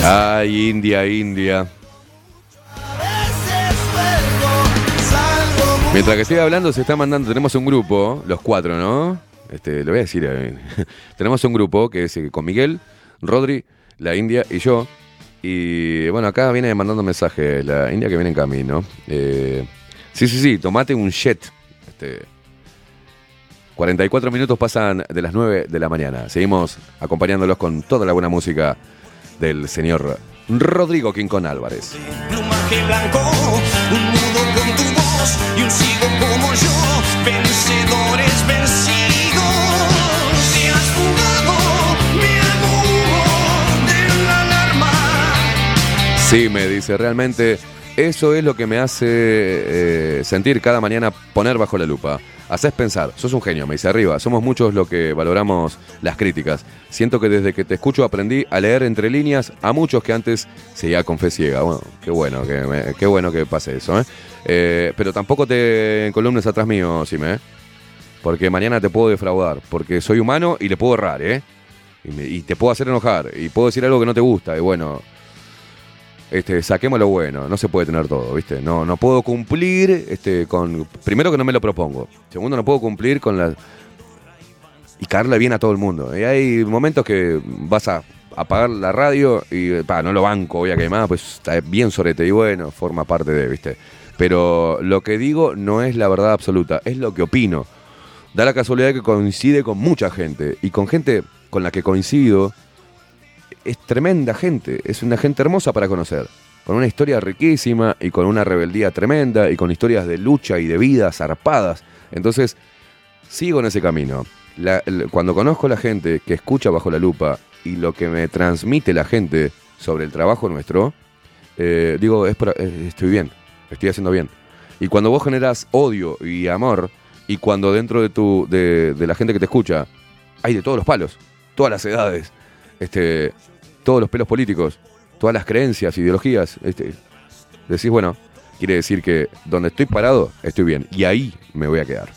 Ay, India, India. Mientras que estoy hablando, se está mandando. Tenemos un grupo, los cuatro, ¿no? Este, lo voy a decir. eh. tenemos un grupo que es eh, con Miguel, Rodri, la India y yo. Y bueno, acá viene mandando mensajes la India que viene en camino. Eh, sí, sí, sí, tomate un jet. Este, 44 minutos pasan de las 9 de la mañana. Seguimos acompañándolos con toda la buena música del señor Rodrigo Quincón Álvarez. plumaje blanco, un nudo con tu voz y un sigo como yo, vencedores vencidos. Te has fugado, me hago humo de la alarma. Sí, me dice, realmente eso es lo que me hace eh, sentir cada mañana poner bajo la lupa. Haces pensar, sos un genio, me dice arriba. Somos muchos los que valoramos las críticas. Siento que desde que te escucho aprendí a leer entre líneas a muchos que antes seguía con fe ciega. Bueno, qué bueno que, qué bueno que pase eso, ¿eh? Eh, pero tampoco te columnes atrás mío, Sime. Porque mañana te puedo defraudar. Porque soy humano y le puedo errar, ¿eh? Y, me- y te puedo hacer enojar. Y puedo decir algo que no te gusta. Y bueno, este, saquemos lo bueno, no se puede tener todo, ¿viste? No, no puedo cumplir este, con. Primero que no me lo propongo. Segundo, no puedo cumplir con la. Y caerle bien a todo el mundo. Y hay momentos que vas a apagar la radio y pa, no lo banco, voy a quemar, pues está bien sorete. Y bueno, forma parte de, ¿viste? Pero lo que digo no es la verdad absoluta, es lo que opino. Da la casualidad que coincide con mucha gente. Y con gente con la que coincido, es tremenda gente, es una gente hermosa para conocer, con una historia riquísima y con una rebeldía tremenda y con historias de lucha y de vida zarpadas. Entonces, sigo en ese camino. Cuando conozco a la gente que escucha bajo la lupa y lo que me transmite la gente sobre el trabajo nuestro, eh, digo, eh, estoy bien, estoy haciendo bien. Y cuando vos generas odio y amor, y cuando dentro de, tu, de, de la gente que te escucha hay de todos los palos, todas las edades, este, todos los pelos políticos, todas las creencias, ideologías, este, decís, bueno, quiere decir que donde estoy parado, estoy bien. Y ahí me voy a quedar.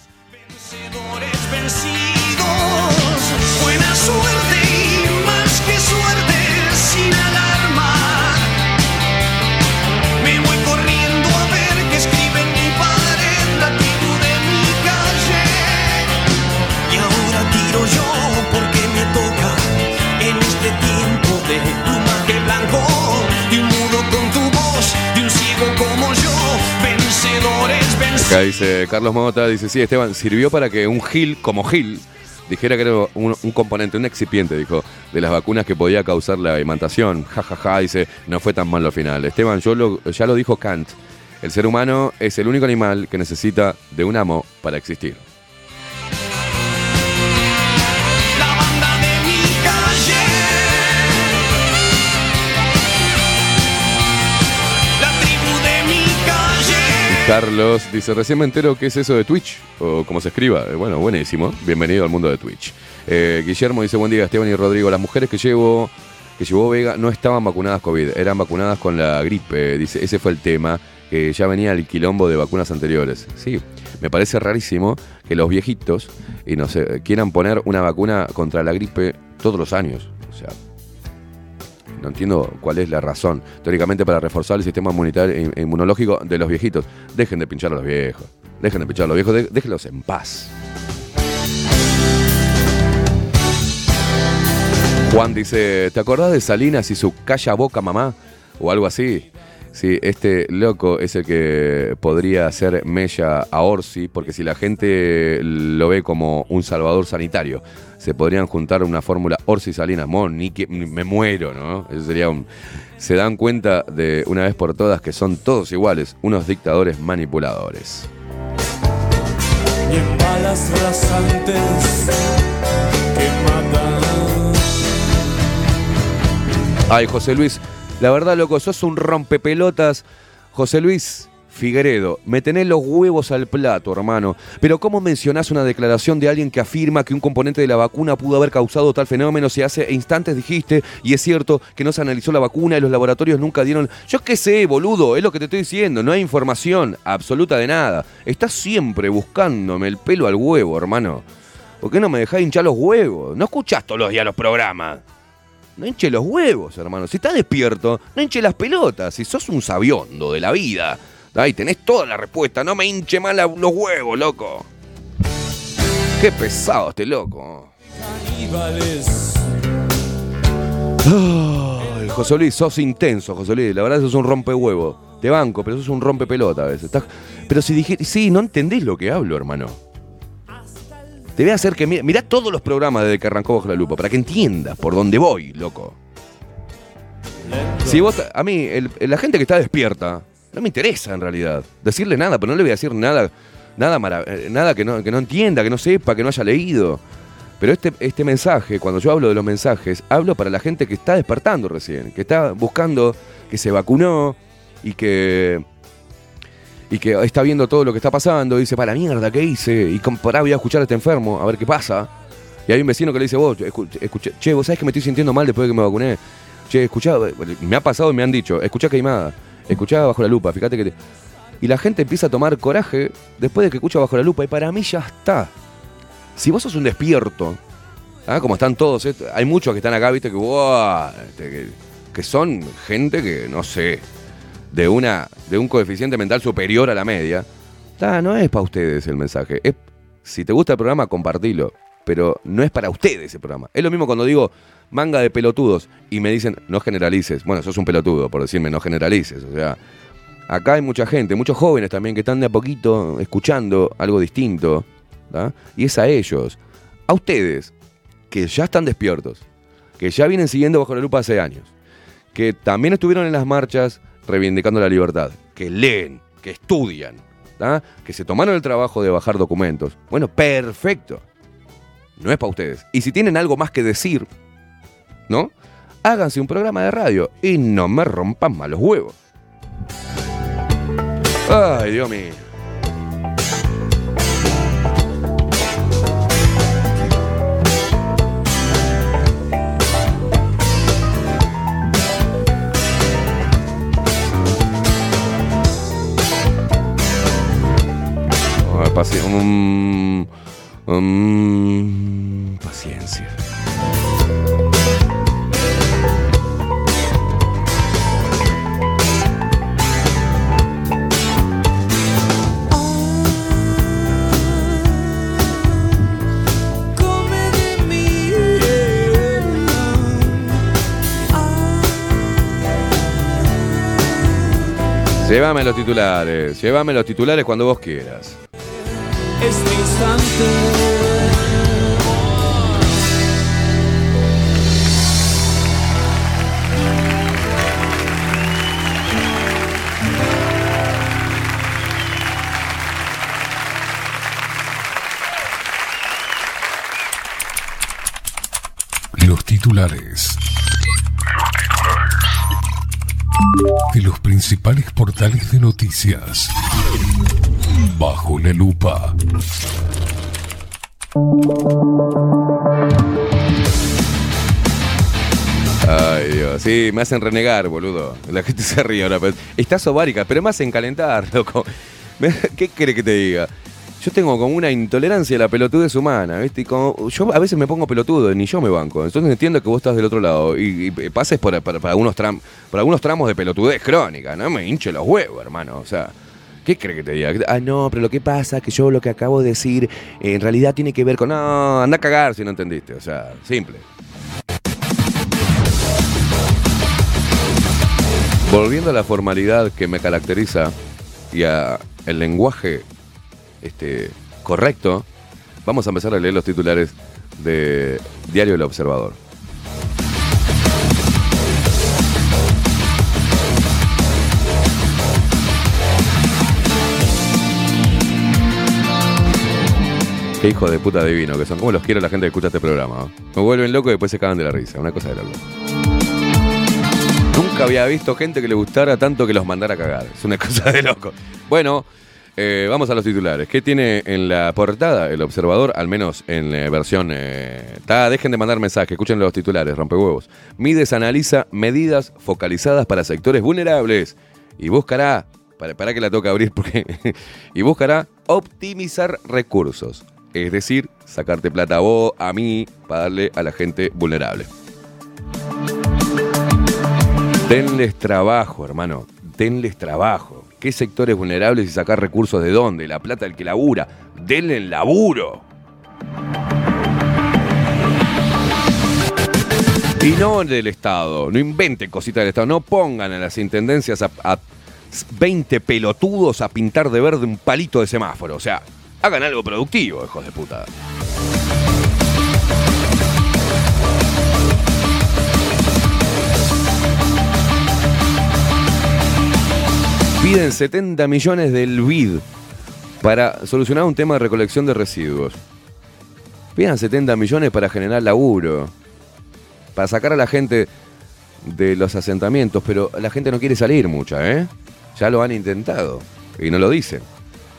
Dice Carlos Mota, dice, sí, Esteban, sirvió para que un Gil, como Gil, dijera que era un, componente, un excipiente, dijo, de las vacunas que podía causar la imantación. Ja, ja, ja, dice, no fue tan malo al final. Esteban, yo lo- ya lo dijo Kant, el ser humano es el único animal que necesita de un amo para existir. Carlos dice, recién me entero qué es eso de Twitch, o cómo se escriba. Eh, Bueno, buenísimo. Bienvenido al mundo de Twitch. Eh, Guillermo dice, buen día Esteban y Rodrigo. Las mujeres que llevo, que llevó Vega no estaban vacunadas COVID, eran vacunadas con la gripe. Dice, ese fue el tema, que ya venía el quilombo de vacunas anteriores. Sí, me parece rarísimo que los viejitos, y no sé, quieran poner una vacuna contra la gripe todos los años. O sea, no entiendo cuál es la razón. Teóricamente para reforzar el sistema inmunológico de los viejitos. Dejen de pinchar a los viejos. Dejen de pinchar a los viejos. déjenlos en paz. Juan dice, ¿te acordás de Salinas y su calla boca mamá? O algo así. Sí, este loco es el que podría hacer mella a Orsi, porque si la gente lo ve como un salvador sanitario, se podrían juntar una fórmula Orsi Salinas. Mon, ni que me muero, ¿no? Eso sería un. Se dan cuenta de una vez por todas que son todos iguales, unos dictadores manipuladores. y en balas rasantes que matan. Ay, José Luis, la verdad, loco, sos un rompepelotas. José Luis, Figueredo, me tenés los huevos al plato, hermano. Pero ¿cómo mencionás una declaración de alguien que afirma que un componente de la vacuna pudo haber causado tal fenómeno si hace instantes dijiste, y es cierto, que no se analizó la vacuna y los laboratorios nunca dieron... Yo qué sé, boludo, es lo que te estoy diciendo, no hay información absoluta de nada. Estás siempre buscándome el pelo al huevo, hermano. ¿Por qué no me dejás hinchar los huevos? No escuchás todos los días los programas. No hinche los huevos, hermano. Si estás despierto, no hinche las pelotas. Si sos un sabiondo de la vida. Ay, tenés toda la respuesta. No me hinche la- los huevos, loco. Qué pesado este loco. Ay, José Luis, sos intenso, José Luis. La verdad, sos un rompehuevo. Te banco, pero sos un rompepelota a veces. Pero si dije, sí, no entendés lo que hablo, hermano. Te voy a hacer que mira, mirá todos los programas desde que arrancó Bajo la Lupa, para que entiendas por dónde voy, loco. Si vos, a mí, la gente que está despierta, no me interesa en realidad. Decirle nada, pero no le voy a decir nada, nada, mara- eh, nada que, no, que no entienda, que no sepa, que no haya leído. Pero este, este mensaje, cuando yo hablo de los mensajes, hablo para la gente que está despertando recién, que está buscando, que se vacunó y que y que está viendo todo lo que está pasando y dice, para mierda, ¿qué hice? Y compará, voy a escuchar a este enfermo, a ver qué pasa. Y hay un vecino que le dice, vos, escu- escuché, che, vos sabés que me estoy sintiendo mal después de que me vacuné. Che, escuchá, me ha pasado y me han dicho, escuchá queimada, escuchá bajo la lupa, fíjate que. Y la gente empieza a tomar coraje después de que escucha bajo la lupa y para mí ya está. Si vos sos un despierto, ¿ah? como están todos, estos- hay muchos que están acá, viste, que, ¡buah! este, que son gente que, no sé, de, una, de un coeficiente mental superior a la media, ta, no es para ustedes el mensaje. Es, si te gusta el programa, compartilo. Pero no es para ustedes el programa. Es lo mismo cuando digo manga de pelotudos y me dicen no generalices. Bueno, sos un pelotudo por decirme no generalices. O sea, acá hay mucha gente, muchos jóvenes también que están de a poquito escuchando algo distinto. Y es a ellos. A ustedes, que ya están despiertos, que ya vienen siguiendo bajo la lupa hace años, que también estuvieron en las marchas reivindicando la libertad, que leen, que estudian, que se tomaron el trabajo de bajar documentos. Bueno, perfecto. No es para ustedes. Y si tienen algo más que decir, ¿no? Háganse un programa de radio y no me rompan más los huevos. Ay, Dios mío. Ay, paci- mm, mm, paciencia. Come de mí. Llévame los titulares, llévame los titulares cuando vos quieras. Este instante. Los titulares. De los principales portales de noticias. Bajo la lupa. Ay, Dios. Sí, me hacen renegar, boludo. La gente se ríe ahora. Estás ovárica, pero me hacen calentar, loco. ¿Qué quiere que te diga? Yo tengo como una intolerancia a la pelotudez humana, ¿viste? Yo a veces me pongo pelotudo, ni yo me banco. Entonces entiendo que vos estás del otro lado y, pases por algunos tram- por algunos tramos de pelotudez crónica. No me hinche los huevos, hermano. O sea, ¿qué cree que te diga? Ah, no, pero lo que pasa es que yo lo que acabo de decir en realidad tiene que ver con... No, anda a cagar si no entendiste. O sea, simple. Volviendo a la formalidad que me caracteriza y a el lenguaje este, correcto, vamos a empezar a leer los titulares de Diario El Observador. Qué hijo de puta divino que son. ¿Cómo los quiero la gente que escucha este programa? Me vuelven loco y después se cagan de la risa. Una cosa de loco. Nunca había visto gente que le gustara tanto que los mandara a cagar. Es una cosa de loco. Bueno, eh, vamos a los titulares. ¿Qué tiene en la portada el observador? Al menos en la versión... eh, dejen de mandar mensajes, escuchen los titulares, rompehuevos. Mides analiza medidas focalizadas para sectores vulnerables y buscará... Para, para que la toque abrir porque... y buscará optimizar recursos. Es decir, sacarte plata a vos, a mí, para darle a la gente vulnerable. Denles trabajo, hermano. Denles trabajo. ¿Qué sectores vulnerables y sacar recursos de dónde? La plata del que labura. Denle el laburo. Y no del Estado. No inventen cositas del Estado. No pongan a las intendencias a, a 20 pelotudos a pintar de verde un palito de semáforo. O sea, hagan algo productivo, hijos de puta. Piden 70 millones del BID para solucionar un tema de recolección de residuos. Pidan 70 millones para generar laburo, para sacar a la gente de los asentamientos, pero la gente no quiere salir mucha, ¿eh? Ya lo han intentado y no lo dicen.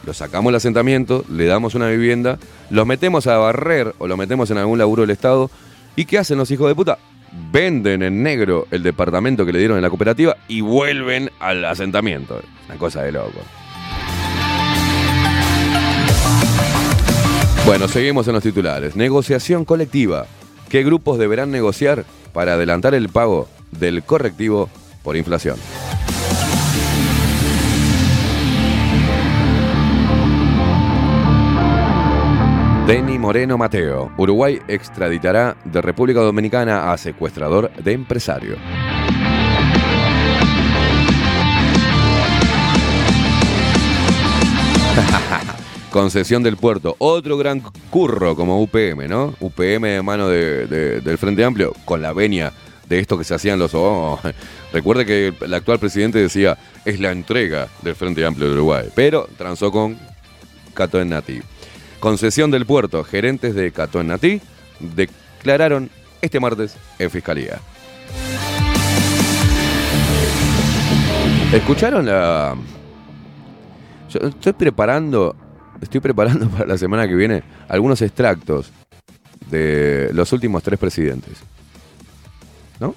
Los sacamos del asentamiento, le damos una vivienda, los metemos a barrer o los metemos en algún laburo del Estado. ¿Y qué hacen los hijos de puta? Venden en negro el departamento que le dieron en la cooperativa y vuelven al asentamiento. Una cosa de loco. Bueno, seguimos en los titulares. Negociación colectiva. ¿Qué grupos deberán negociar para adelantar el pago del correctivo por inflación? Moreno Mateo. Uruguay extraditará de República Dominicana a secuestrador de empresario. Concesión del puerto. Otro gran curro como UPM, ¿no? UPM de mano de- de- del Frente Amplio, con la venia de esto que se hacían los... oh, recuerde que el actual presidente decía, es la entrega del Frente Amplio de Uruguay, pero transó con Cato Nati. Concesión del puerto. Gerentes de Cato Nati declararon este martes en Fiscalía. ¿Escucharon la...? Yo estoy preparando, estoy preparando para la semana que viene algunos extractos de los últimos tres presidentes. ¿No?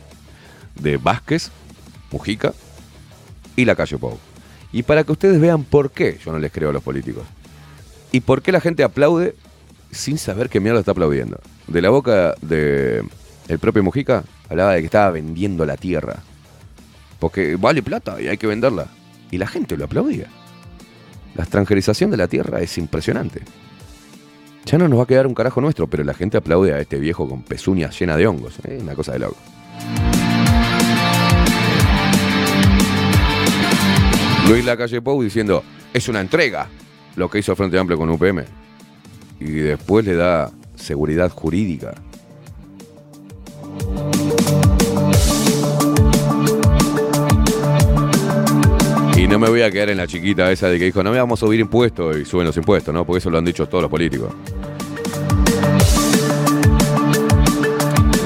De Vázquez, Mujica y la Calle Pou. Y para que ustedes vean por qué yo no les creo a los políticos. Y por qué la gente aplaude sin saber qué mierda está aplaudiendo. De la boca de el propio Mujica hablaba de que estaba vendiendo la tierra. Porque vale plata y hay que venderla. Y la gente lo aplaudía. La extranjerización de la tierra es impresionante. Ya no nos va a quedar un carajo nuestro, pero la gente aplaude a este viejo con pezuñas llenas de hongos. ¿eh? Una cosa de loco. Luis Lacalle Pou diciendo, es una entrega lo que hizo Frente Amplio con UPM. Y después le da seguridad jurídica. Y no me voy a quedar en la chiquita esa de que dijo, no me vamos a subir impuestos y suben los impuestos, ¿no? Porque eso lo han dicho todos los políticos.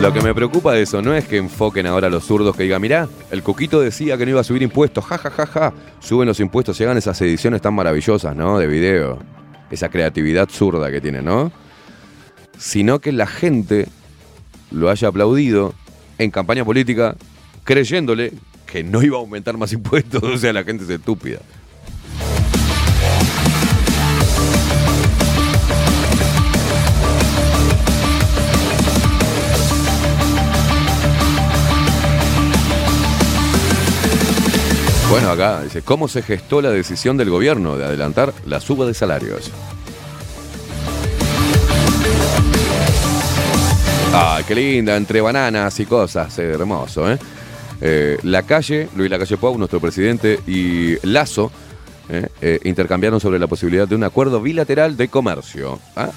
Lo que me preocupa de eso no es que enfoquen ahora a los zurdos que digan, mirá, el Coquito decía que no iba a subir impuestos, ja, ja, ja, ja. Suben los impuestos y hagan esas ediciones tan maravillosas, ¿no? De video. Esa creatividad zurda que tienen, ¿no? Sino que la gente lo haya aplaudido en campaña política creyéndole que no iba a aumentar más impuestos. O sea, la gente es estúpida. Bueno, acá dice, ¿cómo se gestó la decisión del gobierno de adelantar la suba de salarios? Ah, qué linda, entre bananas y cosas, hermoso, ¿eh? Eh, La calle, Luis Lacalle Pou, nuestro presidente, y Lazo eh, eh, intercambiaron sobre la posibilidad de un acuerdo bilateral de comercio. ¿ah?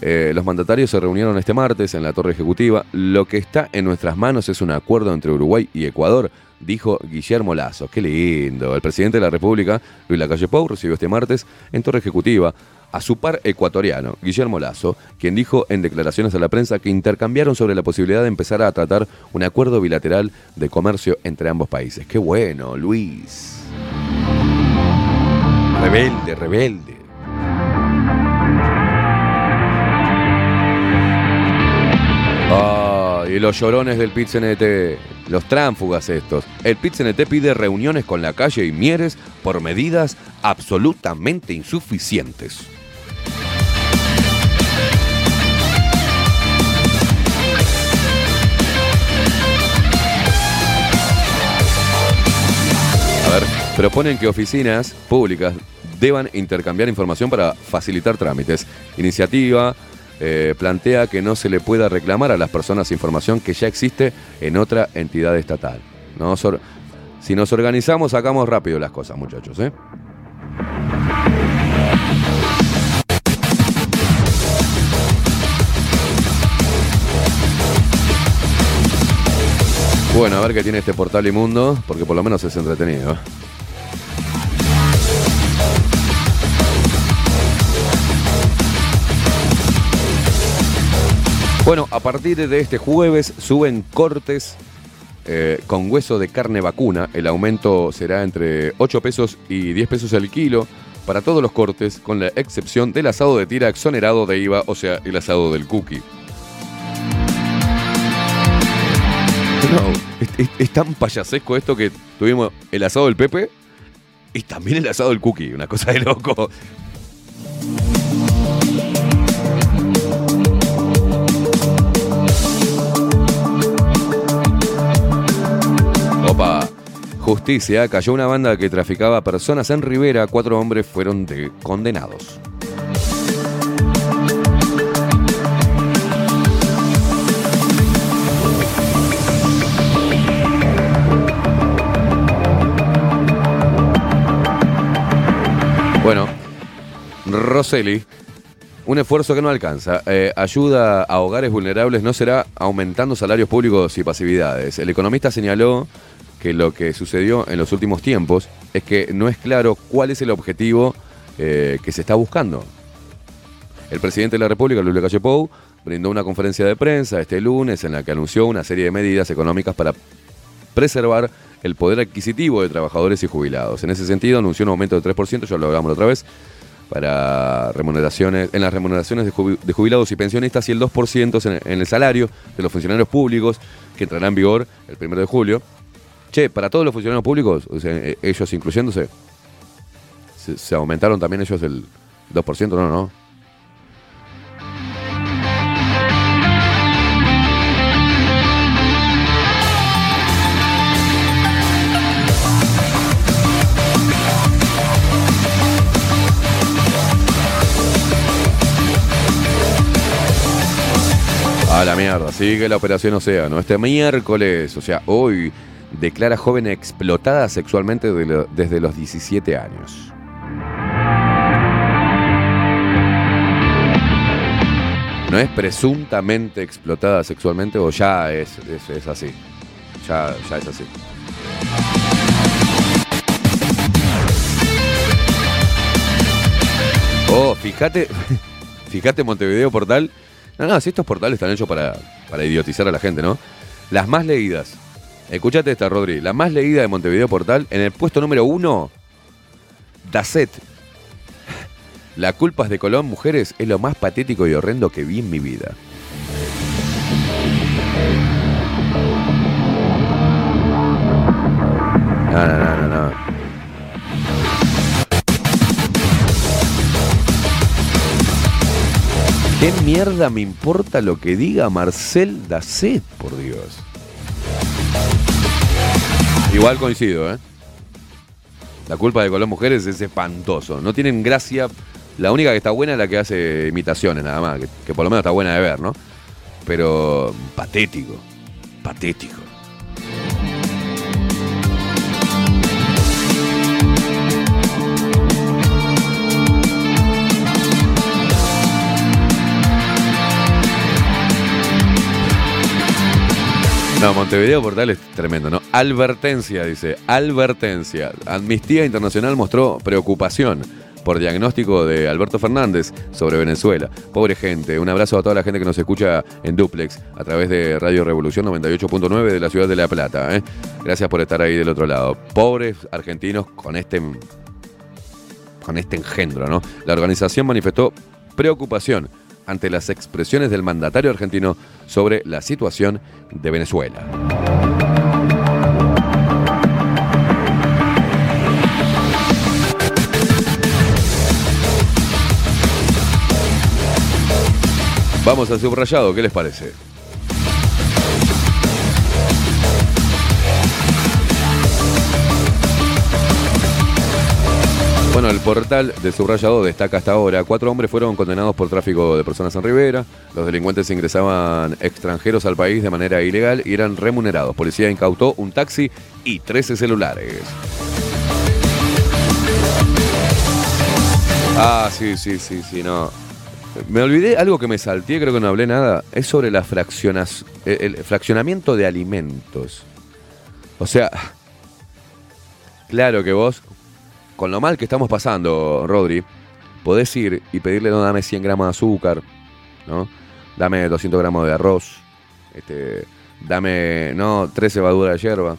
Los mandatarios se reunieron este martes en la Torre Ejecutiva. Lo que está en nuestras manos es un acuerdo entre Uruguay y Ecuador dijo Guillermo Lazo. Qué lindo. El presidente de la República, Luis Lacalle recibió este martes en Torre Ejecutiva a su par ecuatoriano, Guillermo Lazo, quien dijo en declaraciones a la prensa que intercambiaron sobre la posibilidad de empezar a tratar un acuerdo bilateral de comercio entre ambos países. Qué bueno, Luis. Rebelde, rebelde. Ah, y los llorones del PIT-CNT, los tránfugas estos. El PIT-CNT pide reuniones con la calle y Mieres por medidas absolutamente insuficientes. A ver, proponen que oficinas públicas deban intercambiar información para facilitar trámites. Iniciativa eh, plantea que no se le pueda reclamar a las personas información que ya existe en otra entidad estatal. Nos or- si nos organizamos, sacamos rápido las cosas, muchachos. ¿eh? Bueno, a ver qué tiene este portal inmundo, porque por lo menos es entretenido. Bueno, a partir de este jueves suben cortes eh, con hueso de carne vacuna. El aumento será entre 8 pesos y 10 pesos el kilo para todos los cortes, con la excepción del asado de tira exonerado de IVA, o sea, el asado del cookie. No, es, es- es tan payasesco esto que tuvimos el asado del Pepe y también el asado del cookie, una cosa de loco. Justicia, cayó una banda que traficaba personas en Rivera, cuatro hombres fueron de- condenados. Bueno, Roseli, un esfuerzo que no alcanza. Eh, ayuda a hogares vulnerables no será aumentando salarios públicos y pasividades. El economista señaló que lo que sucedió en los últimos tiempos es que no es claro cuál es el objetivo eh, que se está buscando. El presidente de la República, Luis Lacalle Pou, brindó una conferencia de prensa este lunes en la que anunció una serie de medidas económicas para preservar el poder adquisitivo de trabajadores y jubilados. En ese sentido, anunció un aumento del 3%, ya lo hablamos la otra vez, para remuneraciones, en las remuneraciones de, jubi- de jubilados y pensionistas y el 2% en, en el salario de los funcionarios públicos, que entrará en vigor el 1 de julio. Che, para todos los funcionarios públicos, eh, ellos incluyéndose, se, se aumentaron también ellos el 2%, no, no. A la mierda, sigue la operación Océano. Este miércoles, o sea, hoy, declara joven explotada sexualmente desde los 17 años. ¿No es presuntamente explotada sexualmente o ya es, es, es así? Ya, ya es así. Oh, fíjate, fíjate Montevideo Portal. No, no, si estos portales están hechos para, para idiotizar a la gente, ¿no? Las más leídas. Escúchate esta, Rodri. La más leída de Montevideo Portal, en el puesto número uno, Dacet. La culpa es de Colón, mujeres, es lo más patético y horrendo que vi en mi vida. No, no, no, no. ¿Qué mierda me importa lo que diga Marcel Dacet, por Dios? Igual coincido, ¿eh? La culpa de Colón Mujeres es espantoso. No tienen gracia. La única que está buena es la que hace imitaciones, nada más. Que, que por lo menos está buena de ver, ¿no? Pero patético. Patético. No, Montevideo Portal es tremendo, ¿no? Advertencia, dice. Advertencia. Amnistía Internacional mostró preocupación por diagnóstico de Alberto Fernández sobre Venezuela. Pobre gente. Un abrazo a toda la gente que nos escucha en Duplex a través de Radio Revolución 98.9 de la ciudad de La Plata. ¿eh? Gracias por estar ahí del otro lado. Pobres argentinos con este, con este engendro, ¿no? La organización manifestó preocupación ante las expresiones del mandatario argentino sobre la situación de Venezuela. Vamos al subrayado, ¿qué les parece? Bueno, el portal de subrayado destaca hasta ahora, cuatro hombres fueron condenados por tráfico de personas en Rivera, los delincuentes ingresaban extranjeros al país de manera ilegal y eran remunerados. Policía incautó un taxi y 13 celulares. Ah, sí, sí, sí, sí, no. Me olvidé algo que me salté, creo que no hablé nada. Es sobre la el fraccionamiento de alimentos. O sea, claro que vos, con lo mal que estamos pasando, Rodri, podés ir y pedirle, no, dame 100 gramos de azúcar, ¿no? Dame 200 gramos de arroz, este, dame, no, 3 cebaduras de hierba.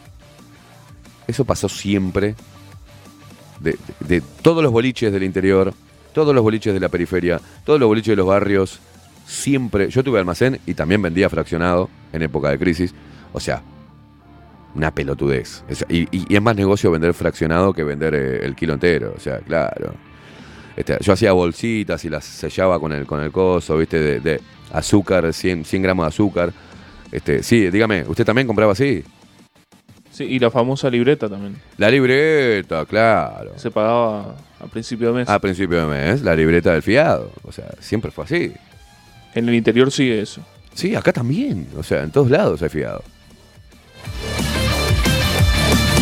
Eso pasó siempre. De, de- todos los boliches del interior, todos los boliches de la periferia, todos los boliches de los barrios, siempre. Yo tuve almacén y también vendía fraccionado en época de crisis. O sea, una pelotudez. Es- y, y- y es más negocio vender fraccionado que vender eh, el kilo entero. O sea, claro. Este, yo hacía bolsitas y las sellaba con el, con el coso, ¿viste? De, de azúcar, 100, 100 gramos de azúcar. Este, sí, dígame, ¿usted también compraba así? Sí, y la famosa libreta también. La libreta, claro. Se pagaba a principio de mes. A principio de mes, la libreta del fiado. O sea, siempre fue así. En el interior sigue eso. Sí, acá también. O sea, en todos lados hay fiado.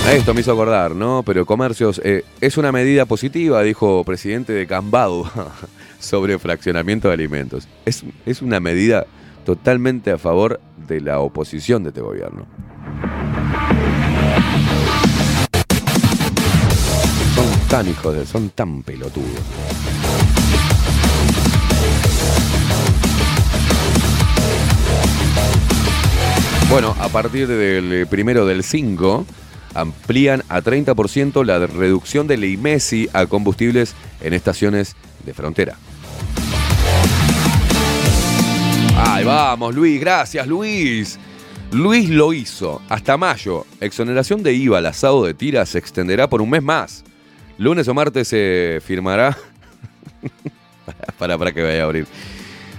Esto me hizo acordar, ¿no? Pero comercios, eh, es una medida positiva, dijo presidente de Cambado, sobre fraccionamiento de alimentos. Es, es una medida totalmente a favor de la oposición de este gobierno. Son tan hijos de, son tan pelotudos. Bueno, a partir del primero del 5, amplían a 30% la reducción del IMESI a combustibles en estaciones de frontera. Ahí vamos, Luis, gracias, Luis. Luis lo hizo. Hasta mayo, exoneración de IVA al asado de tira se extenderá por un mes más. Lunes o martes se firmará. para, para que vaya a abrir.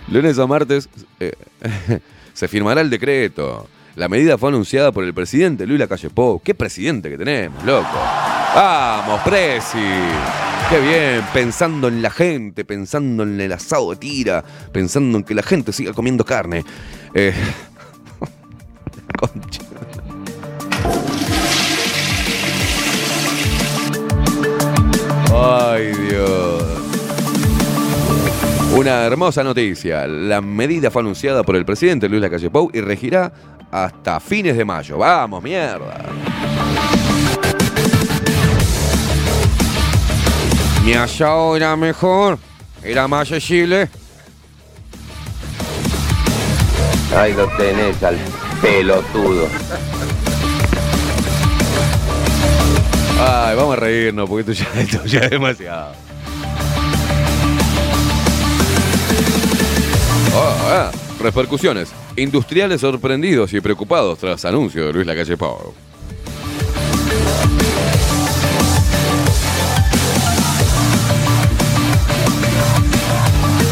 Lunes o martes eh, se firmará el decreto. La medida fue anunciada por el presidente Luis Lacalle Pou. ¿Qué presidente que tenemos, loco? Vamos, Presi. Qué bien, pensando en la gente, pensando en el asado de tira, pensando en que la gente siga comiendo carne. Eh, concha. Ay, Dios. Una hermosa noticia. La medida fue anunciada por el presidente Luis Lacalle Pou y regirá hasta fines de mayo. Vamos, mierda. Mi asado era mejor. Era más accesible. Ahí lo tenés al pelotudo. Ay, vamos a reírnos porque esto ya, esto ya es demasiado. Oh, ah, repercusiones. Industriales sorprendidos y preocupados tras anuncio de Luis Lacalle Pou.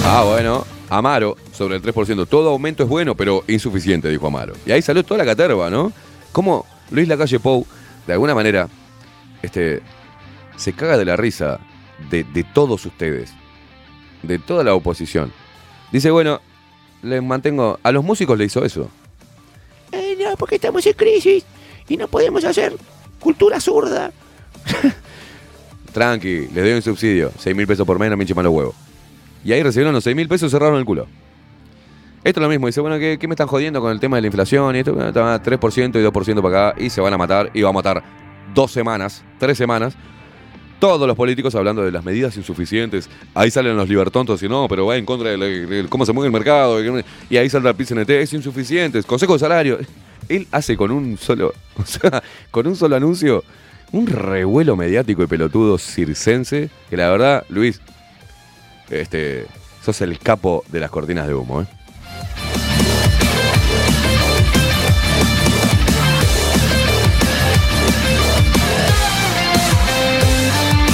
Ah, bueno. Amaro, sobre el 3%. Todo aumento es bueno, pero insuficiente, dijo Amaro. Y ahí salió toda la caterva, ¿no? Cómo Luis Lacalle Pou, de alguna manera, este, se caga de la risa de todos ustedes, de toda la oposición. Dice, bueno, le mantengo. A los músicos le hizo eso. Eh, no, porque estamos en crisis y no podemos hacer cultura zurda. Tranqui, les doy un subsidio. 6 mil pesos por mes, no me los huevos. Y ahí recibieron los 6 mil pesos y cerraron el culo. Esto es lo mismo, dice, bueno, ¿qué, qué me están jodiendo con el tema de la inflación? Y esto, bueno, está 3% y 2% para acá y se van a matar y va a matar dos semanas, tres semanas. Todos los políticos hablando de las medidas insuficientes. Ahí salen los libertontos y no, pero va en contra de, cómo se mueve el mercado. Y ahí sale el PCNT, es insuficiente, consejo de salario. Él hace con un solo, o sea, con un solo anuncio, un revuelo mediático y pelotudo circense, que la verdad, Luis, este, sos el capo de las cortinas de humo, ¿eh?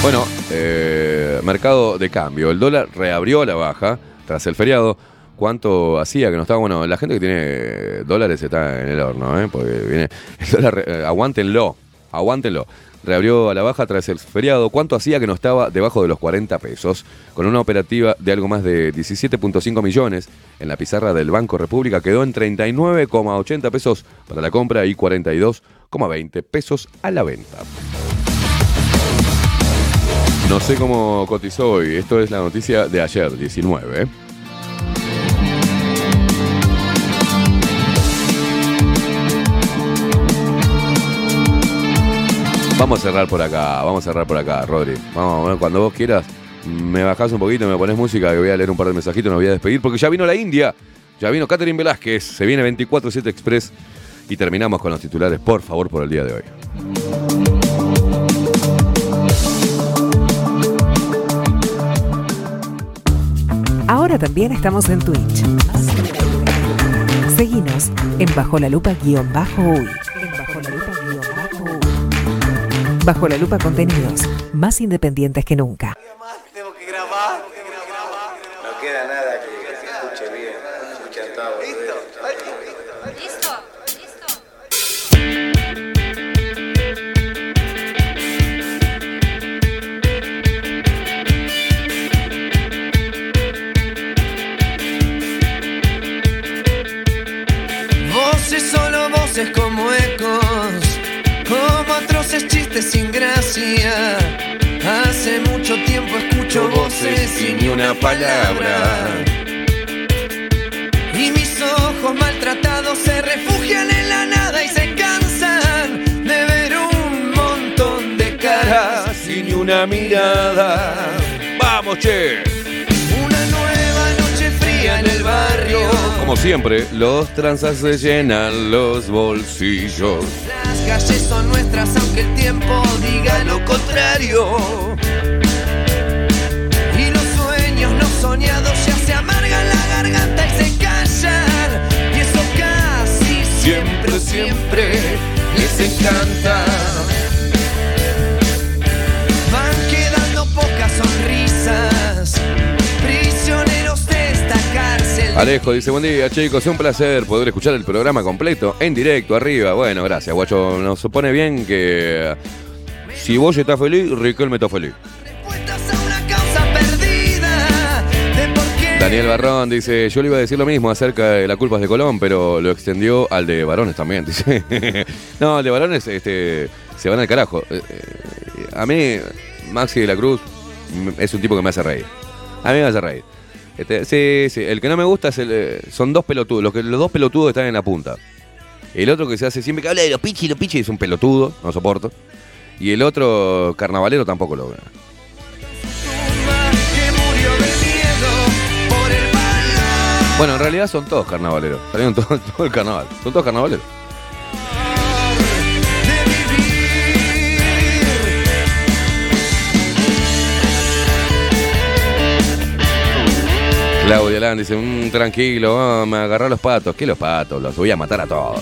Bueno, eh, mercado de cambio. El dólar reabrió la baja tras el feriado. ¿Cuánto hacía que no estaba? Bueno, la gente que tiene dólares está en el horno, ¿eh? Porque viene. El dólar, eh, aguántenlo, aguántenlo. Reabrió a la baja tras el feriado. ¿Cuánto hacía que no estaba debajo de los 40 pesos? Con una operativa de algo más de 17.5 millones en la pizarra del Banco República quedó en 39,80 pesos para la compra y 42,20 pesos a la venta. No sé cómo cotizó hoy. Esto es la noticia de ayer, 19. ¿eh? Vamos a cerrar por acá, vamos a cerrar por acá, Rodri. Vamos, bueno, cuando vos quieras, me bajás un poquito, me pones música, que voy a leer un par de mensajitos, me voy a despedir, porque ya vino la India, ya vino Catherine Velázquez, se viene 24-7 Express y terminamos con los titulares, por favor, por el día de hoy. Ahora también estamos en Twitch. Seguinos en Bajo la Lupa guion bajo uy. En Bajo la Lupa guion bajo uy. Bajo la Lupa contenidos más independientes que nunca. Voces como ecos, como atroces chistes sin gracia. Hace mucho tiempo escucho voces y ni una palabra. Y mis ojos maltratados se refugian en la nada y se cansan de ver un montón de caras y ni una mirada. Vamos, che. En el barrio. Como siempre, los tranzas se llenan los bolsillos. Las calles son nuestras aunque el tiempo diga lo contrario. Y los sueños no soñados ya se amargan la garganta y se callan. Y eso casi siempre, siempre les encanta. Alejo dice, buen día chicos, es un placer poder escuchar el programa completo, en directo, arriba. Bueno, gracias, guacho. Nos supone bien que si vos estás feliz, Riquelme está feliz. Daniel Barrón dice, yo le iba a decir lo mismo acerca de la culpa de Colón, pero lo extendió al de varones también. Dice, no, el de varones este, se van al carajo. Eh, eh, A mí, Maxi de la Cruz es un tipo que me hace reír. A mí me hace reír. Este, sí, sí, el que no me gusta es el, eh, son dos pelotudos, los, que, los dos pelotudos están en la punta. El otro que se hace siempre que habla de los pichis, los pichis es un pelotudo, no soporto. Y el otro carnavalero tampoco lo. Bueno, en realidad son todos carnavaleros. Salieron todo, todo el carnaval. Son todos carnavaleros. Claudia Land dice, "Mm, tranquilo, ah, me agarró los patos. ¿Qué los patos? Los voy a matar a todos.